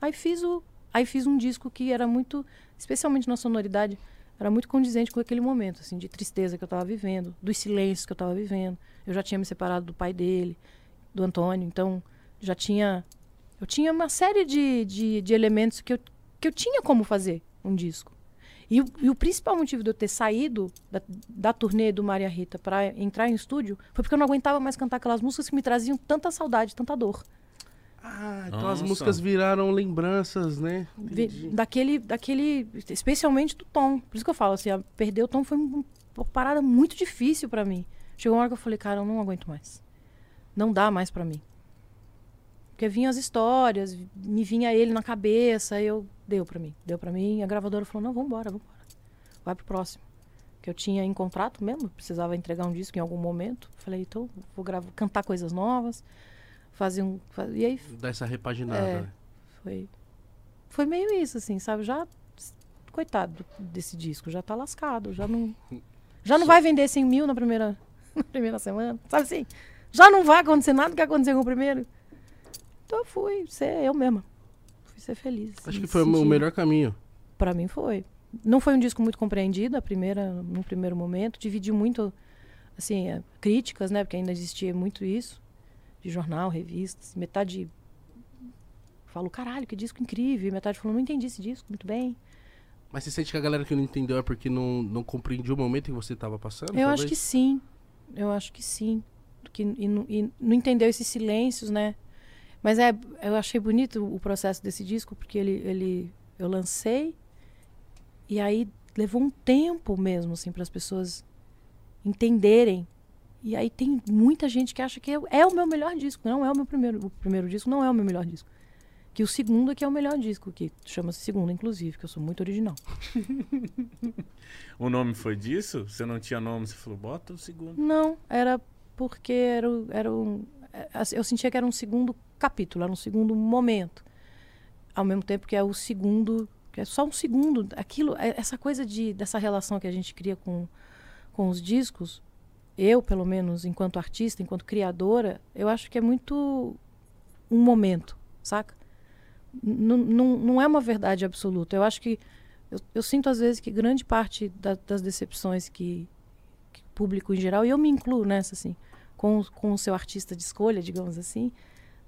Aí fiz o. Aí fiz um disco que era muito, especialmente na sonoridade, era muito condizente com aquele momento, assim, de tristeza que eu estava vivendo, dos silêncios que eu estava vivendo. Eu já tinha me separado do pai dele, do Antônio, então já tinha. Eu tinha uma série de, de, de elementos que eu, que eu tinha como fazer um disco. E, o- e o principal motivo de eu ter saído da, da turnê do Maria Rita para entrar em estúdio foi porque eu não aguentava mais cantar aquelas músicas que me traziam tanta saudade, tanta dor. Ah, então as Nossa. músicas viraram lembranças, né? Entendi. daquele, daquele, especialmente do tom. Por isso que eu falo, assim, a- perder o tom foi um- uma parada muito difícil pra mim. Chegou uma hora que eu falei, cara, eu não aguento mais. Não dá mais pra mim. Porque vinham as histórias, me vinha ele na cabeça, eu deu pra mim, deu pra mim. A gravadora falou: "Não, vambora, vambora. Vai pro próximo". Que eu tinha em contrato mesmo, precisava entregar um disco em algum momento. Falei, então vou gravar, cantar coisas novas, fazer um, fa- e aí Dá essa repaginada, É. né? foi. Foi meio isso, assim, sabe? Já. Coitado desse disco, já tá lascado, já não. Já não vai vender 100 mil na primeira, na primeira semana, sabe assim? Já não vai acontecer nada que aconteceu com o primeiro. Então eu fui ser eu mesma. Fui ser feliz. Acho que foi o melhor caminho. Pra mim foi. Não foi um disco muito compreendido, a primeira, no primeiro momento. Dividiu muito, assim, eh, críticas, né? Porque ainda existia muito isso. De jornal, revistas. Metade falou, caralho, que disco incrível. E metade falou, não entendi esse disco muito bem. Mas você sente que a galera que não entendeu é porque não, não compreendia o momento que você tava passando? Eu acho talvez? que sim. Eu acho que sim. Que, e, e não entendeu esses silêncios, né? Mas é, eu achei bonito o processo desse disco, porque ele, ele eu lancei e aí levou um tempo mesmo, assim, para as pessoas entenderem. E aí tem muita gente que acha que é, é o meu melhor disco. Não é o meu primeiro. O primeiro disco não é o meu melhor disco. Que o segundo é que é o melhor disco, que chama-se segundo, inclusive, que eu sou muito original. O nome foi disso? Você não tinha nome, você falou, bota o segundo. Não, era porque era, era um. é, assim, Eu sentia que era um segundo capítulo, era um segundo momento. Ao mesmo tempo que é o segundo. que é só um segundo. Aquilo, é- essa coisa de, dessa relação que a gente cria com, com os discos, eu, pelo menos, enquanto artista, enquanto criadora, eu acho que é muito um momento, saca? Não, é uma verdade absoluta. Eu acho que. Eu, eu sinto às vezes que grande parte da- das decepções que, que público em geral, e eu me incluo nessa, assim, com, com o seu artista de escolha, digamos assim,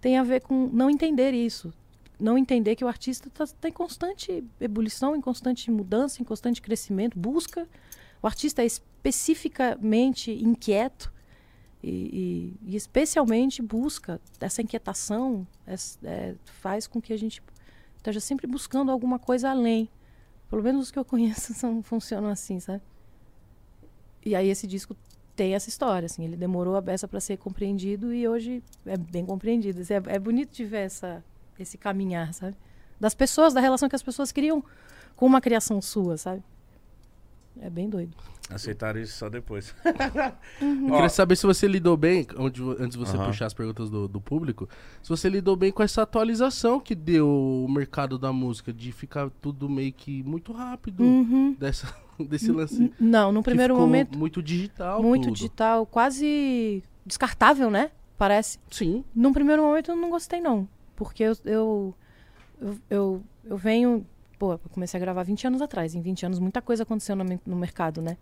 tem a ver com não entender isso. Não entender que o artista está em constante ebulição, em constante mudança, em constante crescimento, busca. O artista é especificamente inquieto E, e, e especialmente busca essa inquietação é, é, faz com que a gente esteja sempre buscando alguma coisa além. Pelo menos os que eu conheço são, funcionam assim, sabe? E aí esse disco tem essa história, assim, ele demorou a beça para ser compreendido e hoje é bem compreendido. É, é bonito de ver essa, esse caminhar, sabe? Das pessoas, da relação que as pessoas criam com uma criação sua, sabe? É bem doido. Aceitaram isso só depois. uhum. Eu queria saber se você lidou bem, onde, antes de você uhum. puxar as perguntas do, do, público, se você lidou bem com essa atualização que deu o mercado da música, de ficar tudo meio que muito rápido uhum. dessa, desse lance. Não, no primeiro momento. Muito digital. Muito tudo. digital, quase descartável, né? Parece. Sim. Num primeiro momento eu não gostei, não. Porque eu, eu, eu, eu, eu venho pô, eu comecei a gravar 20 anos atrás. Em 20 anos, muita coisa aconteceu no, no mercado, né?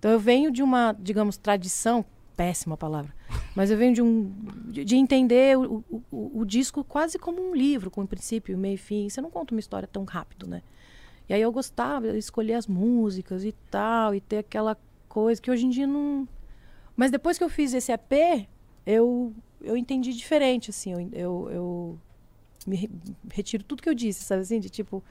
Então eu venho de uma, digamos, tradição, péssima palavra, mas eu venho de um de, de entender o, o, o, disco quase como um livro, com princípio, meio e fim. Você não conta uma história tão rápido, né? E aí eu gostava de escolher as músicas e tal, e ter aquela coisa que hoje em dia não. Mas depois que eu fiz esse EP, eu, eu entendi diferente, assim. Eu, eu, eu me retiro tudo que eu disse, sabe assim? De tipo,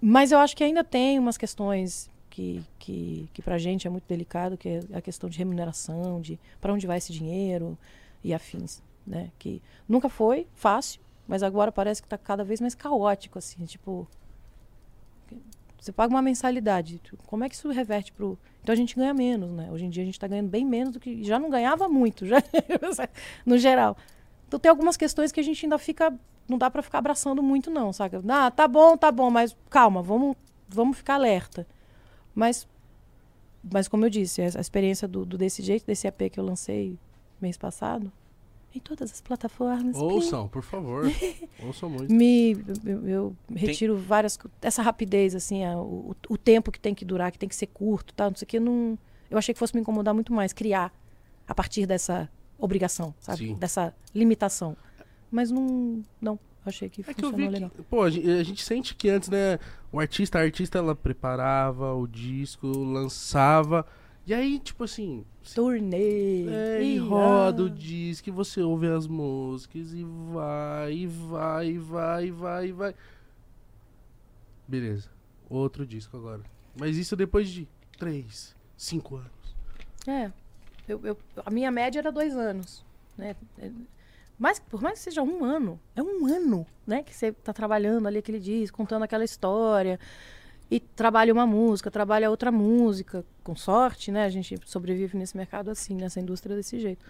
mas eu acho que ainda tem umas questões que, que, que para a gente é muito delicado, que é a questão de remuneração, de para onde vai esse dinheiro e afins, né? Que nunca foi fácil, mas agora parece que está cada vez mais caótico, assim, tipo você paga uma mensalidade, como é que isso reverte pro então a gente ganha menos, né? Hoje em dia a gente está ganhando bem menos do que já não ganhava muito, já no geral. Então tem algumas questões que a gente ainda fica não dá para ficar abraçando muito, não, sabe? Ah, tá bom, tá bom, mas calma, vamos, vamos ficar alerta. Mas, mas como eu disse, a experiência do, do Desse Jeito, desse EP que eu lancei mês passado, em todas as plataformas. Ouçam, por favor. Ouçam muito. Me, eu, eu retiro tem... várias. Essa rapidez, assim, a, o, o tempo que tem que durar, que tem que ser curto, tá? Não sei o que. Não, eu achei que fosse me incomodar muito mais criar a partir dessa obrigação, sabe? Sim. Dessa limitação. Mas não. Não. Achei que é funcionou que legal. Que, pô, a gente, a gente, sente que antes, né? O artista, a artista, ela preparava o disco, lançava. E aí, tipo assim. Turnê. É, e roda o disco, e você ouve as músicas, e vai, e vai, e vai, e vai, e vai. Beleza. Outro disco agora. Mas isso depois de três, cinco anos. É. Eu, eu, a minha média era dois anos. Né? Mas, por mais que seja um ano, é um ano, né? Que você está trabalhando ali aquele disco, contando aquela história. E trabalha uma música, trabalha outra música. Com sorte, né? A gente sobrevive nesse mercado assim, nessa indústria desse jeito.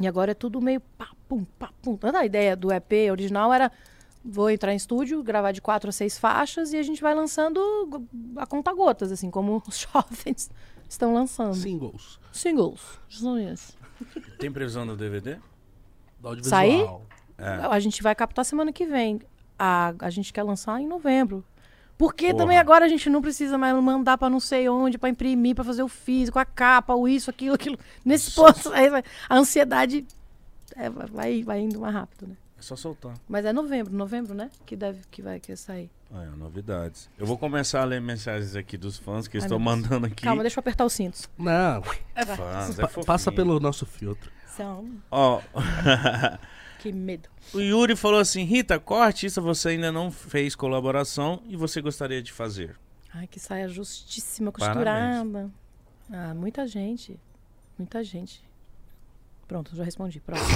E agora é tudo meio papum, papum. Toda a ideia do EP original era vou entrar em estúdio, gravar de quatro a seis faixas e a gente vai lançando a conta gotas, assim como os jovens estão lançando. Singles. Singles. Tem previsão do DVD? do audiovisual. Sair? É. A gente vai captar semana que vem. A, a gente quer lançar em novembro. Porque Porra. também agora a gente não precisa mais mandar para não sei onde, para imprimir, para fazer o físico, a capa, o isso, aquilo, aquilo. Nesse ponto, a ansiedade é, vai, vai indo mais rápido, né? É só soltar. Mas é novembro, novembro, né? Que deve que vai que sair. Ah, é, novidades. Eu vou começar a ler mensagens aqui dos fãs que Ai, estão mandando aqui. Calma, deixa eu apertar os cintos. Não. É fãs, é Passa pelo nosso filtro. São. Ó. que medo. O Yuri falou assim: Rita, qual artista você ainda não fez colaboração e você gostaria de fazer? Ai, que saia justíssima, costurada. Parabéns. Ah, muita gente. Muita gente. Pronto, já respondi. Pronto.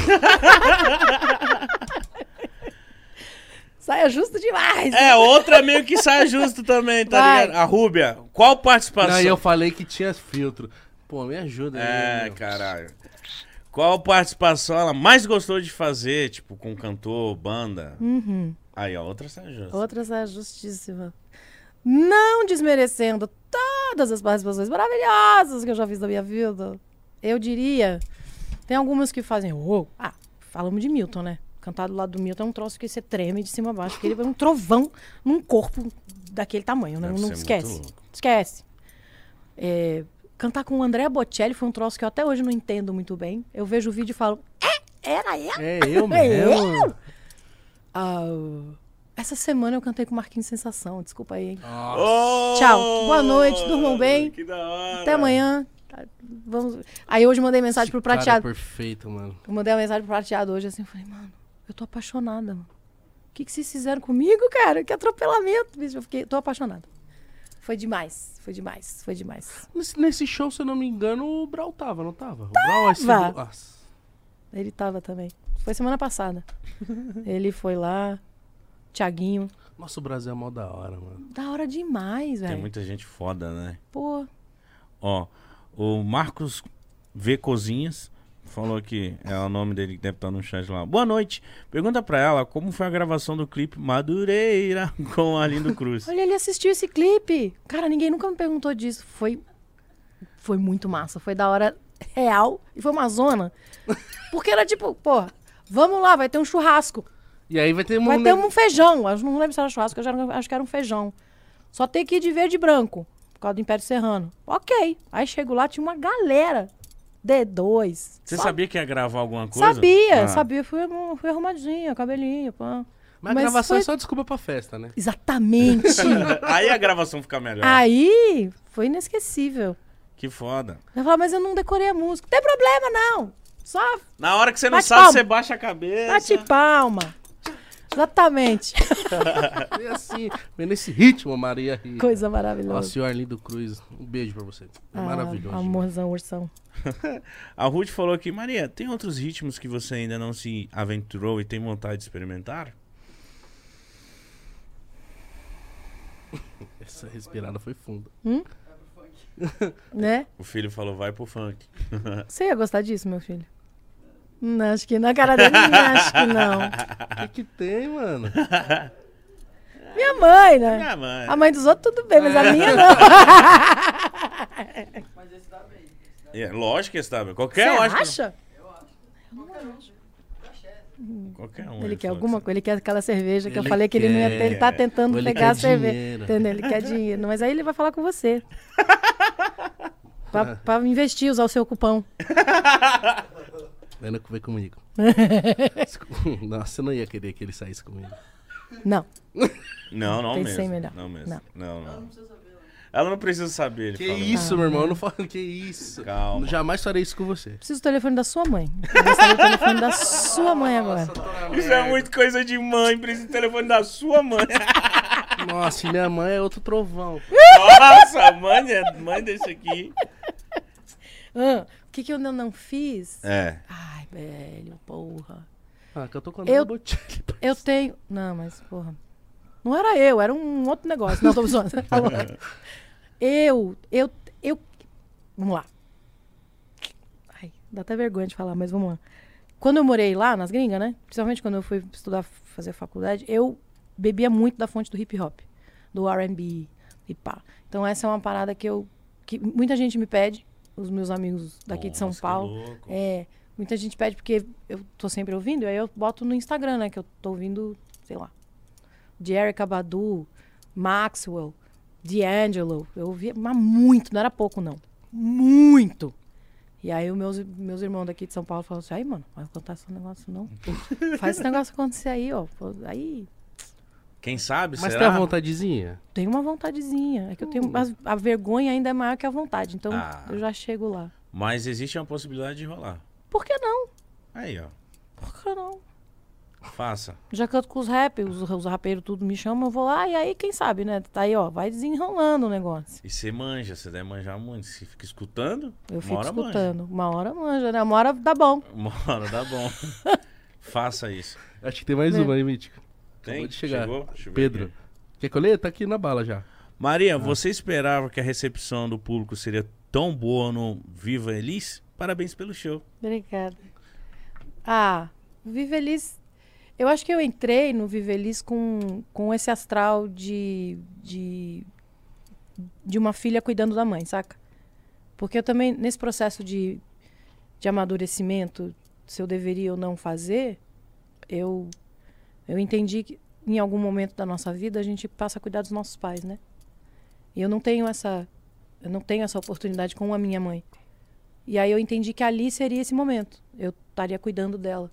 saia justo demais. É, outra meio que saia justo também, tá Vai. ligado? A Rúbia. Qual participação? Não, eu falei que tinha filtro. Pô, me ajuda aí. É, caralho. Qual participação ela mais gostou de fazer, tipo, com cantor, banda? Uhum. Aí, ó, outra saia justa. Outra saia justíssima. Não desmerecendo todas as participações maravilhosas que eu já fiz na minha vida. Eu diria. Tem algumas que fazem. Oh, ah, falamos de Milton, né? Cantar do lado do Milton é um troço que você treme de cima a baixo, porque ele é um trovão num corpo daquele tamanho, né? Não esquece. Esquece. É, Cantar com o André Bocelli foi um troço que eu até hoje não entendo muito bem. Eu vejo o vídeo e falo, é, era eu? É eu mesmo. Uh, essa semana eu cantei com o Marquinhos Sensação, desculpa aí, hein? Oh, Tchau, boa noite, durmam bem. Que da hora. Até amanhã. vamos. Aí hoje eu mandei mensagem Esse pro cara prateado. é perfeito, mano. Eu mandei uma mensagem pro prateado hoje assim, eu falei, mano, eu tô apaixonada, mano. O que, que vocês fizeram comigo, cara? Que atropelamento, bicho. Eu fiquei, tô apaixonada. Foi demais, foi demais, foi demais. Nesse, nesse show, se eu não me engano, o Brau tava, não tava? O Brau é Tava. segundo- Nossa. Ele tava também. Foi semana passada. Ele foi lá, Tiaguinho. Nossa, o Brasil é mó da hora, mano. Da hora demais, Tem velho. muita gente foda, né? Pô, Ó, o Marcos V Cozinhas falou aqui, é o nome dele que deve estar no chat lá. Boa noite. Pergunta pra ela como foi a gravação do clipe Madureira com Arlindo Cruz. olha, ele assistiu esse clipe. Cara, ninguém nunca me perguntou disso. Foi, foi muito massa. Foi da hora real. E foi uma zona. Porque era tipo, pô, vamos lá, vai ter um churrasco. E aí vai ter Vai um ter ne- um feijão. Eu não lembro se era churrasco, eu acho que era um feijão. Só tem que ir de verde e branco, por causa do Império Serrano. Ok. Aí chego lá, tinha uma galera. D2. Você Só- sabia que ia gravar alguma coisa? Sabia, Ah. sabia. Fui, fui arrumadinha, cabelinho, pã. Mas a Mas gravação foi- é só desculpa pra festa, né? Exatamente. Aí a gravação fica melhor. Aí foi inesquecível. Que foda. Eu falava, mas eu não decorei a música. Não tem problema, não. Só Na hora que você não Bate sabe, palma. você baixa a cabeça. bate palma. Exatamente. E assim, vem nesse ritmo, Maria Ria. Coisa Ó, maravilhosa. senhor Arlindo Cruz, um beijo pra você. É Ah, maravilhoso. Amorzão, ursão. A Ruth falou aqui, Maria, tem outros ritmos que você ainda não se aventurou e tem vontade de experimentar? Essa respirada foi funda. Né? O filho falou, vai pro funk. Você ia gostar disso, meu filho? Não, acho que na cara dele, não, acho que não. O que, que tem, mano? Minha mãe, né? Ah, mãe. A mãe dos outros tudo bem, mas a minha não. É, lógico que está bem. Qualquer Você um, acho que- acha? Qualquer um. Ele quer falou alguma que coisa, ele quer aquela cerveja que eu Ele falei que ele não ia ter. Ele tá quer. tentando ele pegar a quer cerveja. dinheiro. Entendeu? Ele quer dinheiro. Mas aí ele vai falar com você. pra, pra investir, usar o seu cupom. Que vem comigo. Nossa, eu não ia querer que ele saísse comigo. Não. Não, não Pensei mesmo. melhor. Não mesmo. Não. Não, não. Ela não precisa saber. Ele Que falou. isso, meu irmão? Eu não falo que isso. Calma. Jamais farei isso com você. Preciso do telefone da sua mãe. Gostaria do telefone da sua mãe agora. Isso é muito coisa de mãe. Precisa do telefone da sua mãe. Nossa, e minha mãe é outro trovão. Nossa, mãe, é mãe desse aqui. Ah, que, que eu ainda não fiz? É. Ai, velho, porra. Ah, que eu tô com a Eu-. Botelho. Eu tenho. Não, mas, porra. Não era eu, era um outro negócio. Não, tô zoando. Tá eu, eu, eu. Vamos lá. Ai, dá até vergonha de falar, mas vamos lá. Quando eu morei lá, nas gringas, né? Principalmente quando eu fui estudar, fazer faculdade, eu bebia muito da fonte do hip hop, do RB e pá. Então essa é uma parada que eu. que muita gente me pede, os meus amigos daqui de São Nossa, Paulo. É, muita gente pede porque eu tô sempre ouvindo, e aí eu boto no Instagram, né? Que eu tô ouvindo, sei lá, de Badu, Maxwell, D'Angelo. Eu ouvia, mas muito, não era pouco, não. Muito! E aí os meus, meus irmãos daqui de São Paulo falaram assim, aí, mano, vai contar esse negócio não. Faz esse negócio acontecer aí, ó. Aí Quem sabe, Mas será? tem a vontadezinha? tem uma vontadezinha. É que eu tenho. mas a vergonha ainda é maior que a vontade. Então Ah. eu já chego lá. Mas existe uma possibilidade de rolar. Por que não? Aí, ó. Por que não? Faça. Já canto com os rap, os, os rapeiros tudo me chamam, eu vou lá e aí, quem sabe, né? Tá aí, ó, vai desenrolando o negócio. E você manja, você deve manjar muito. Você fica escutando, Eu uma fico hora manja. escutando. Uma hora manja, né? Uma hora dá bom. Uma hora dá bom. Faça isso. Acho que tem mais É. uma aí, Mítico. Tem? Acabou de chegar. Chegou? Pedro. aqui. Quer que eu leia? Tá aqui na bala já. Maria, você esperava que a recepção do público seria tão boa no Viva Elis? Parabéns pelo show. Obrigada. Ah, o Vivelis. Eu acho que eu entrei no Vivelis com, com esse astral de, de, de uma filha cuidando da mãe, saca? Porque eu também, nesse processo de, de amadurecimento, se eu deveria ou não fazer, eu, eu entendi que em algum momento da nossa vida a gente passa a cuidar dos nossos pais, né? E eu não tenho essa, eu não tenho essa oportunidade com a minha mãe. E aí eu entendi que ali seria esse momento. Eu estaria cuidando dela,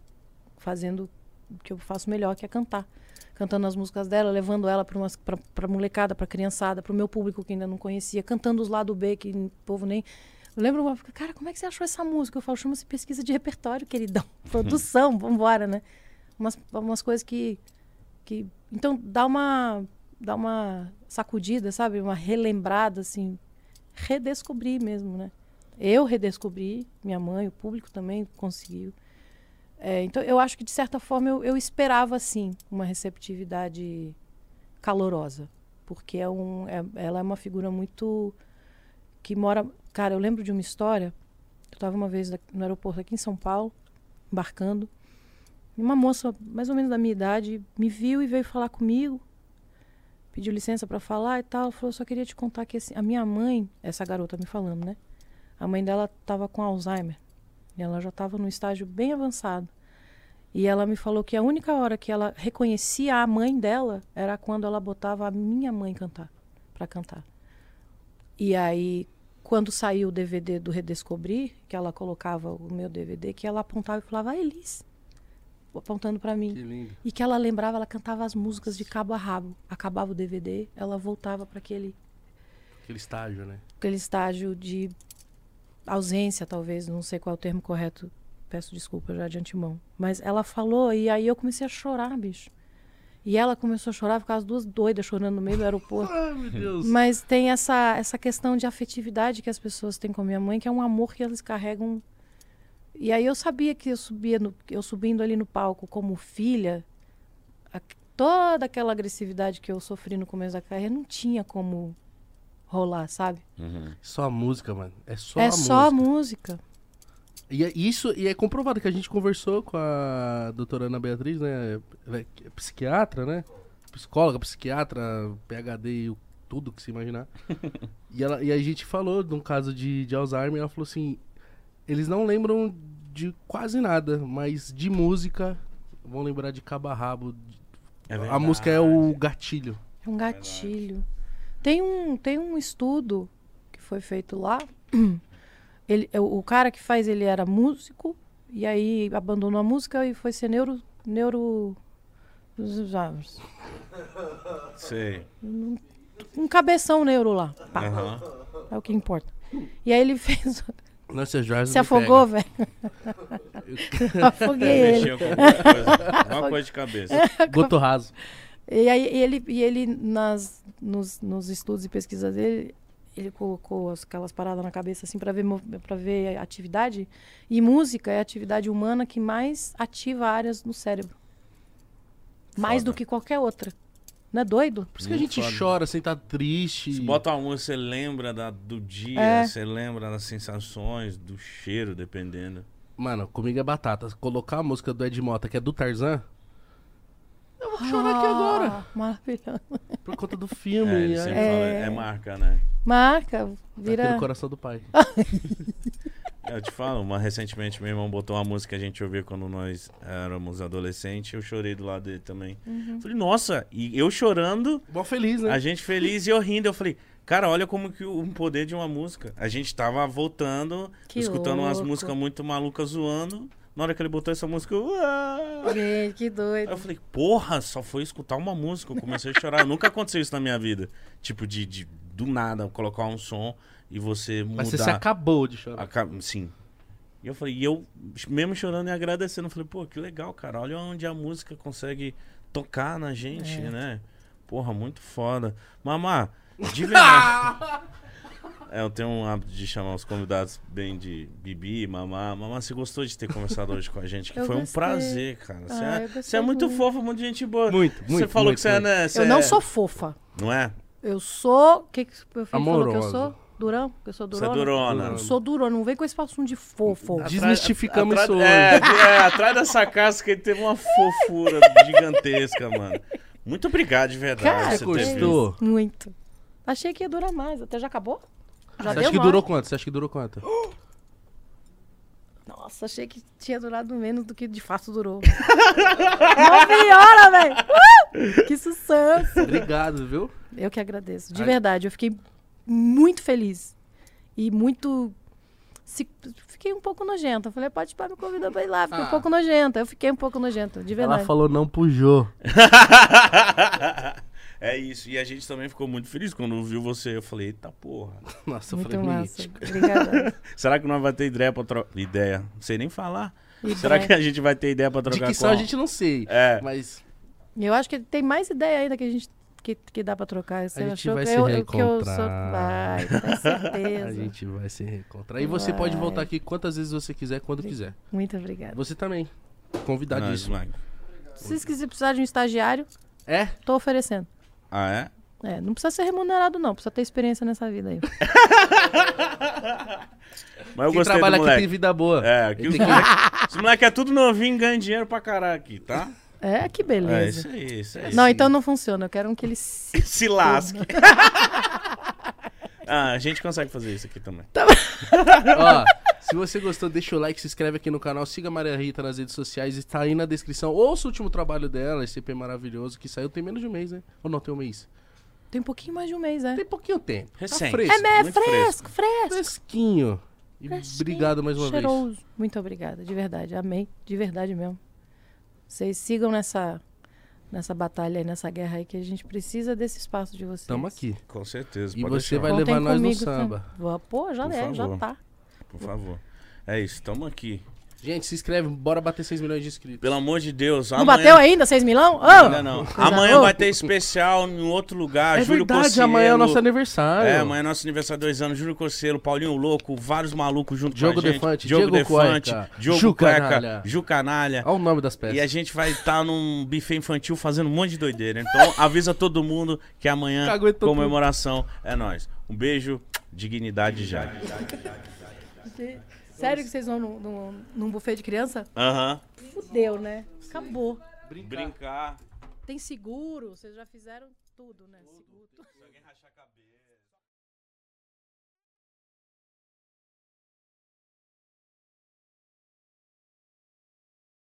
fazendo o que eu faço melhor, que é cantar. Cantando as músicas dela, levando ela para molecada, pra criançada, pro meu público que ainda não conhecia, cantando os lado B, que o povo nem. Eu uma cara, como é que você achou essa música? Eu falo, chama-se pesquisa de repertório, queridão. Produção, vambora, né? Umas, umas coisas que, que. Então dá uma. Dá uma sacudida, sabe? Uma relembrada, assim. Redescobrir mesmo, né? Eu redescobri, minha mãe, o público também conseguiu. É, então eu acho que de certa forma eu, eu esperava assim uma receptividade calorosa, porque é um, é, ela é uma figura muito que mora. Cara, eu lembro de uma história. Eu estava uma vez no aeroporto aqui em São Paulo, embarcando. Uma moça, mais ou menos da minha idade, me viu e veio falar comigo. Pediu licença para falar e tal. Falou: só queria te contar que assim, a minha mãe, essa garota me falando, né? A mãe dela estava com Alzheimer. E ela já estava num estágio bem avançado. E ela me falou que a única hora que ela reconhecia a mãe dela era quando ela botava a minha mãe cantar, para cantar. E aí, quando saiu o DVD do Redescobrir, que ela colocava o meu DVD, que ela apontava e falava, ah, Elis, apontando para mim. Que e que ela lembrava, ela cantava as músicas de cabo a rabo. Acabava o DVD, ela voltava para aquele aquele estágio, né? Aquele estágio de ausência, talvez, não sei qual é o termo correto. Peço desculpa já de antemão. Mas ela falou e aí eu comecei a chorar, bicho. E ela começou a chorar, ficar as duas doidas chorando no meio do aeroporto. Ai, meu Deus. Mas tem essa, essa questão de afetividade que as pessoas têm com a minha mãe, que é um amor que elas carregam. E aí eu sabia que eu subia no, eu subindo ali no palco como filha, a, toda aquela agressividade que eu sofri no começo da carreira não tinha como rolar, sabe? Uhum. Só a música, mano. É só é a só música. a música. E é isso e é comprovado que a gente conversou com a doutora Ana Beatriz, né? Ela é psiquiatra, né? Psicóloga, psiquiatra, PhD e tudo que se imaginar. e, ela, e a gente falou de um caso de, de Alzheimer e ela falou assim: eles não lembram de quase nada, mas de música vão lembrar de cabo a rabo. É a música é o gatilho. É um gatilho. Tem um, tem um estudo que foi feito lá. Ele, o cara que faz ele era músico e aí abandonou a música e foi ser neuro neuro Sei. Um, um cabeção neuro lá. Uhum. É o que importa. E aí ele fez nossa, Jorge Se afogou, velho. Afoguei ele. Uma coisa de cabeça. Goto raso. E aí ele, e ele nas, nos, nos estudos e pesquisas dele, ele colocou aquelas paradas na cabeça assim para ver para ver atividade e música é a atividade humana que mais ativa áreas no cérebro. Foda. Mais do que qualquer outra. Não é doido? Por isso que a gente foda. chora, assim, tá triste. Você bota uma música, você lembra da, do dia, é. você lembra das sensações, do cheiro, dependendo. Mano, comigo é batata. Colocar a música do Ed Mota, que é do Tarzan, eu vou chorar ah, aqui agora. Maravilhoso. Por conta do filme. É, é... Fala, é marca, né? Marca, vira. Aqui no coração do pai. eu te falo, uma, recentemente meu irmão botou uma música que a gente ouvia quando nós éramos adolescentes. Eu chorei do lado dele também. Uhum. Falei, nossa, e eu chorando. Bom feliz, né? A gente feliz e eu rindo. Eu falei, Cara, olha como que o poder de uma música. A gente tava voltando, que escutando louco. umas músicas muito malucas zoando. Na hora que ele botou essa música, eu. Gente, que doido. Aí eu falei, porra, só foi escutar uma música. Eu comecei a chorar. Nunca aconteceu isso na minha vida. Tipo, de, de do nada colocar um som e você mudar. Mas você se acabou de chorar. Acab... Sim. E eu falei, e eu, mesmo chorando e agradecendo, eu falei, pô, que legal, cara. Olha onde a música consegue tocar na gente, é. né? Porra, muito foda. Mamá, de verdade. É, eu tenho um hábito de chamar os convidados bem de Bibi, Mamá. Mamá, você gostou de ter conversado hoje com a gente? Que foi gostei. um prazer, cara. Você, ah, é, você é, muito, muito fofa, muito gente boa. Muito, muito. Você falou muito, que você é, né? Você eu não é... sou fofa. Não é? Eu sou. O que, que meu filho Amorosa. falou que eu sou? Durão? Eu sou durona? Você é durona. Eu sou durona. Não vem com esse assunto de fofo. Desmistificamos isso hoje. É, é, atrás dessa casca ele teve uma fofura gigantesca, mano. Muito obrigado, de verdade. Cara, você gostou? Muito. Achei que ia durar mais. Até já acabou? Já Você acha que durou quanto? Você acha que durou quanto? Nossa, achei que tinha durado menos do que de fato durou. Nove horas, velho! Uh! Que sucesso! Obrigado, viu? Eu que agradeço. De Ai. verdade, eu fiquei muito feliz. E muito. Se... Fiquei um pouco nojenta. Falei, pode para me convidar pra ir lá. Fiquei ah. um pouco nojenta. Eu fiquei um pouco nojenta, de verdade. Ela falou não pro Jô. É isso. E a gente também ficou muito feliz quando viu você. Eu falei, eita porra. Nossa, Muito foi massa. mítico. Obrigada. Será que nós vamos ter ideia pra trocar? Ideia. Não sei nem falar. Ideia. Será que a gente vai ter ideia pra De trocar que com só a gente não sei. É. Mas Eu acho que tem mais ideia ainda que a gente que, que dá pra trocar. Você gente achou vai que se eu, eu- que eu sou. reencontrar. Vai, tem certeza. a gente vai se reencontrar. E você pode Vai. voltar aqui quantas vezes você quiser, quando quiser. Muito obrigada. Você também. Convidadíssimo. Mike. Se vocês quiserem precisar de um estagiário, É? tô oferecendo. Ah, é? É, não precisa ser remunerado, não. Precisa ter experiência nessa vida aí. Mas eu Quem gostei trabalha do aqui tem moleque. vida boa. É, aqui os que- moleques os moleque é tudo novinho, ganhando dinheiro pra caralho aqui, tá? É, que É beleza. isso aí, isso aí. não, então não funciona. Eu quero um que ele se. Se lasque. ah, a gente consegue fazer isso aqui também. Ó, se você gostou, deixa o like, se inscreve aqui no canal, siga a Maria Rita nas redes sociais, está aí na descrição. Ouça o último trabalho dela, esse EP maravilhoso, que saiu tem menos de um mês, né? Ou não, tem um mês? Tem um pouquinho mais de um mês, é. Tem pouquinho tempo. Recente. Tá fresco. É, é muito fresco, fresco. Fresquinho. E Fresquinho, obrigado mais uma vez. cheiroso. Muito obrigada, de verdade. Amei, de verdade mesmo. Vocês sigam nessa, nessa batalha aí, nessa guerra aí, que a gente precisa desse espaço de vocês. Tamo aqui. Com certeza. E pode você deixar. vai Contem levar nós no samba. Vou- Pô, já Por é, já tá. Por favor. É isso, tamo aqui. Gente, se inscreve, bora bater 6 milhões de inscritos. Pelo amor de Deus. Não amanhã... bateu ainda, 6 milhão? Ô! Ainda não. Amanhã vai ter especial em outro lugar. É Júlio verdade, Cossielo. amanhã é o nosso aniversário. É, amanhã é nosso aniversário, dois anos. Júlio Cosselo, Paulinho Louco, vários malucos junto Diogo com a gente. Defante, Diogo Diego Defante, Cueca, Diogo Ju Cueca, Canalha. Ju Canalha. Olha o nome das peças. E a gente vai estar num buffet infantil fazendo um monte de doideira. Então avisa todo mundo que amanhã, comemoração, é nóis. Um beijo, dignidade já. Sério que vocês vão num, num, num buffet de criança? Aham. Fudeu, né? Acabou. Brincar. Tem seguro, vocês já fizeram tudo, né? Seguro.